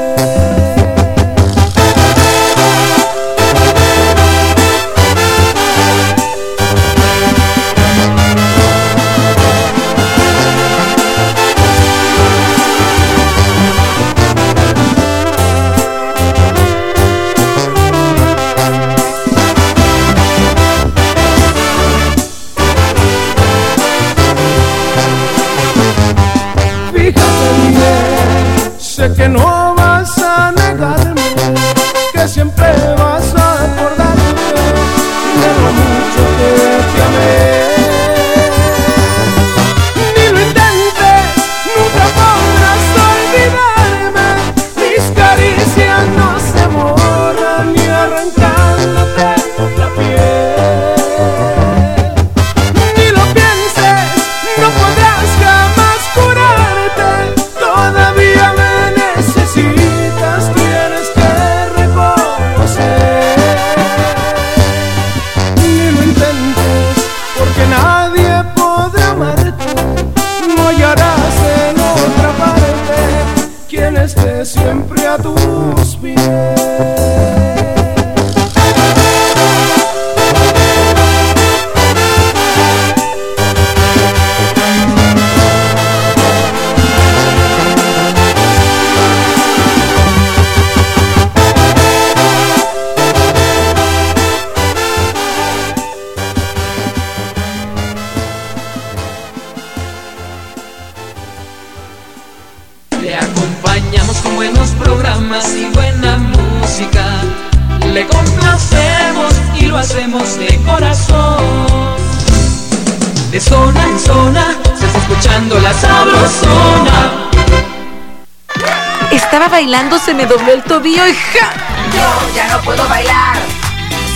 S6: Me
S39: dobló el tobillo y ¡ja!
S40: Yo ya no puedo bailar,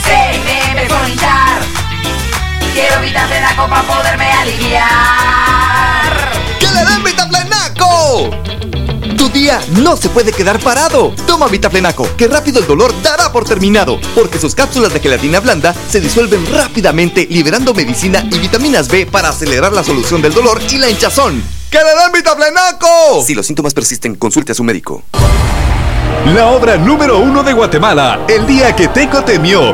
S40: se me ve vomitar. Quiero vitaplenaco para poderme aliviar.
S28: ¡Que le den Vitaplenaco! Tu día no se puede quedar parado. Toma Vitaplenaco, que rápido el dolor dará por terminado, porque sus cápsulas de gelatina blanda se disuelven rápidamente, liberando medicina y vitaminas B para acelerar la solución del dolor y la hinchazón. ¡Que le den Vitaplenaco! Si los síntomas persisten, consulte a su médico.
S41: La obra número uno de Guatemala, El día que Teco temió.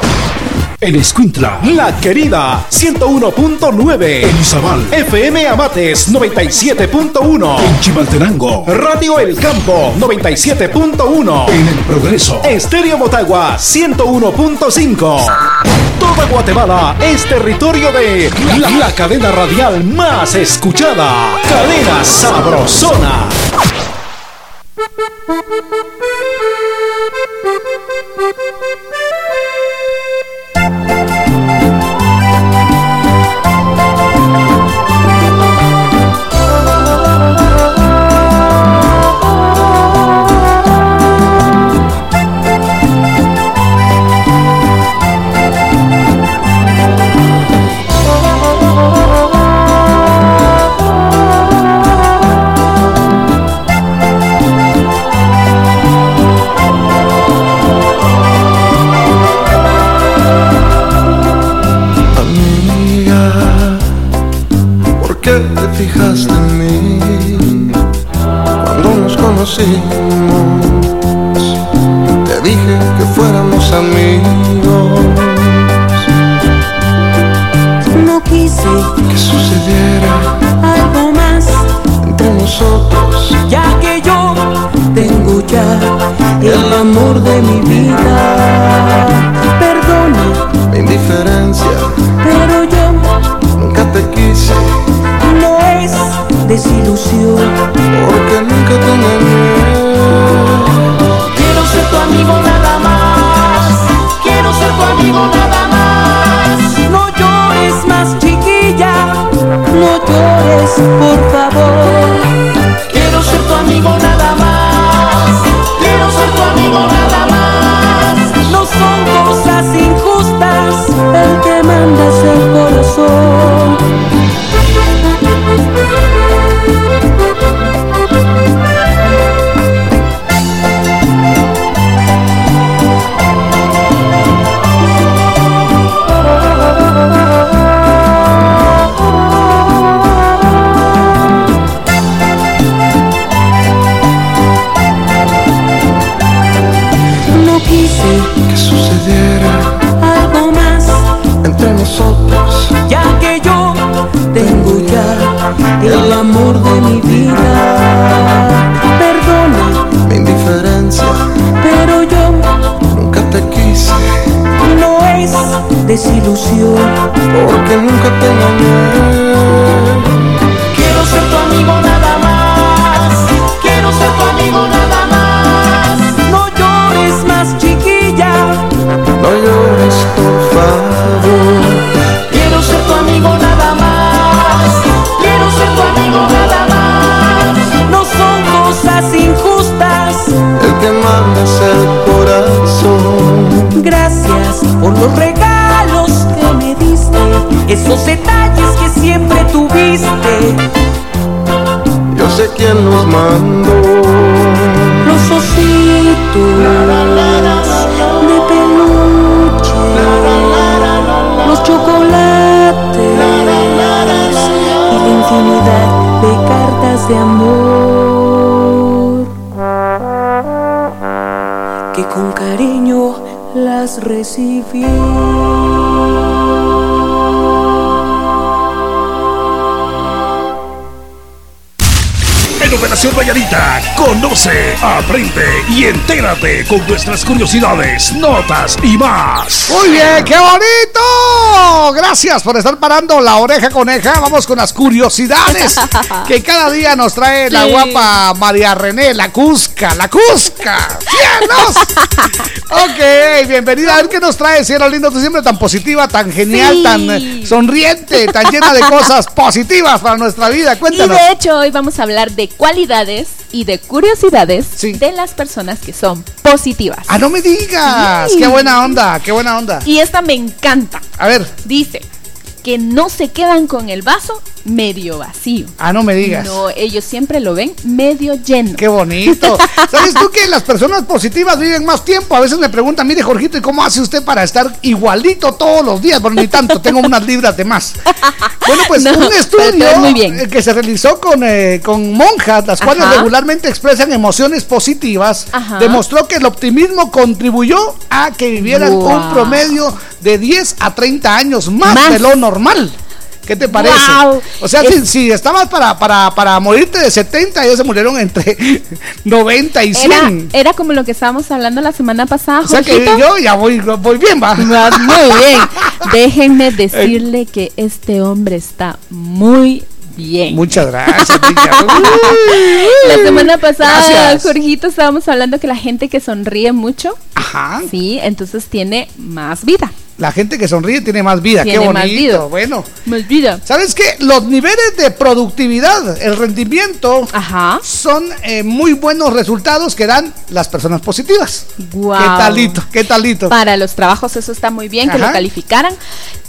S19: En Escuintla, La Querida, 101.9. En Izabal, FM Amates, 97.1. En Chimaltenango, Radio El Campo, 97.1. En El Progreso, Estéreo Motagua, 101.5. Toda Guatemala es territorio de la, la cadena radial más escuchada. Cadena Sabrosona.
S32: Conocimos, te dije que fuéramos amigos.
S42: No quise
S32: Que sucediera
S42: algo más,
S32: entre nosotros.
S42: ya que yo tengo ya el amor de mi vida. Perdona,
S32: Mi indiferencia,
S42: pero yo
S32: nunca te quise,
S42: no es desilusión.
S32: porque nunca te engañé.
S12: Valladita, conoce, aprende y entérate con nuestras curiosidades, notas y más.
S3: Muy bien, qué bonito. Gracias por estar parando la oreja coneja. Vamos con las curiosidades (laughs) que cada día nos trae la guapa María René, la Cusca, la Cusca. ¡Cielos! Ok, bienvenida. A ver qué nos trae, cielo lindo. Tú siempre tan positiva, tan genial,
S43: Sí.
S3: tan eh, sonriente, tan llena de cosas positivas para nuestra vida.
S43: Y
S3: Cuéntanos.
S43: de hecho hoy vamos a hablar de cualidades y de curiosidades de las personas que son positivas.
S3: Ah, no me digas.
S43: Sí.
S3: Qué buena onda, qué buena onda.
S43: Y esta me encanta.
S3: A ver.
S43: Dice que no se quedan con el vaso medio vacío.
S3: Ah, no me digas.
S43: No, ellos siempre lo ven medio lleno.
S3: Qué bonito. (laughs) ¿Sabes tú que las personas positivas viven más tiempo? A veces me preguntan, mire Jorgito, ¿y cómo hace usted para estar igualito todos los días? Bueno, ni tanto, tengo unas libras de más. (laughs) Bueno, pues
S43: No,
S3: un estudio
S43: muy bien.
S3: eh, que se realizó con, eh, con monjas, las cuales
S43: Ajá.
S3: regularmente expresan emociones positivas,
S43: Ajá.
S3: demostró que el optimismo contribuyó a que vivieran
S43: Wow.
S3: un promedio de 10 a 30 años más,
S43: Más.
S3: de lo normal. ¿Qué te parece?
S43: Wow.
S3: O sea,
S43: Es-
S3: si, si estabas para, para, para morirte de 70, ellos se murieron entre (laughs) 90 y 100.
S43: Era, era como lo que estábamos hablando la semana pasada,
S3: o sea que
S43: Jorgito.
S3: yo ya voy, voy bien, va. (laughs)
S43: Vas muy bien. (laughs) Déjenme decirle que este hombre está muy bien.
S3: Muchas gracias.
S43: La semana pasada,
S3: Gracias.
S43: Jorgito, estábamos hablando que la gente que sonríe mucho,
S3: Ajá.
S43: sí, entonces tiene más vida.
S3: La gente que sonríe tiene más vida.
S43: Tiene
S3: Qué
S43: más
S3: bonito.
S43: vida.
S3: Bueno.
S43: Más vida.
S3: ¿Sabes qué? Los niveles de productividad, el rendimiento, son eh, muy buenos resultados que dan las personas positivas.
S43: Guau.
S3: ¿Qué talito? ¿Qué talito?
S43: Para los trabajos eso está muy bien, que lo calificaran.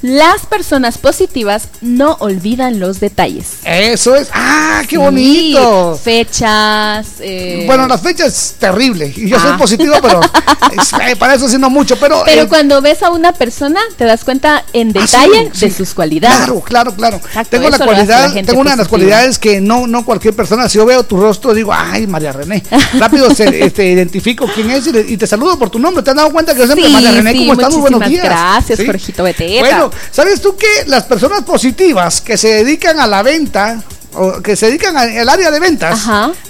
S43: Las personas positivas no olvidan los detalles.
S3: Eso es. ¡Ah, qué
S43: Sí,
S3: bonito!
S43: Fechas. eh,
S3: Bueno, las fechas es terrible. Y yo soy
S43: Ah.
S3: positivo, pero es- (laughs) eh, para eso sí no mucho. Pero,
S43: Pero cuando ves a una persona, te das cuenta en
S3: Ah,
S43: detalle
S3: sí,
S43: de
S3: sí.
S43: sus cualidades.
S3: Claro, claro, claro. tengo la cualidad,
S43: la
S3: tengo una de las cualidades que no, no cualquier persona, si yo veo tu rostro, digo, ay, María René. Rápido se, (laughs) este, identifico quién es y, le- y te saludo por tu nombre. ¿Te has dado cuenta que yo siempre,
S43: Sí,
S3: María René, ¿cómo estás? Muy buenos días.
S43: gracias. Jorgito Beteta.
S3: Bueno, ¿sabes tú que las personas positivas que se dedican a la venta o que se dedican al área de ventas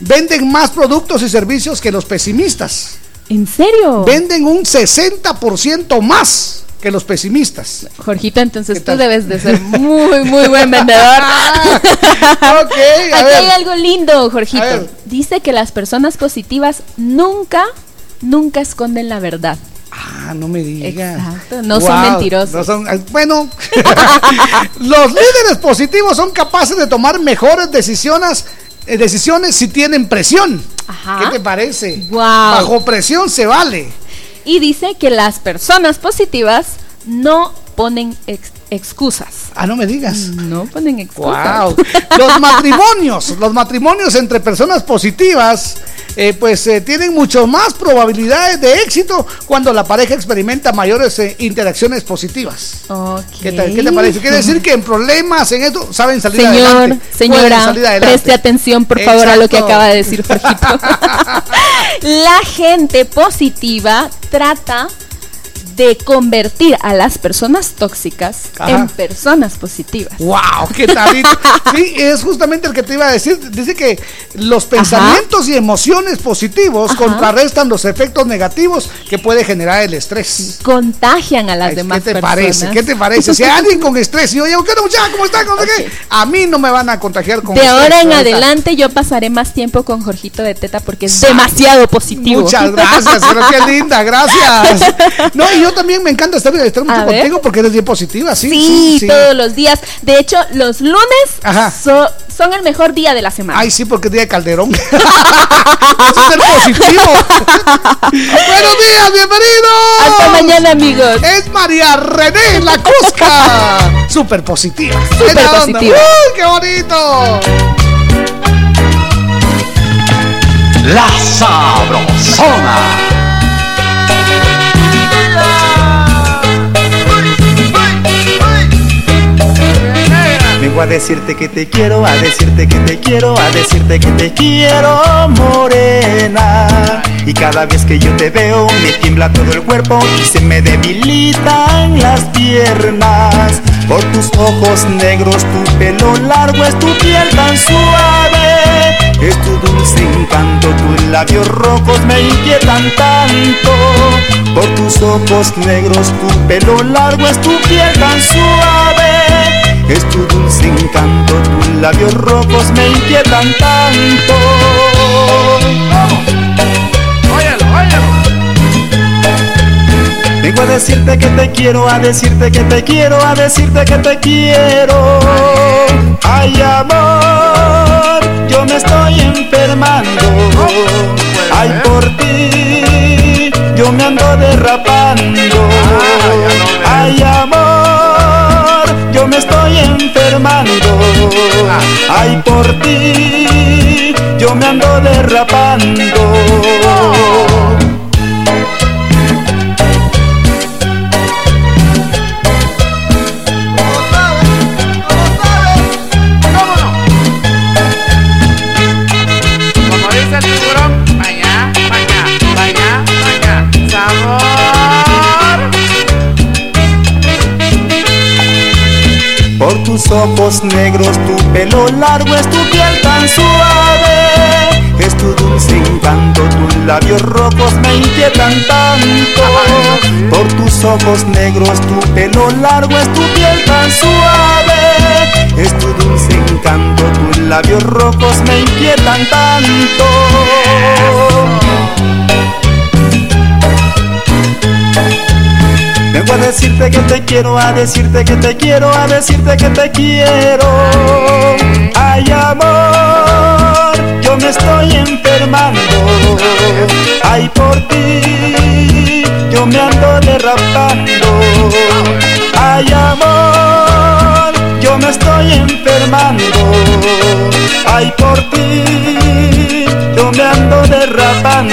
S3: venden más productos y servicios que los pesimistas?
S43: ¿En serio?
S3: Venden un 60% más que los pesimistas.
S43: Jorgito, entonces tú debes de ser muy, muy buen vendedor. (laughs)
S3: a
S43: Aquí
S3: ver.
S43: hay algo lindo. Jorgito. Dice que las personas positivas nunca, nunca esconden la verdad.
S3: Ah, no me digas.
S43: Exacto, no son mentirosos.
S3: no son- bueno, (laughs) los líderes positivos son capaces de tomar mejores decisiones, eh, decisiones si tienen presión. ¿Qué te parece?
S43: Wow.
S3: Bajo presión se vale.
S43: Y dice que las personas positivas no ponen ex- excusas.
S3: Ah, no me digas.
S43: No ponen excusas.
S3: Wow. Los matrimonios, (laughs) los matrimonios entre personas positivas, eh, pues eh, tienen mucho más probabilidades de éxito cuando la pareja experimenta mayores eh, interacciones positivas. ¿Qué, tal- qué te parece? Quiere decir que en problemas, en esto, saben salir
S43: Señor,
S3: adelante.
S43: señora,
S3: adelante.
S43: preste atención por favor a lo que acaba de decir Jorgito. (laughs) (laughs) La gente positiva trata de convertir a las personas tóxicas
S3: Ajá.
S43: en personas positivas.
S3: ¡Wow! ¡Qué talito! (laughs) Sí, es justamente el que te iba a decir. Dice que los pensamientos y emociones positivos contrarrestan los efectos negativos que puede generar el estrés.
S43: Contagian a las demás
S3: ¿Qué te
S43: personas.
S3: parece? ¿Qué te parece? Si hay (laughs) alguien con estrés y yo digo, ¿qué onda, muchacha? ¿Cómo está? ¿Cómo qué? A mí no me van a contagiar con
S43: De
S3: estrés,
S43: ahora en
S3: ¿verdad?
S43: adelante yo pasaré más tiempo con Jorgito de Teta porque es demasiado positivo.
S3: Muchas gracias, pero qué linda, (laughs) gracias. No, y yo también me encanta estar, estar mucho
S43: A ver.
S3: contigo porque eres bien positiva, sí.
S43: Sí,
S3: sí, sí.
S43: todos los días. De hecho, los lunes so- son el mejor día de la semana.
S3: Ay, sí, porque es día de Calderón. (laughs) Eso es ser positivo. (laughs) Buenos días, bienvenidos.
S43: Hasta mañana, amigos.
S3: Es María René La Cusca. (laughs) Súper positiva.
S43: Súper positiva.
S3: ¡Uy, qué bonito!
S4: La Sabrosona.
S29: A decirte que te quiero, a decirte que te quiero, a decirte que te quiero, morena. Y cada vez que yo te veo, me tiembla todo el cuerpo y se me debilitan las piernas. Por tus ojos negros, tu pelo largo, es tu piel tan suave. Es tu dulce encanto, tus labios rojos me inquietan tanto. Por tus ojos negros, tu pelo largo, es tu piel tan suave. Es tu dulce encanto, tus labios rojos me inquietan tanto. Vengo a decirte que te quiero, a decirte que te quiero, a decirte que te quiero. Ay, amor, yo me estoy enfermando. Ay, por ti, yo me ando derrapando. Ay, amor, yo me estoy enfermando. Ay, por ti, yo me ando derrapando. Tus ojos negros, tu pelo largo es tu piel tan suave. Es tu dulce encanto, tus labios rojos me inquietan tanto. Por tus ojos negros, tu pelo largo es tu piel tan suave. Es tu dulce encanto, tus labios rojos me inquietan tanto. A decirte que te quiero, a decirte que te quiero, a decirte que te quiero. Ay, amor, yo me estoy enfermando. Ay, por ti, yo me ando derrapando. Ay, amor, yo me estoy enfermando. Ay, por ti, yo me ando derrapando.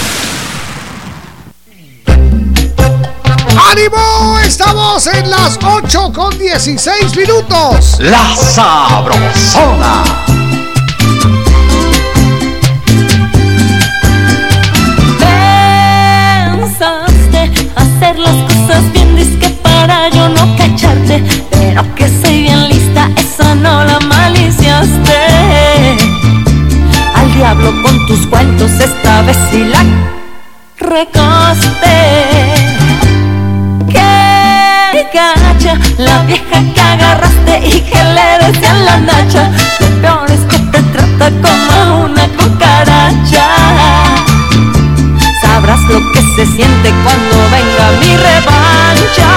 S3: ¡Ánimo! Estamos en las 8 con 16 minutos.
S7: La Sabrosona.
S4: Pensaste hacer las cosas bien, disque para yo no cacharte. Pero que soy bien lista, esa no la maliciaste. Al diablo con tus cuentos, esta vez sí la recaste. La vieja que agarraste y que le decían la nacha. Lo peor es que te trata como una cucaracha. Sabrás lo que se siente cuando venga mi revancha.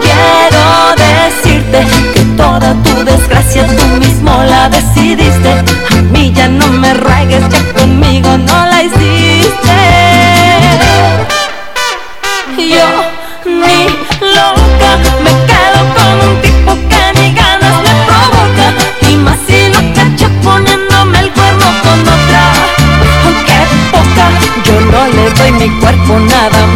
S4: Quiero decirte que toda tu desgracia tú mismo la decidiste. A mí ya no me ruegues, ya conmigo no la mi cuerpo nada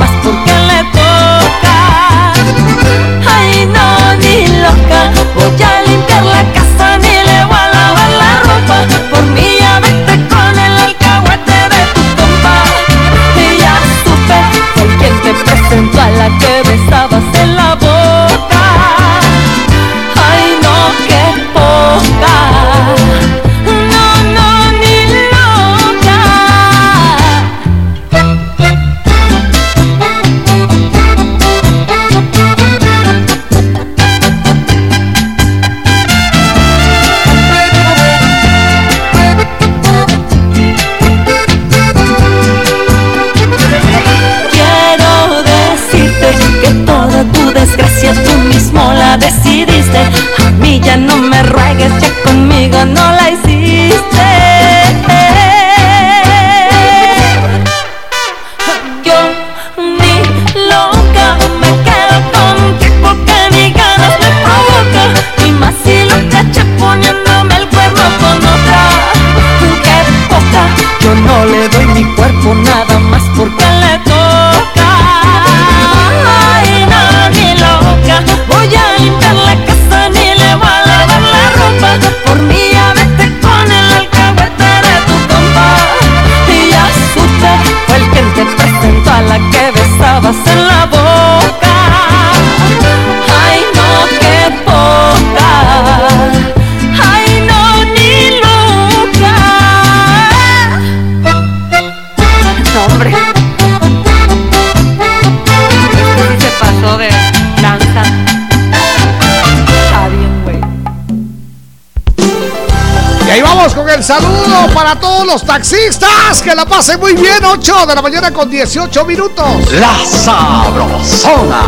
S3: el saludo para todos los taxistas. Que la pasen muy bien. 8 de la mañana con 18 minutos.
S4: La Sabrosona.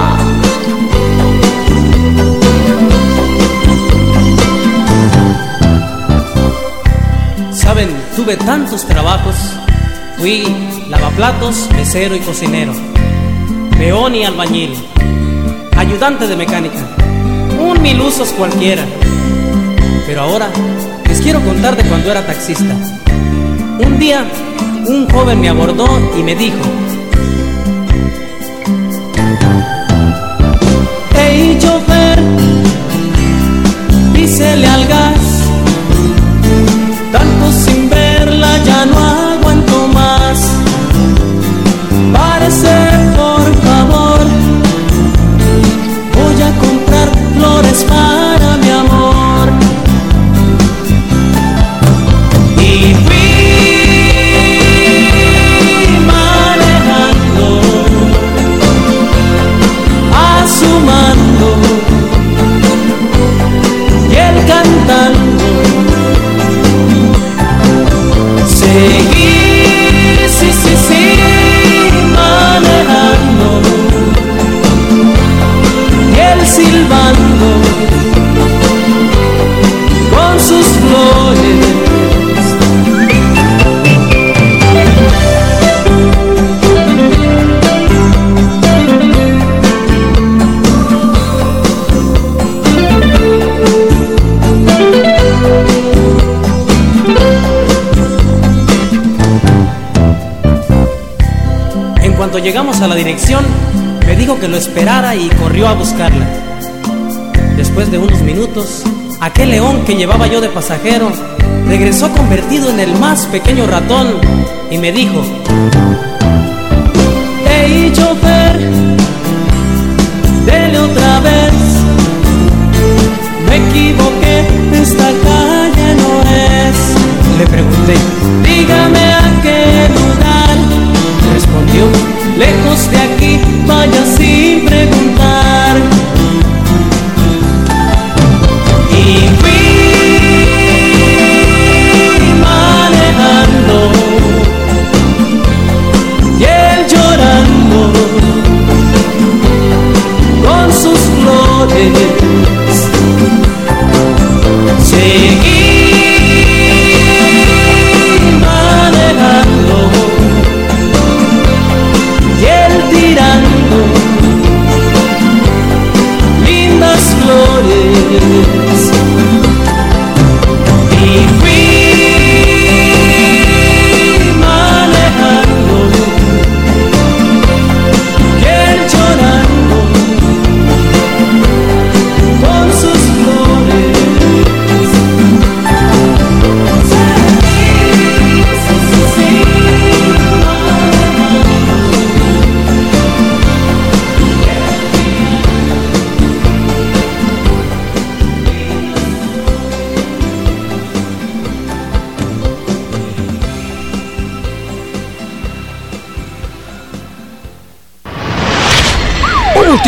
S44: Saben, tuve tantos trabajos. Fui lavaplatos, mesero y cocinero. Peón y albañil. Ayudante de mecánica. Un mil usos cualquiera. Pero ahora les quiero contar de cuando era taxista. Un día, un joven me abordó y me dijo, Hey chofer, dísele al gas, En cuanto llegamos a la dirección, me dijo que lo esperara y corrió a buscarla. Después de unos minutos, aquel león que llevaba yo de pasajero regresó convertido en el más pequeño ratón y me dijo, Hey chofer, dele otra vez, me equivoqué, esta calle no es. Le pregunté,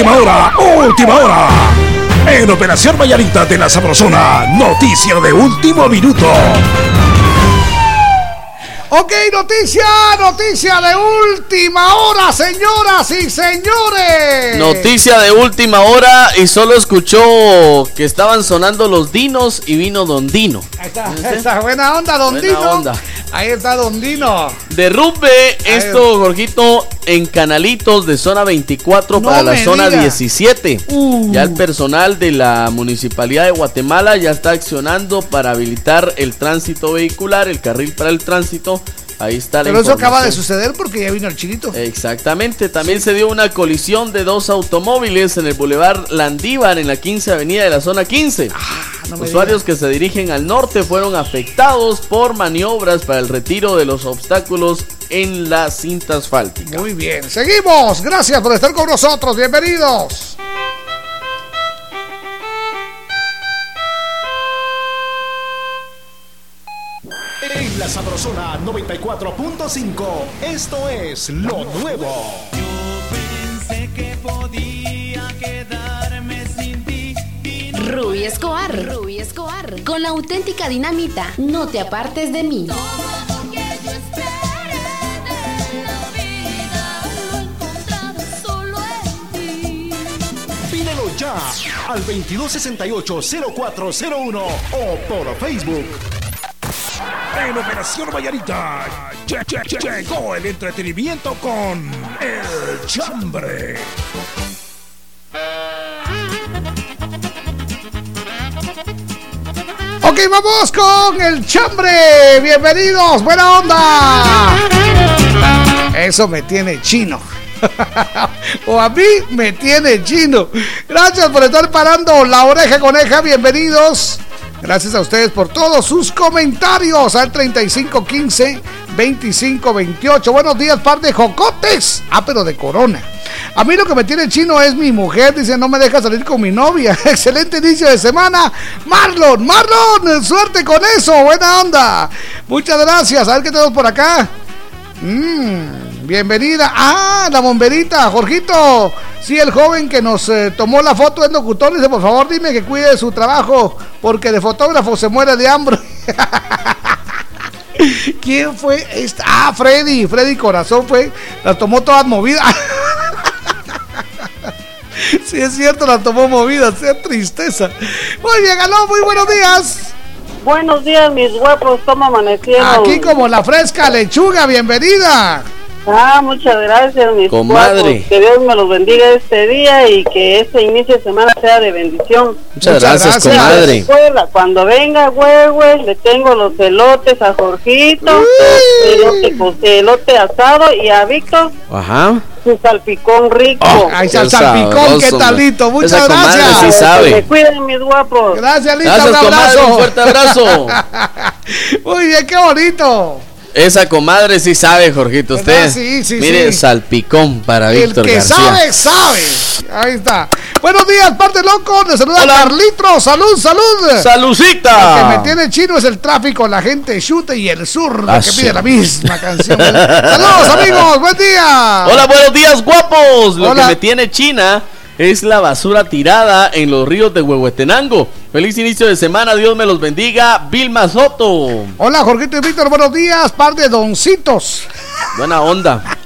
S12: Última hora, última hora. En Operación Vallarita de la Sabrosona, noticia de último minuto.
S3: Ok, noticia, noticia de última hora, señoras y señores.
S2: Noticia de última hora y solo escuchó que estaban sonando los dinos y vino Don Dino.
S3: Ahí está, ahí está, buena onda, Don
S2: Buena
S3: Dino.
S2: onda.
S3: Ahí está Don Dino.
S2: Derrumbe esto, Jorgito, en canalitos de zona 24
S3: No
S2: para la zona
S3: diga.
S2: 17.
S3: Uh.
S2: Ya el personal de la Municipalidad de Guatemala ya está accionando para habilitar el tránsito vehicular, el carril para el tránsito. Ahí está la
S3: Pero eso acaba de suceder porque ya vino el chinito.
S2: Exactamente, también se dio una colisión de dos automóviles en el Boulevard Landívar en la 15 Avenida de la zona 15.
S3: Ah, no me
S2: Usuarios que se dirigen al norte fueron afectados por maniobras para el retiro de los obstáculos en la cinta asfáltica.
S3: Muy bien, seguimos. Gracias por estar con nosotros. Bienvenidos.
S19: Sabrosona 94.5, esto es lo nuevo.
S45: Pensé que podía quedarme sin ti.
S33: Escobar. Ruby Escobar. Con la auténtica dinamita. No te apartes de mí.
S19: Pídelo ya al 2268-0401 o por Facebook.
S12: En Operación Vallarita lle- lle- lle- llegó el entretenimiento con El Chambre.
S3: Ok, vamos con el chambre. Bienvenidos, buena onda. Eso me tiene chino. (laughs) o a mí me tiene chino. Gracias por estar parando la oreja coneja. Bienvenidos. Gracias a ustedes por todos sus comentarios al 3515 2528. Buenos días, par de jocotes. Ah, pero de corona. A mí lo que me tiene chino es mi mujer. Dice, no me deja salir con mi novia. (laughs) Excelente inicio de semana. Marlon, Marlon, suerte con eso. Buena onda. Muchas gracias. A ver qué tenemos por acá. Mm, bienvenida. Ah, la bomberita, Jorgito. Sí, el joven que nos eh, tomó la foto en locutor dice, por favor, dime que cuide su trabajo, porque de fotógrafo se muere de hambre. (laughs) ¿Quién fue esta? Ah, Freddy, Freddy Corazón fue, la tomó todas movidas. (laughs) sí, es cierto, la tomó movida, sea tristeza. Muy bien, aló, muy buenos días.
S46: Buenos días, mis guapos, ¿cómo amanecieron?
S3: Aquí como la fresca lechuga, bienvenida.
S46: Ah, muchas gracias, mis
S2: Comadre.
S46: guapos. Que Dios me los bendiga este día y que este inicio de semana sea de bendición.
S2: Muchas gracias, comadre.
S46: Escuela, Cuando venga, güey, le tengo los elotes a Jorgito, elote, elote asado y a Víctor
S2: Ajá.
S46: su salpicón rico.
S3: Ay, sal-
S2: Qué
S3: salpicón,
S2: sabroso,
S3: qué talito. Muchas
S2: Esa
S3: gracias.
S2: sí sabe.
S46: Se cuiden, mis guapos.
S3: Gracias, Lita,
S2: Gracias,
S3: un
S2: comadre,
S3: abrazo.
S2: un fuerte abrazo. (laughs)
S3: Muy bien, qué bonito.
S2: Esa comadre sí sabe, Jorgito. Usted.
S3: Sí, sí,
S2: mire,
S3: sí.
S2: salpicón para
S3: El
S2: Víctor
S3: que
S2: García.
S3: sabe, sabe. Ahí está. Buenos días, parte loco. Le saluda Carlitro. Salud, salud.
S2: ¡Salucita!
S3: Lo que me tiene chino es el tráfico, la gente chute y el sur,
S2: Ah,
S3: que pide la misma canción. (laughs) Saludos, amigos. Buen día.
S2: Hola, buenos días, guapos. Lo
S3: Hola.
S2: que me tiene China es la basura tirada en los ríos de Huehuetenango. Feliz inicio de semana, Dios me los bendiga. Vilma Soto.
S3: Hola, Jorgito y Víctor. Buenos días, par de doncitos.
S2: Buena onda.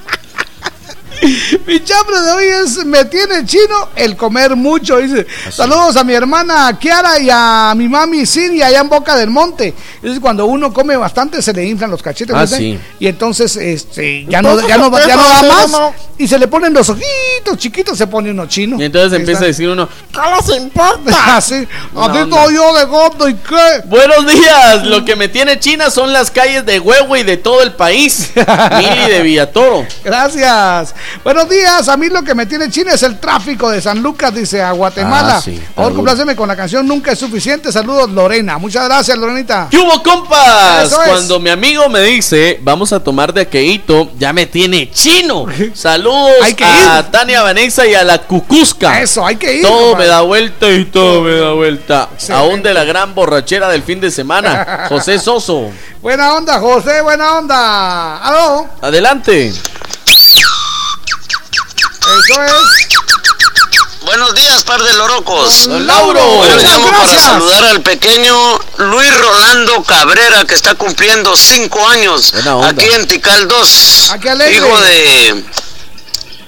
S2: (laughs)
S3: Mi chambre de hoy es me tiene chino el comer mucho, dice. Saludos a mi hermana Kiara y a mi mami Cindy allá en Boca del Monte. Es cuando uno come bastante se le inflan los cachetes,
S2: Ah,
S3: ¿no
S2: sí.
S3: Y entonces este ya no ya no, ya no da más y se le ponen los ojitos chiquitos, se pone uno chino.
S2: Y entonces empieza a decir uno,
S3: ¿Qué les importa? Así,
S2: Una
S3: así estoy yo de gordo y qué.
S2: Buenos días, lo que me tiene China son las calles de Huehue y de todo el país. (laughs) Mili de Villatoro.
S3: Gracias. Buenos días. A mí lo que me tiene chino es el tráfico de San Lucas, dice a Guatemala.
S2: Ah, sí,
S3: Por favor, compláceme con la canción Nunca es suficiente. Saludos, Lorena. Muchas gracias, Lorenita.
S2: ¿Qué hubo, compas?
S3: Es.
S2: Cuando mi amigo me dice, vamos a tomar de aqueíto, ya me tiene chino. (laughs) Saludos
S3: Hay que
S2: a
S3: ir.
S2: Tania Vanessa y a la Cucusca.
S3: Eso, hay que ir.
S2: Todo
S3: compadre.
S2: me da vuelta y todo me da vuelta. Aún de la gran borrachera del fin de semana. (laughs) José Soso.
S3: Buena onda, José. Buena onda. ¿Aló?
S2: Adelante.
S3: Eso es.
S45: Buenos días, par de lorocos.
S2: Don Lauro. Muchas
S45: llamo para saludar al pequeño Luis Rolando Cabrera, que está cumpliendo cinco años aquí en Tical 2.
S3: Ah.
S45: Hijo de.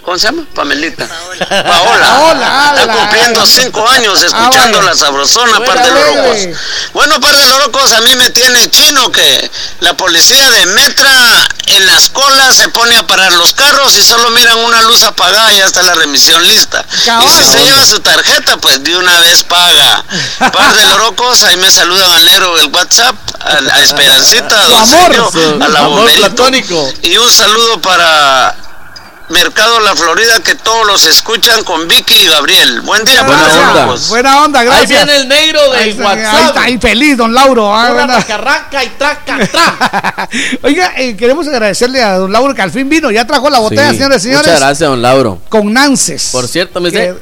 S45: ¿Cómo se llama? Pamelita. Paola.
S3: Paola,
S45: Está
S3: ala.
S45: cumpliendo cinco años escuchando
S3: Ah, vaya.
S45: la sabrosona, par de
S3: alegre.
S45: Bueno, par de lorocos, a mí me tiene chino que la policía de Metra en las colas se pone a parar los carros y solo miran una luz apagada y ya está la remisión lista. Y si se lleva su tarjeta, pues de una vez paga. Par de lorocos, ahí me saludan al negro del WhatsApp, a, a Esperancita, a Don
S2: amor,
S45: Sergio, a la
S2: amor platónico.
S45: Y un saludo para Mercado La Florida, que todos los escuchan con Vicky y Gabriel. Buen día, de
S3: Gracias.
S45: lorocos.
S3: Buena onda, gracias.
S2: Ahí viene el negro del
S3: Ahí está,
S2: WhatsApp.
S3: Ahí está, ahí feliz, don Lauro. Ah, buena-
S2: racarraca y traca, tra. (laughs)
S3: Oiga, eh, queremos agradecerle a don Lauro que al fin vino. Ya trajo la botella,
S2: Sí.
S3: señores y señores.
S2: Muchas gracias, don Lauro.
S3: Con Nances.
S2: Por cierto, me dice.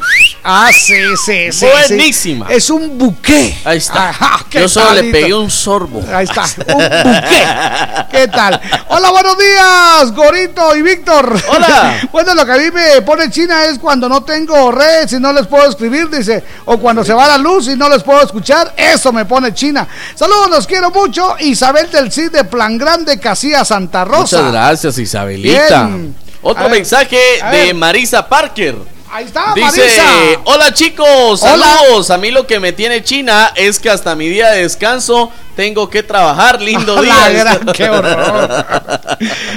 S3: Ah, sí, sí, sí.
S2: Buenísima.
S3: sí. Es un buque.
S2: Ahí está.
S3: Ajá, qué
S2: Yo solo le pegué un sorbo.
S3: Ahí está, un buque. ¿Qué tal? Hola, buenos días, Gorito y Víctor.
S2: Hola.
S3: Bueno, lo que a mí me pone China es cuando no tengo red y no les puedo escribir, dice. O cuando se va la luz y no les puedo escuchar. Eso me pone China. Saludos, los quiero mucho. Isabel del CID de Plan Grande, Casilla Santa Rosa.
S2: Muchas gracias, Isabelita.
S3: Bien.
S2: Otro
S3: A
S2: mensaje de. Marisa Parker.
S3: Ahí está,
S2: Dice,
S3: Marisa.
S2: hola chicos,
S3: Hola.
S2: saludos. A mí lo que me tiene China es que hasta mi día de descanso tengo que trabajar. Lindo (laughs) día.
S3: gran, qué horror.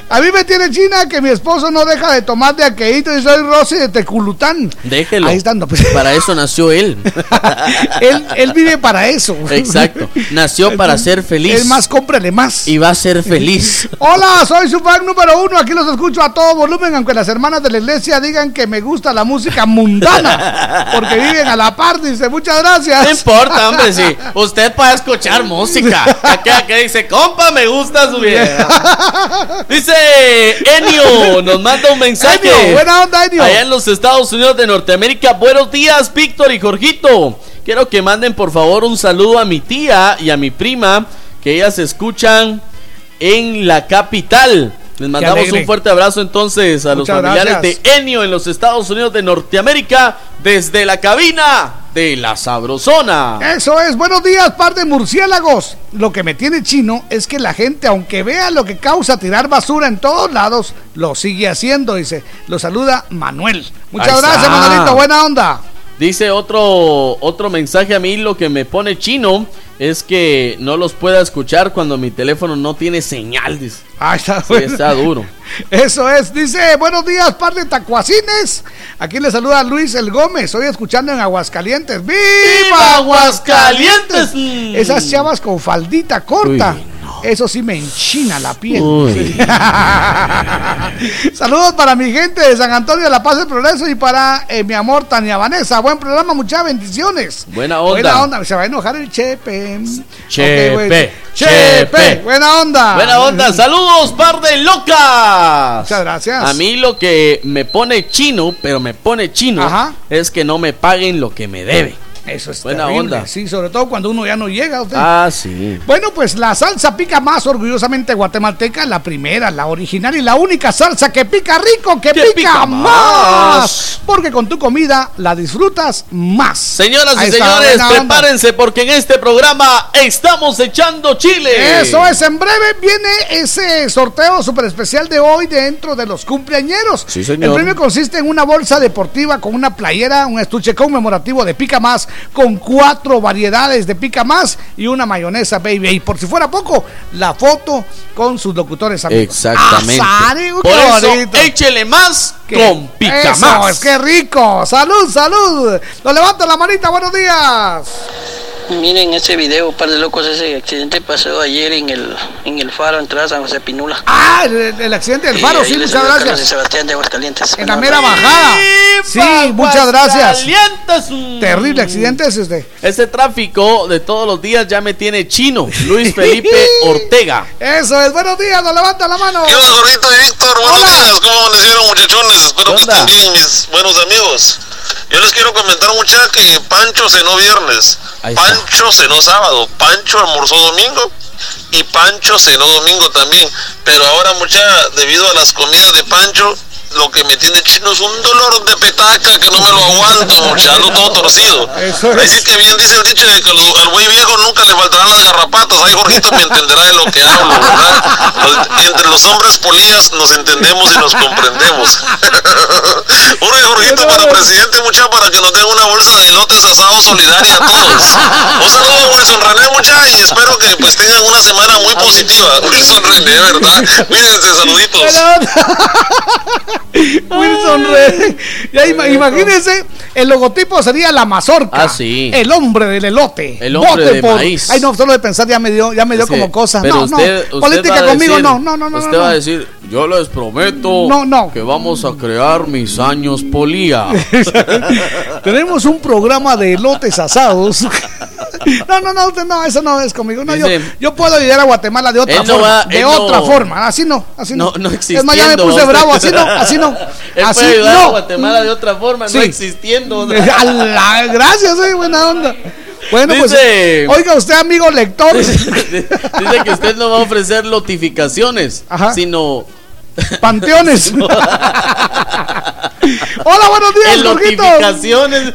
S3: A mí me tiene China que mi esposo no deja de tomar de aqueíto y soy Rosy de Teculután.
S2: Déjelo.
S3: Ahí está, no, pues.
S2: Para eso nació él. (laughs)
S3: él, él vive para eso.
S2: Exacto. Nació para ser feliz.
S3: Es más, cómprele más.
S2: Y va a ser feliz.
S3: Hola, soy su fan número uno. Aquí los escucho a todo volumen, aunque las hermanas de la iglesia digan que me gusta la música mundana. Porque viven a la par, dice. Muchas gracias.
S2: No importa, hombre, sí. Usted puede escuchar música. Acá que dice, compa, me gusta su vieja. (laughs) Dice Enio, nos manda un mensaje.
S3: Enio, buena onda, Enio.
S2: Allá en los Estados Unidos de Norteamérica. Buenos días, Víctor y Jorgito. Quiero que manden por favor un saludo a mi tía y a mi prima, que ellas escuchan en la capital. Les mandamos un fuerte abrazo entonces a los familiares
S3: gracias.
S2: de Enio en los Estados Unidos de Norteamérica desde la cabina de la Sabrosona.
S3: Eso es, buenos días, par de murciélagos. Lo que me tiene chino es que la gente, aunque vea lo que causa tirar basura en todos lados, lo sigue haciendo, dice. Lo saluda Manuel. Muchas
S2: Ahí
S3: gracias,
S2: está.
S3: Manuelito, buena onda.
S2: Dice otro, otro mensaje a mí, lo que me pone chino es que no los pueda escuchar cuando mi teléfono no tiene señal. Dice.
S3: Ahí está,
S2: Sí, está duro. (laughs)
S3: Eso es, dice, buenos días, par de tacuacines. Aquí le saluda Luis El Gómez, estoy escuchando en Aguascalientes. ¡Viva,
S2: ¡Viva Aguascalientes!
S3: Esas chavas con faldita corta. Eso sí me enchina la piel. (laughs) Saludos para mi gente de San Antonio de la Paz del Progreso y para eh, mi amor Tania Vanessa. Buen programa, muchas bendiciones.
S2: Buena onda.
S3: Buena onda, se va a enojar el Chepe.
S2: Chepe,
S3: Ok, bueno.
S2: Chepe.
S3: Chepe, buena onda.
S2: Buena onda, saludos, par de locas.
S3: Muchas gracias.
S2: A mí lo que me pone chino, pero me pone chino,
S3: Ajá.
S2: es que no me paguen lo que me debe.
S3: Eso es
S2: Buena
S3: terrible,
S2: onda.
S3: Sí, sobre todo cuando uno ya no llega. usted.
S2: Ah, sí.
S3: Bueno, pues la salsa pica más orgullosamente guatemalteca, la primera, la original y la única salsa que pica rico, que, pica,
S2: pica
S3: más.
S2: más.
S3: Porque con tu comida la disfrutas más.
S2: Señoras y señores,
S3: onda.
S2: prepárense porque en este programa estamos echando chile.
S3: Eso es, en breve viene ese sorteo súper especial de hoy dentro de los cumpleañeros.
S2: Sí, señor.
S3: El premio consiste en una bolsa deportiva con una playera, un estuche conmemorativo de Pica Más, con cuatro variedades de Pica Más y una mayonesa, baby. Y por si fuera poco, la foto con sus locutores amigos.
S2: Exactamente.
S3: Azare,
S2: Por eso, échele más
S3: Qué-
S2: con pica
S3: Eso,
S2: más.
S3: es que rico. Salud, salud. Lo levanta la manita, buenos días.
S47: Miren ese video, par de locos, ese accidente pasó ayer en el, en el faro, entrada a San José Pinula.
S3: Ah, el, el accidente del faro, sí,
S47: les
S3: muchas gracias.
S47: Sebastián de Aguascalientes.
S3: En la mera bajada. Sí, muchas gracias.
S2: Aguascalientes.
S3: Terrible accidente es este.
S2: Ese tráfico de todos los días ya me tiene chino. Luis Felipe (laughs) Ortega.
S3: Eso es, buenos días, nos levanta la mano.
S45: ¿Qué onda, Gordito y Víctor? Buenos días, ¿cómo amanecieron, muchachones? Espero que estén bien, mis buenos amigos. Yo les quiero comentar, mucha que Pancho cenó viernes. Pancho cenó sábado, Pancho almorzó domingo y Pancho cenó domingo también. Pero ahora, mucha, debido a las comidas de Pancho, lo que me tiene chino es un dolor de petaca que no me lo aguanto, mucha, ando todo torcido.
S3: Eso es.
S45: Ahí sí que bien dice el dicho de que lo- al buey viejo nunca le faltarán las garrapatas. Ahí Jorgito me entenderá de lo que hablo, ¿verdad? Entre los hombres polías nos entendemos y nos comprendemos. (laughs) Uno de Jorgito para presidente, mucha, para que nos den una bolsa de elotes asados solidaria a todos. Un saludo a Wilson René, mucha, y espero que pues tengan una semana muy positiva. Wilson René, ¿verdad? Cuídense, saluditos. (laughs) (laughs)
S3: Wilson Rey. Ya ima- imagínense, el logotipo sería la mazorca.
S2: Ah, sí.
S3: El hombre del elote.
S2: El hombre
S3: Vote
S2: de
S3: por-
S2: maíz.
S3: Ay, no, solo de pensar ya me dio, ya me dio
S2: Sí,
S3: como cosa.
S2: Pero
S3: no,
S2: usted,
S3: no.
S2: usted
S3: Política conmigo,
S2: decir-
S3: no, no, no, no.
S2: Usted
S3: no,
S2: va a
S3: no.
S2: decir, yo les prometo
S3: No, no.
S2: que vamos a crear mis años polía. (laughs)
S3: Tenemos un programa de elotes asados. (laughs) No, no, no, usted no, eso no es conmigo. No, yo,
S2: Dice-
S3: yo puedo ayudar a Guatemala de otra
S2: no
S3: forma.
S2: va-
S3: de otra
S2: no-
S3: forma. Así no, así no.
S2: No, no
S3: Es más, ya me puse bravo. Así no, así no.
S2: Él
S3: así
S2: puede ayudar
S3: no.
S2: a Guatemala de otra forma,
S3: Sí.
S2: no existiendo. (laughs)
S3: La- gracias, eh, buena onda. Bueno,
S2: Dice-
S3: pues, oiga usted, amigo lector. (laughs)
S2: Dice que usted no va a ofrecer notificaciones, sino
S3: panteones. (laughs) Hola, buenos días, Jorgito.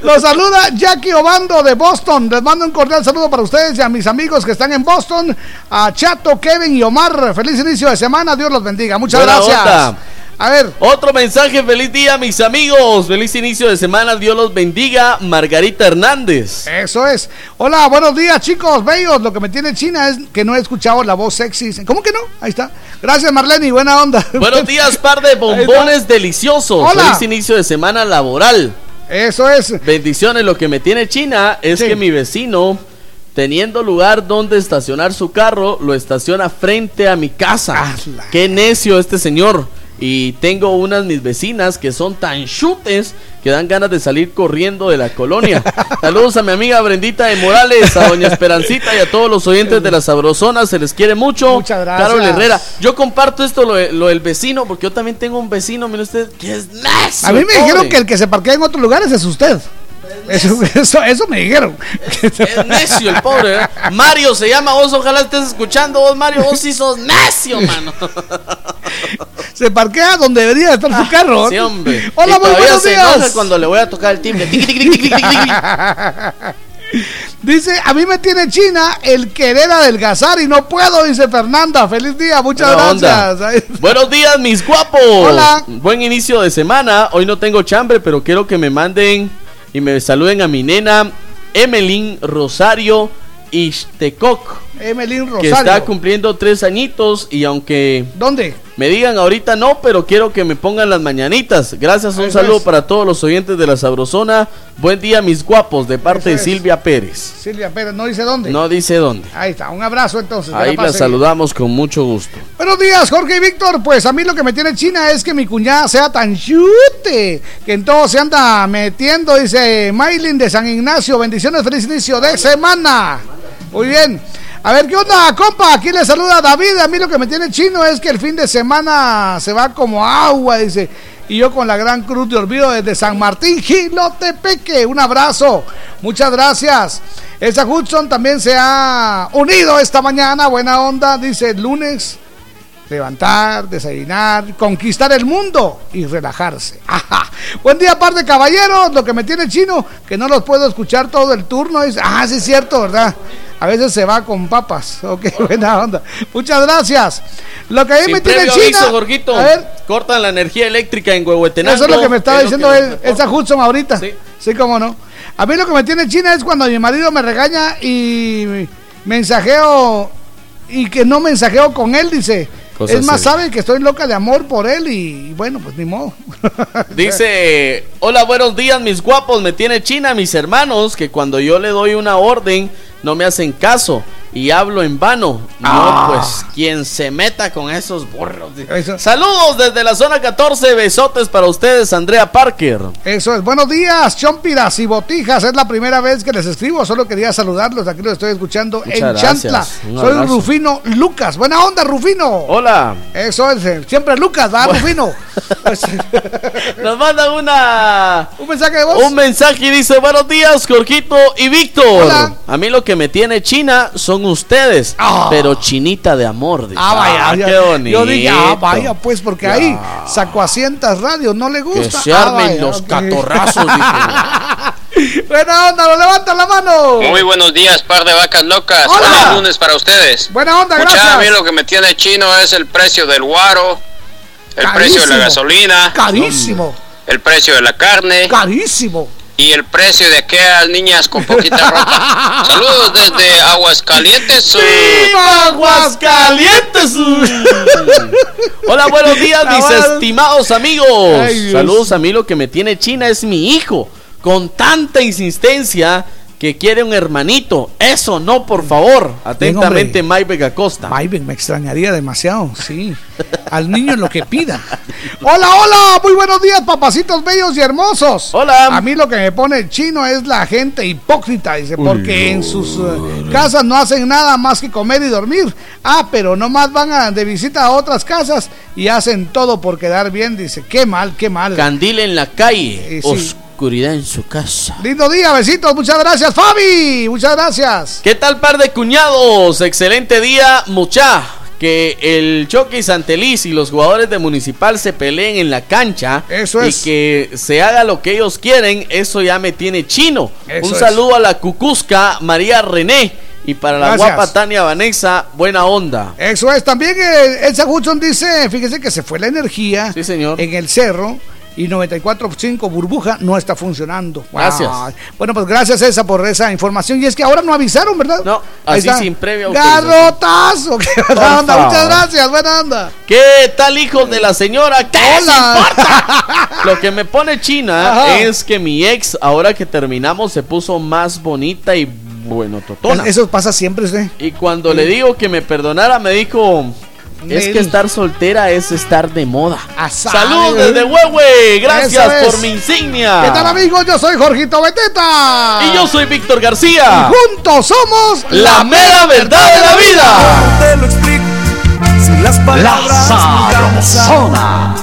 S3: Los saluda Jackie Obando de Boston. Les mando un cordial saludo para ustedes y a mis amigos que están en Boston, a Chato, Kevin y Omar. Feliz inicio de semana, Dios los bendiga. Muchas
S2: Buena
S3: gracias.
S2: onda.
S3: A ver.
S2: Otro mensaje, feliz día, mis amigos. Feliz inicio de semana, Dios los bendiga. Margarita Hernández.
S3: Eso es. Hola, buenos días, chicos, bellos. Lo que me tiene China es que no he escuchado la voz sexy. ¿Cómo que no? Ahí está. Gracias, Marlene, buena onda. (laughs)
S2: Buenos días, par de bombones deliciosos.
S3: Hola.
S2: Feliz inicio de semana laboral.
S3: Eso es.
S2: Bendiciones. Lo que me tiene China es que mi vecino, teniendo lugar donde estacionar su carro, lo estaciona frente a mi casa. Qué necio este señor. Y tengo unas mis vecinas que son tan chutes que dan ganas de salir corriendo de la colonia. (laughs) Saludos a mi amiga Brendita de Morales, a doña Esperancita y a todos los oyentes de la Sabrosona. Se les quiere mucho.
S3: Muchas gracias.
S2: Carol Herrera. Yo comparto esto, lo, lo del vecino, porque yo también tengo un vecino, mire usted, que es necio.
S3: A mí me
S2: pobre.
S3: dijeron que el que se parquea en otros lugares es usted. Eso, eso, eso me dijeron.
S2: Es necio el pobre. ¿eh? Mario se llama vos, ojalá estés escuchando vos, Mario. Vos sí sos necio, mano.
S3: Se parquea donde debería estar su carro.
S2: Sí, hombre.
S3: Hola,
S2: Y
S3: muy buenos
S2: se
S3: días.
S2: cuando le voy a tocar el timbre.
S3: Dice, a mí me tiene China el querer adelgazar y no puedo, dice Fernanda. Feliz día, muchas
S2: Buena
S3: gracias.
S2: Buenos días, mis guapos.
S3: Hola.
S2: Buen inicio de semana. Hoy no tengo chambre, pero quiero que me manden y me saluden a mi nena Emelín Rosario Ixtecoc.
S3: Emelín
S2: Que
S3: Rosario.
S2: está cumpliendo tres añitos y aunque
S3: ¿Dónde?
S2: me digan ahorita no, pero quiero que me pongan las mañanitas. Gracias, un
S3: Eso
S2: saludo
S3: es.
S2: para todos los oyentes de la Sabrosona. Buen día, mis guapos, de parte de
S3: es.
S2: Silvia Pérez.
S3: Silvia Pérez, no dice dónde.
S2: No dice dónde.
S3: Ahí está, un abrazo entonces. que
S2: Ahí
S3: la
S2: la saludamos con mucho gusto.
S3: Buenos días, Jorge y Víctor. Pues a mí lo que me tiene China es que mi cuñada sea tan chute, que en todo se anda metiendo, dice Maylin de San Ignacio. Bendiciones, feliz inicio de semana. Muy bien. A ver, ¿qué onda, compa? Aquí le saluda David. A mí lo que me tiene chino es que el fin de semana se va como agua, dice. Y yo con la gran cruz de olvido desde San Martín, Gilotepeque. Un abrazo. Muchas gracias. Esa Hudson también se ha unido esta mañana. Buena onda, dice lunes levantar, desayunar, conquistar el mundo y relajarse. (laughs) Ajá. Buen día, par de caballeros. Lo que me tiene chino, que no los puedo escuchar todo el turno. Es, ah, sí es cierto, ¿verdad? A veces se va con papas. (laughs) Ok, buena onda. Muchas gracias. Lo que a mí
S2: Sin
S3: me tiene
S2: aviso, Jorgito,
S3: A ver,
S2: cortan la energía eléctrica en Huehuetenango.
S3: eso es lo que me estaba
S2: es
S3: diciendo él, esa Hudson ahorita. Sí. cómo no. A mí lo que me tiene China es cuando mi marido me regaña y mensajeo y que no mensajeo con él, dice.
S2: Cosa
S3: es más, sabe que estoy loca de amor por él y, bueno, pues ni modo. (laughs)
S2: Dice, hola, buenos días, mis guapos. Me tiene China, mis hermanos, que cuando yo le doy una orden no me hacen caso y hablo en vano. No,
S3: Ah.
S2: pues, quien se meta con esos burros. Saludos desde la zona 14, besotes para ustedes, Andrea Parker.
S3: Eso es. Buenos días, chompiras y botijas. Es la primera vez que les escribo. Solo quería saludarlos. Aquí los estoy escuchando
S2: Muchas
S3: en
S2: gracias.
S3: Chantla.
S2: Un
S3: Soy
S2: abrazo.
S3: Rufino Lucas. Buena onda, Rufino.
S2: Hola.
S3: Eso es. eh, Siempre Lucas, ¿verdad, Rufino? (laughs)
S2: Nos mandan una...
S3: Un mensaje de voz.
S2: Un mensaje y dice, buenos días, Jorgito y Víctor.
S3: Hola.
S2: A mí lo que me tiene China son ustedes, pero chinita de amor. dice.
S3: Ah, vaya,
S2: Ah,
S3: ya-
S2: qué bonito.
S3: Yo dije, ah, vaya, pues, porque
S2: Ya.
S3: ahí sacó asientas radio, no le
S2: Que
S3: gusta.
S2: se
S3: Ah,
S2: armen
S3: vaya,
S2: los catorrazos. (laughs)
S3: Buena onda, lo levanta la mano.
S48: Muy buenos días, par de vacas locas.
S3: Hola.
S48: Feliz lunes para ustedes.
S3: Buena onda,
S48: Mucha,
S3: gracias.
S48: a mí lo que me tiene chino es el precio del guaro, el precio de la gasolina,
S3: Carísimo,
S48: el precio de la carne
S3: carísimo.
S48: Y el precio de aquellas niñas con poquita ropa. (laughs) Saludos desde Aguascalientes.
S2: ¡Viva Aguascalientes! (laughs) Hola, buenos días, mis estimados amigos.
S48: Ay.
S2: Saludos a mí, lo que me tiene China es mi hijo. Con tanta insistencia que quiere un hermanito. Eso no, por favor. Atentamente, Mike Vega Costa.
S3: Maybin, me extrañaría demasiado, sí. (laughs) Al niño lo que pida. (laughs) Hola, hola, muy buenos días, papacitos bellos y hermosos.
S2: Hola.
S3: A mí lo que me pone chino es la gente hipócrita, dice, porque en sus eh, casas no hacen nada más que comer y dormir. Ah, pero nomás van a- de visita a otras casas y hacen todo por quedar bien, dice. Qué mal, qué mal.
S2: Candil en la calle,
S3: Eh, sí.
S2: Oscuridad en su casa.
S3: Lindo día, besitos, muchas gracias, Fabi. Muchas gracias.
S2: ¿Qué tal, par de cuñados? Excelente día, mucha. que el Choque Santeliz y los jugadores de Municipal se peleen en la cancha
S3: Eso
S2: y
S3: es.
S2: que se haga lo que ellos quieren, eso ya me tiene chino.
S3: Eso
S2: Un
S3: es.
S2: saludo a la Cucusca María René y para la
S3: Gracias.
S2: guapa Tania Vanessa, buena onda.
S3: Eso es. También eh, Elsa Hudson dice, fíjese que se fue la energía en el cerro y 94.5 burbuja no está funcionando.
S2: Gracias.
S3: Bueno, pues gracias Elsa por esa información. Y es que ahora no avisaron, ¿verdad?
S2: No,
S3: Ahí
S2: así
S3: está.
S2: sin previa.
S3: Garrotazo. (laughs) Qué buena onda. Muchas gracias. Buena onda.
S2: ¿Qué tal, hijos de la señora? ¿Qué
S3: Hola. (laughs)
S2: Lo que me pone china
S3: Ajá.
S2: es que mi ex, ahora que terminamos, se puso más bonita y bueno, totona.
S3: Eso pasa siempre, usted.
S2: Y cuando le digo que me perdonara, me dijo: Es que estar soltera es estar de moda.
S3: Asá.
S2: Salud desde Huehue. Gracias
S3: es.
S2: por mi insignia.
S3: ¿Qué tal, amigos? Yo soy Jorgito Beteta.
S2: Y yo soy Víctor García.
S3: Y juntos somos
S2: La mera verdad de la vida.
S6: te lo explico si las palabras
S4: La?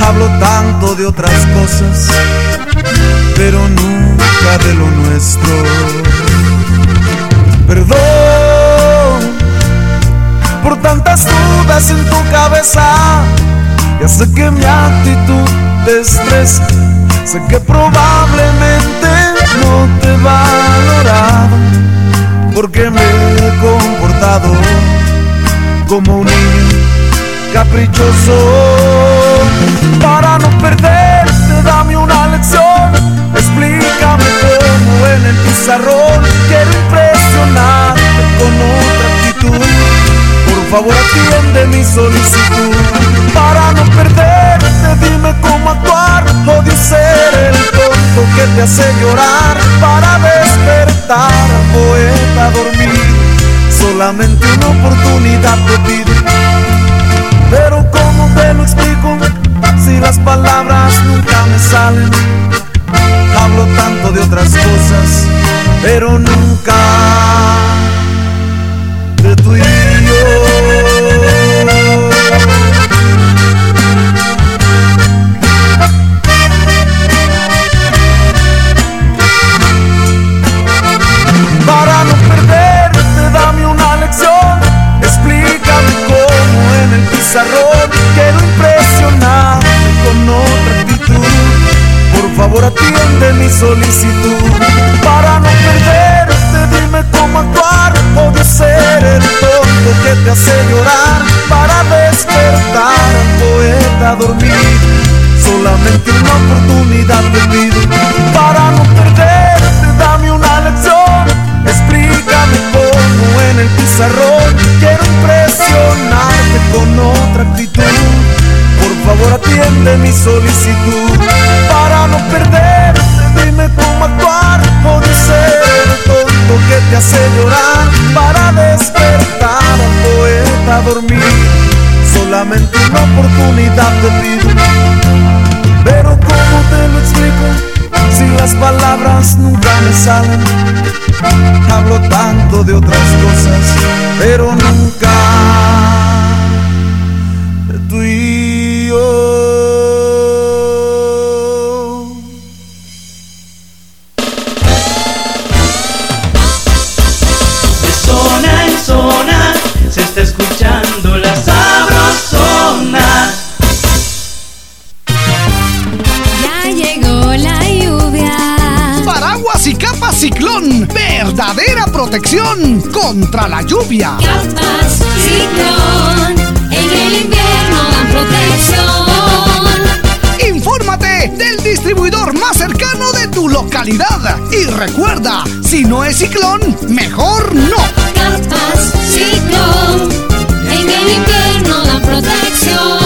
S6: Hablo tanto de otras cosas, pero nunca de lo nuestro. Perdón por tantas dudas en tu cabeza. Ya sé que mi actitud te estresa. Sé que probablemente no te he valorado porque me he comportado como un niño caprichoso. Para no perderte, dame una lección. Explícame cómo en el pizarrón quiero impresionarte con otra actitud. Por favor, atiende mi solicitud. Para no perderte, dime cómo actuar. Odio ser el tonto que te hace llorar. Para despertar poeta dormir. Solamente una oportunidad te pido. Pero ¿cómo te lo explico? Si las palabras nunca me salen. Hablo tanto de otras cosas, pero nunca de tú favor, atiende mi solicitud. Para no perderte, dime cómo actuar. Odio ser el tonto que te hace llorar. Para despertar poeta a dormir. Solamente una oportunidad te pido. Para no perderte, dame una lección. Explícame cómo en el pizarrón quiero impresionarte con otra actitud. Por favor atiende mi solicitud para no perderte. Dime cómo actuar o ser tonto que te hace llorar para despertar al poeta a dormir. Solamente una oportunidad te pido. Pero cómo te lo explico si las palabras nunca me salen. Hablo tanto de otras cosas, pero nunca
S3: Verdadera protección contra la lluvia.
S49: Capas ciclón. En el invierno dan protección.
S3: Infórmate del distribuidor más cercano de tu localidad. Y recuerda, si no es ciclón, mejor no.
S49: Capas ciclón. En el invierno dan protección.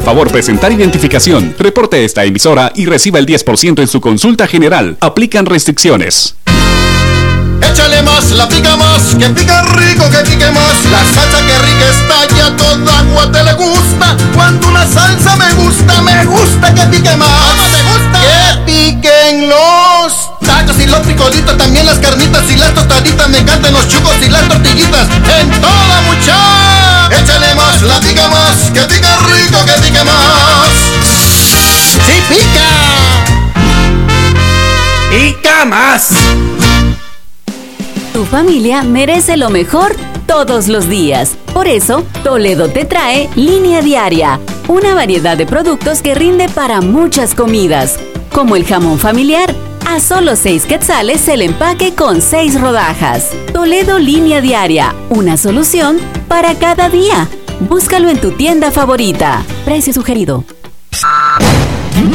S50: favor presentar identificación. Reporte esta emisora y reciba el 10% en su consulta general. Aplican restricciones.
S35: Échale más la pica más, que pica rico, que pique más. La salsa que rica está ya toda agua te le gusta. Cuando una salsa me gusta, me gusta que pique más. me gusta? Que piquen los tacos y los frijolitos, también las carnitas y las tostaditas. Me encantan los chucos y las tortillitas. En toda mucha, échale más, la pica más, que pica rico, que pique más. ¡Sí pica!
S51: ¡Pica más!
S52: Tu familia merece lo mejor todos los días. Por eso, Toledo te trae Línea Diaria, una variedad de productos que rinde para muchas comidas, como el jamón familiar. A solo 6 quetzales el empaque con 6 rodajas. Toledo Línea Diaria, una solución para cada día. Búscalo en tu tienda favorita. Precio sugerido.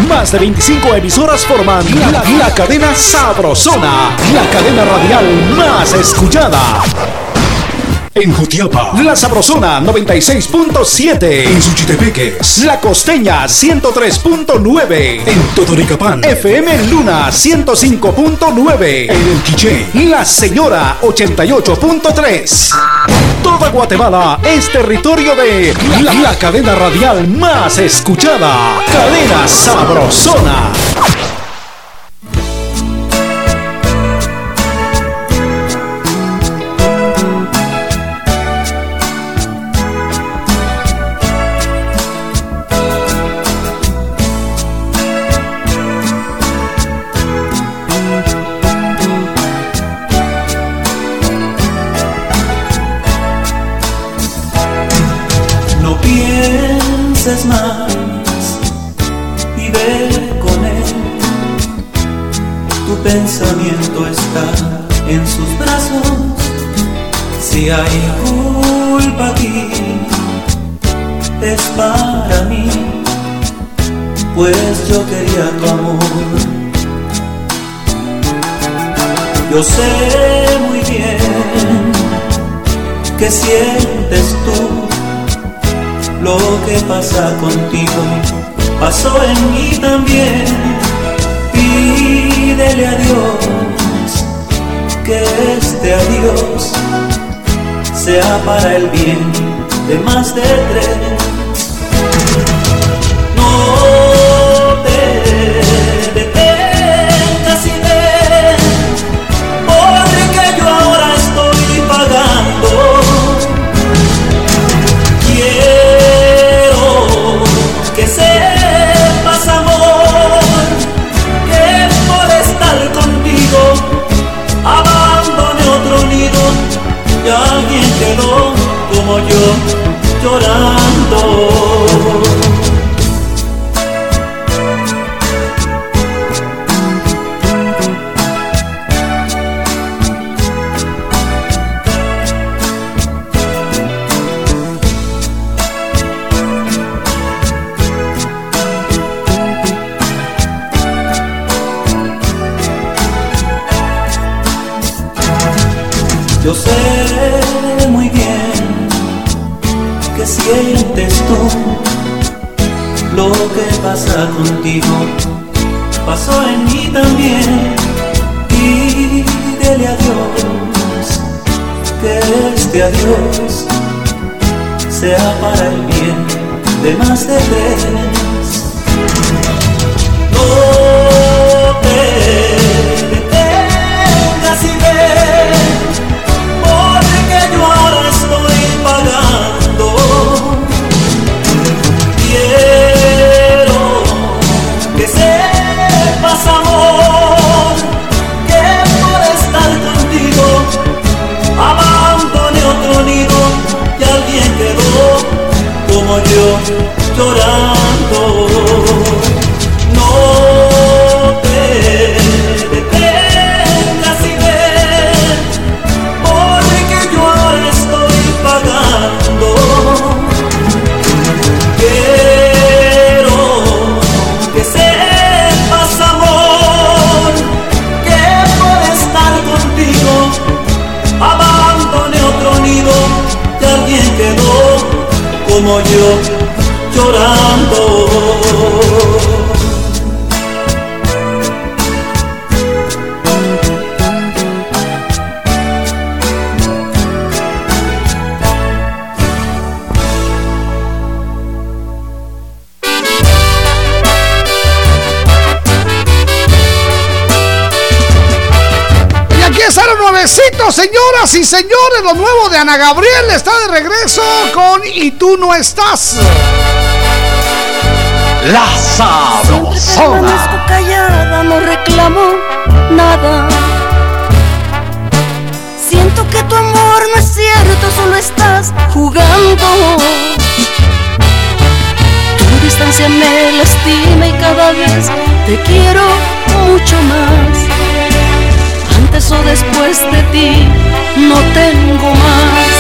S19: Más de 25 emisoras forman la, la cadena Sabrosona, la cadena radial más escuchada. En Jutiapa, La Sabrosona 96.7. En Suchitepeques, La Costeña 103.9. En Totoricapán, FM Luna 105.9. En El Quiché, La Señora 88.3. Toda Guatemala es territorio de la, cadena radial más escuchada. Cadena Sabrosona.
S53: Si hay culpa aquí, es para mí, pues yo quería tu amor. Yo sé muy bien que sientes tú lo que pasa contigo pasó en mí también. Pídele a Dios que este adiós sea para el bien de más de tres. Lo que pasa contigo. Pasó en mí también. Pídele a Dios que este adiós sea para el bien de más de tres. Llorando.
S3: Señoras y señores, lo nuevo de Ana Gabriel está de regreso con Y tú no estás.
S4: La Sabrosona.
S54: callada, no reclamo nada. Siento que tu amor no es cierto, solo estás jugando. Tu distancia me lastima y cada vez te quiero mucho más. Después de ti no tengo más.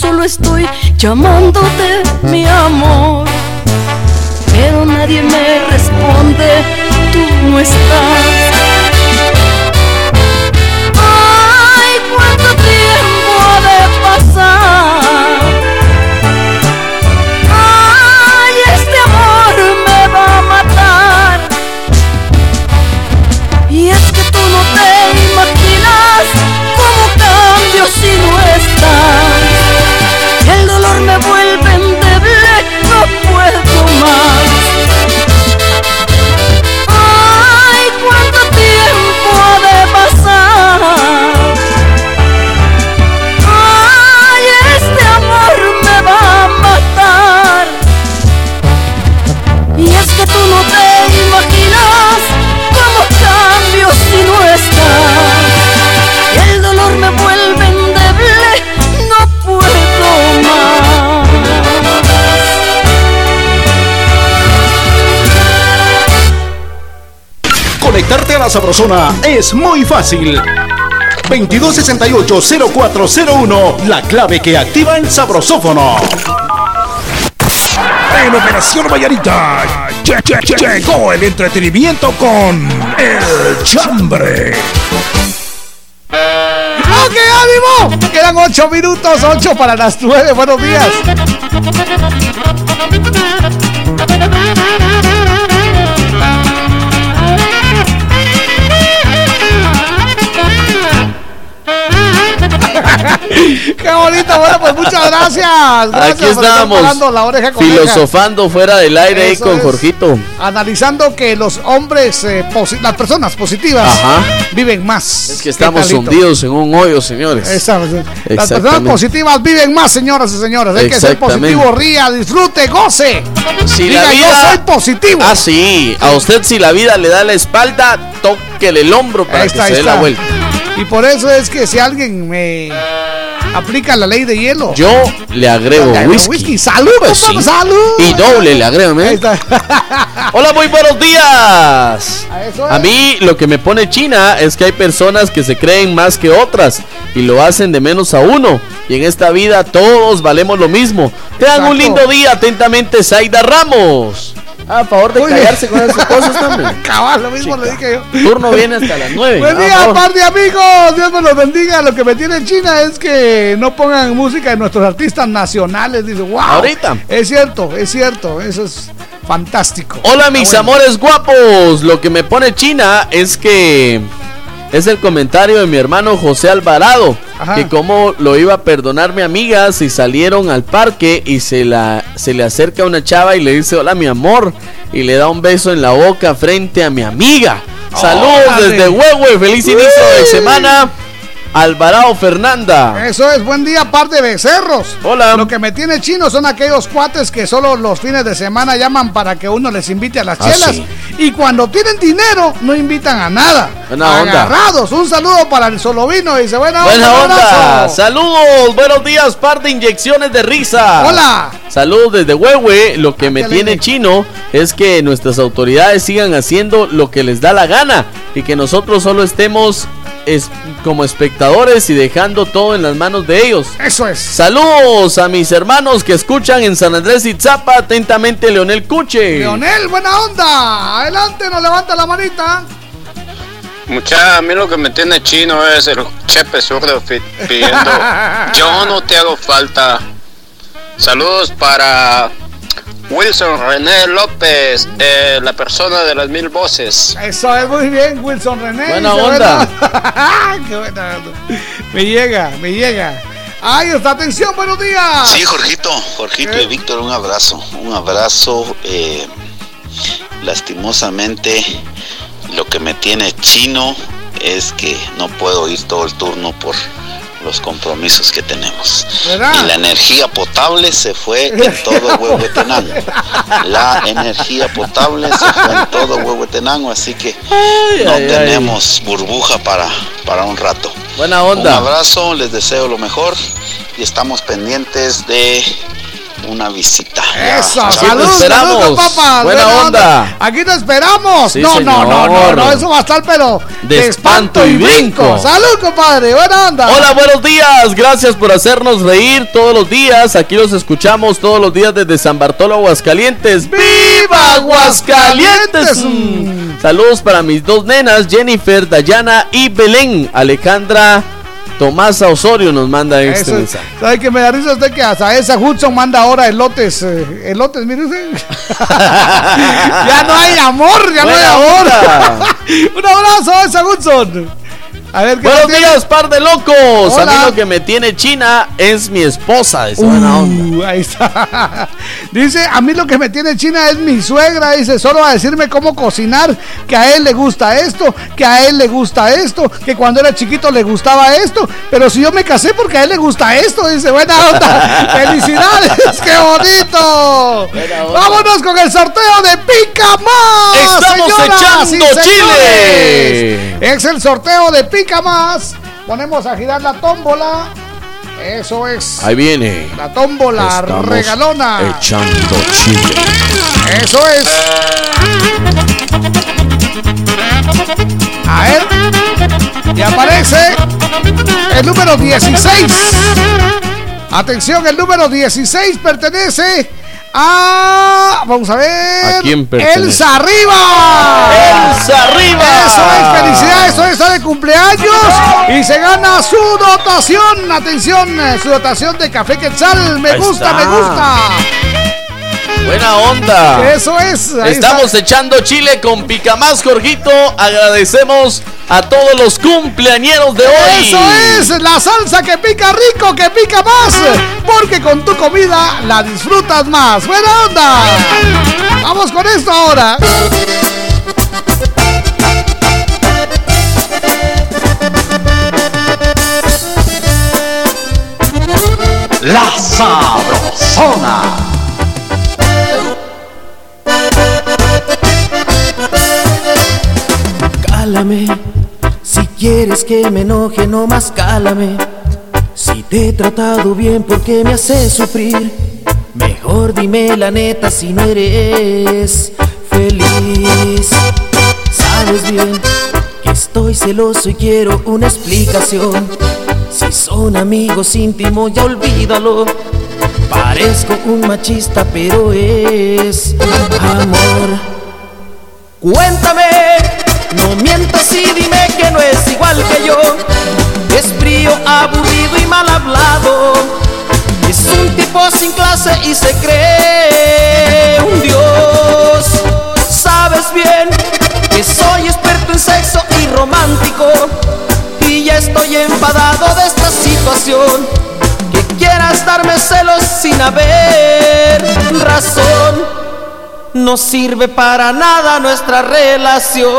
S54: Solo estoy llamándote mi amor. Pero nadie me responde, tú no estás.
S19: Sabrosona es muy fácil. 2268-0401, la clave que activa el sabrosófono.
S12: En Operación Vallarita lle- lle- lle- llegó el entretenimiento con El Chambre.
S3: ¡Ok, ánimo! Quedan 8 minutos, 8 para las 9. Buenos días. Qué bonito, bueno, pues muchas gracias. Gracias
S2: Aquí estábamos
S3: la oreja con oreja.
S2: filosofando fuera del aire ahí con
S3: es.
S2: Jorgito.
S3: Analizando que los hombres, eh, las personas positivas,
S2: Ajá.
S3: viven más.
S2: Es que estamos hundidos en un hoyo, señores.
S3: Esa- Las personas positivas viven más, señoras y señores. Hay que ser positivo, ría, disfrute, goce.
S2: Si
S3: Diga,
S2: la
S3: yo
S2: vida-
S3: soy positivo.
S2: Ah, sí. A usted si la vida le da la espalda, tóquele el hombro para que se dé la vuelta.
S3: Y por eso es que si alguien me aplica la ley de hielo.
S2: Yo le agrego
S3: Le
S2: whisky.
S3: whisky. Salud,
S2: Pues sí.
S3: salud.
S2: Y doble le agrego, ¿eh? (laughs) Hola, muy buenos días.
S3: eso es.
S2: A mí lo que me pone china es que hay personas que se creen más que otras y lo hacen de menos a uno. Y en esta vida todos valemos lo mismo. Tengan un lindo día. Atentamente, Zaida Ramos. Ah, a favor de callarse con esas cosas también. (laughs)
S3: Cabal, lo mismo le dije yo.
S2: Turno viene hasta las 9.
S3: Buen día, par de amigos. Dios me los bendiga. Lo que me tiene en China es que no pongan música de nuestros artistas nacionales. Dice, wow.
S2: Ahorita.
S3: Es cierto, es cierto. Eso es fantástico.
S2: Hola mis
S3: bueno.
S2: amores guapos. Lo que me pone China es que es el comentario de mi hermano José Alvarado.
S3: Ajá.
S2: Que cómo lo iba a perdonar mi amiga si salieron al parque y se, la, se le acerca una chava y le dice hola mi amor. Y le da un beso en la boca frente a mi amiga. Saludos desde Huehue. Feliz inicio de semana. Alvarado Fernanda.
S3: Eso es, buen día, par de becerros.
S2: Hola.
S3: Lo que me tiene chino son aquellos cuates que solo los fines de semana llaman para que uno les invite a las
S2: Ah,
S3: chelas.
S2: sí.
S3: Y cuando tienen dinero, no invitan a nada.
S2: Buena onda.
S3: Agarrados. Un saludo para el solovino. Dice, buena,
S2: Buena onda. Saludos, buenos días, par de inyecciones de risa.
S3: Hola.
S2: Saludos desde Huehue. Lo que me
S3: qué
S2: tiene chino es que nuestras autoridades sigan haciendo lo que les da la gana y que nosotros solo estemos es- como espectadores y dejando todo en las manos de ellos.
S3: Eso es.
S2: Saludos a mis hermanos que escuchan en San Andrés Itzapa. Atentamente, Leonel Cuche.
S3: Leonel, buena onda. Adelante, nos levanta la manita.
S48: Mucha, a mí lo que me tiene chino es el chepe zurdo pidiendo (laughs) yo no te hago falta. Saludos para Wilson René López, eh, la persona de las mil voces.
S3: Eso es muy bien, Wilson René.
S48: Buena onda.
S3: buena- (laughs) Qué buena onda. Me llega, me llega. Ay, está atención, buenos días.
S55: Sí, Jorgito, Jorgito y Víctor, un abrazo, un abrazo. eh, lastimosamente, lo que me tiene chino es que no puedo ir todo el turno por los compromisos que tenemos.
S3: ¿Verdad?
S55: Y la energía potable se fue en todo Huehuetenango. La energía potable se fue en todo Huehuetenango, así que no
S2: ay, ay.
S55: tenemos burbuja para, para un rato.
S2: Buena onda.
S55: Un abrazo, les deseo lo mejor y estamos pendientes de una visita.
S3: Eso,
S55: chao.
S3: salud,
S2: esperamos.
S3: salud, papá.
S2: Buena onda.
S3: Aquí te esperamos.
S2: Sí,
S3: no, no, no, no, no, eso va a estar, pero
S2: De espanto y brinco.
S3: Salud, compadre, buena onda.
S2: Hola, buenos días. Gracias por hacernos reír todos los días. Aquí los escuchamos todos los días desde San Bartolo, Aguascalientes. ¡Viva Aguascalientes! Mm. Saludos para mis dos nenas, Jennifer, Dayana y Belén. Alejandra Tomasa Osorio nos manda este
S3: Eso,
S2: mensaje.
S3: ¿Sabe que me da risa usted que hasta esa Hudson manda ahora elotes? eh, elotes, mire usted. (laughs) ya no hay amor, ya no hay amor. (laughs) Un abrazo a esa Hudson. A ver, ¿qué
S2: Buenos días, par de locos. A mí lo que me tiene China es mi esposa. Dice, buena onda.
S3: Uh, ahí está. (laughs) Dice, a mí lo que me tiene China es mi suegra. Dice, solo a decirme cómo cocinar, que a él le gusta esto, que a él le gusta esto, que cuando era chiquito le gustaba esto, pero si yo me casé porque a él le gusta esto, dice, buena onda. (laughs) Felicidades, qué bonito. Vámonos con el sorteo de Pica Más.
S2: Estamos
S3: señoras
S2: echando
S3: señores.
S2: Chile.
S3: Es el sorteo de Pica Más. Ponemos a girar la tómbola. Eso es.
S2: Ahí viene.
S3: La tómbola
S2: Estamos
S3: regalona.
S2: Echando chile.
S3: Eso es. A ver. Y aparece el número 16. Atención, el número 16 pertenece a. Vamos a ver.
S2: ¿A quién pertenece?
S3: Elsa Arriba.
S2: ¡Elsa Arriba!
S3: Eso es, felicidades. Hoy está de cumpleaños y se gana su dotación. Atención, eh, su dotación de café quetzal. Me
S2: Ahí
S3: gusta,
S2: está.
S3: me gusta.
S2: Buena onda.
S3: Eso es. ahí
S2: Estamos
S3: está.
S2: echando chile con Picamás, Jorgito. Agradecemos a todos los cumpleañeros de hoy.
S3: Eso es, la salsa que pica rico, que pica más, porque con tu comida la disfrutas más. Buena onda. Vamos con esto ahora.
S7: La Sabrosona.
S6: Cálame, si quieres que me enoje, no más cálame. Si te he tratado bien, ¿por qué me haces sufrir? Mejor dime la neta si no eres feliz. Sabes bien que estoy celoso y quiero una explicación. Si son amigos íntimos, ya olvídalo. Parezco un machista, pero es amor. Cuéntame, no mientas y dime que no es igual que yo. Es frío, aburrido y mal hablado. Es un tipo sin clase y se cree un dios. Sabes bien que soy experto en sexo y romántico. Y ya estoy enfadado de esta situación. Que quieras darme celos sin haber razón no sirve para nada nuestra relación.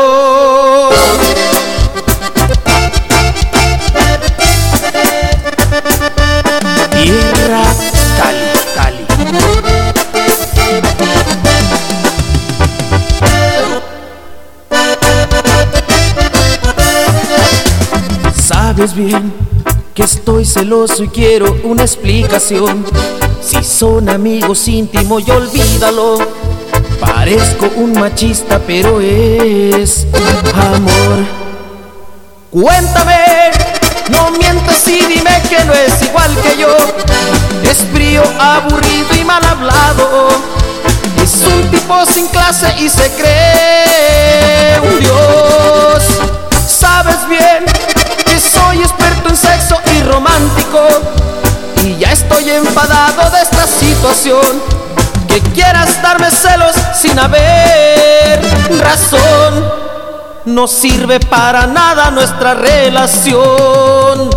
S6: Tierra Cali, Cali. Sabes bien que estoy celoso y quiero una explicación. Si son amigos íntimos, y olvídalo. Parezco un machista, pero es amor. Cuéntame, no mientas y dime que no es igual que yo. Es frío, aburrido y mal hablado. Es un tipo sin clase y se cree un dios. Sabes bien que soy experto en sexo y romántico. Y ya estoy enfadado de esta situación. Que quieras darme celos sin haber razón. No sirve para nada nuestra relación.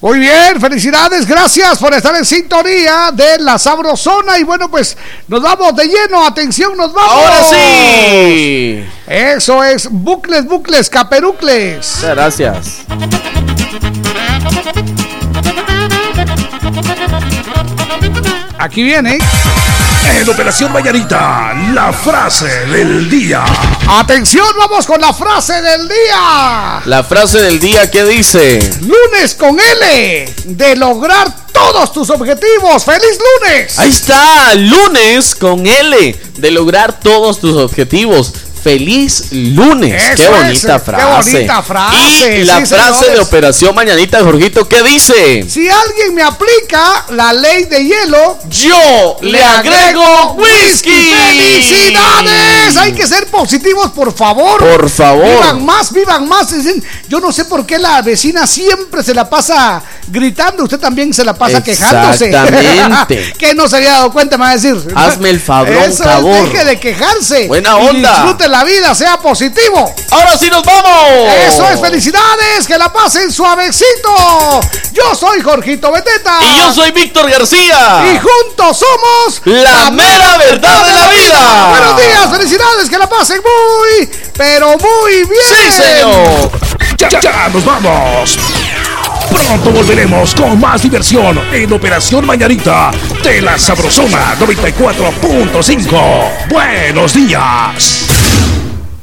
S3: Muy bien, felicidades, gracias por estar en sintonía de la Sabrosona. Y bueno, pues nos vamos de lleno, atención, nos vamos.
S2: Ahora sí.
S3: Eso es, bucles, bucles, caperucles.
S2: Muchas gracias.
S3: Aquí viene.
S12: En Operación Mañanita, la frase del día.
S3: Atención, vamos con la frase del día.
S2: La frase del día que dice.
S3: Lunes con L, de lograr todos tus objetivos. ¡Feliz lunes!
S2: Ahí está, lunes con L, de lograr todos tus objetivos. Feliz lunes.
S3: Eso
S2: qué
S3: es,
S2: bonita
S3: qué
S2: frase.
S3: bonita frase,
S2: Y la
S3: sí,
S2: frase de. Operación Mañanita, Jorgito, ¿qué dice?
S3: Si alguien me aplica la ley de hielo,
S2: yo le agrego whisky.
S3: ¡Felicidades! Hay que ser positivos, por favor.
S2: Por favor.
S3: Vivan más, vivan más. Yo no sé por qué la vecina siempre se la pasa gritando. Usted también se la pasa quejándose.
S2: Exactamente. (laughs)
S3: que no se había dado cuenta, me va a decir.
S2: Hazme el favor,
S3: Eso
S2: favor.
S3: deje de quejarse.
S2: Buena
S3: Y
S2: onda.
S3: disfrute la vida, sea positivo.
S2: Ahora sí nos vamos.
S3: Eso es, felicidades, que la pasen suavecito. Yo soy Jorgito Beteta.
S2: Y yo soy Víctor García.
S3: Y juntos somos
S2: La mera verdad de la vida.
S3: Buenos días, felicidades, que la pasen muy, pero muy bien.
S12: Sí, señor. Ya, ya, ya, nos vamos. Pronto volveremos con más diversión en Operación Mañanita de la Sabrosona 94.5. Buenos días.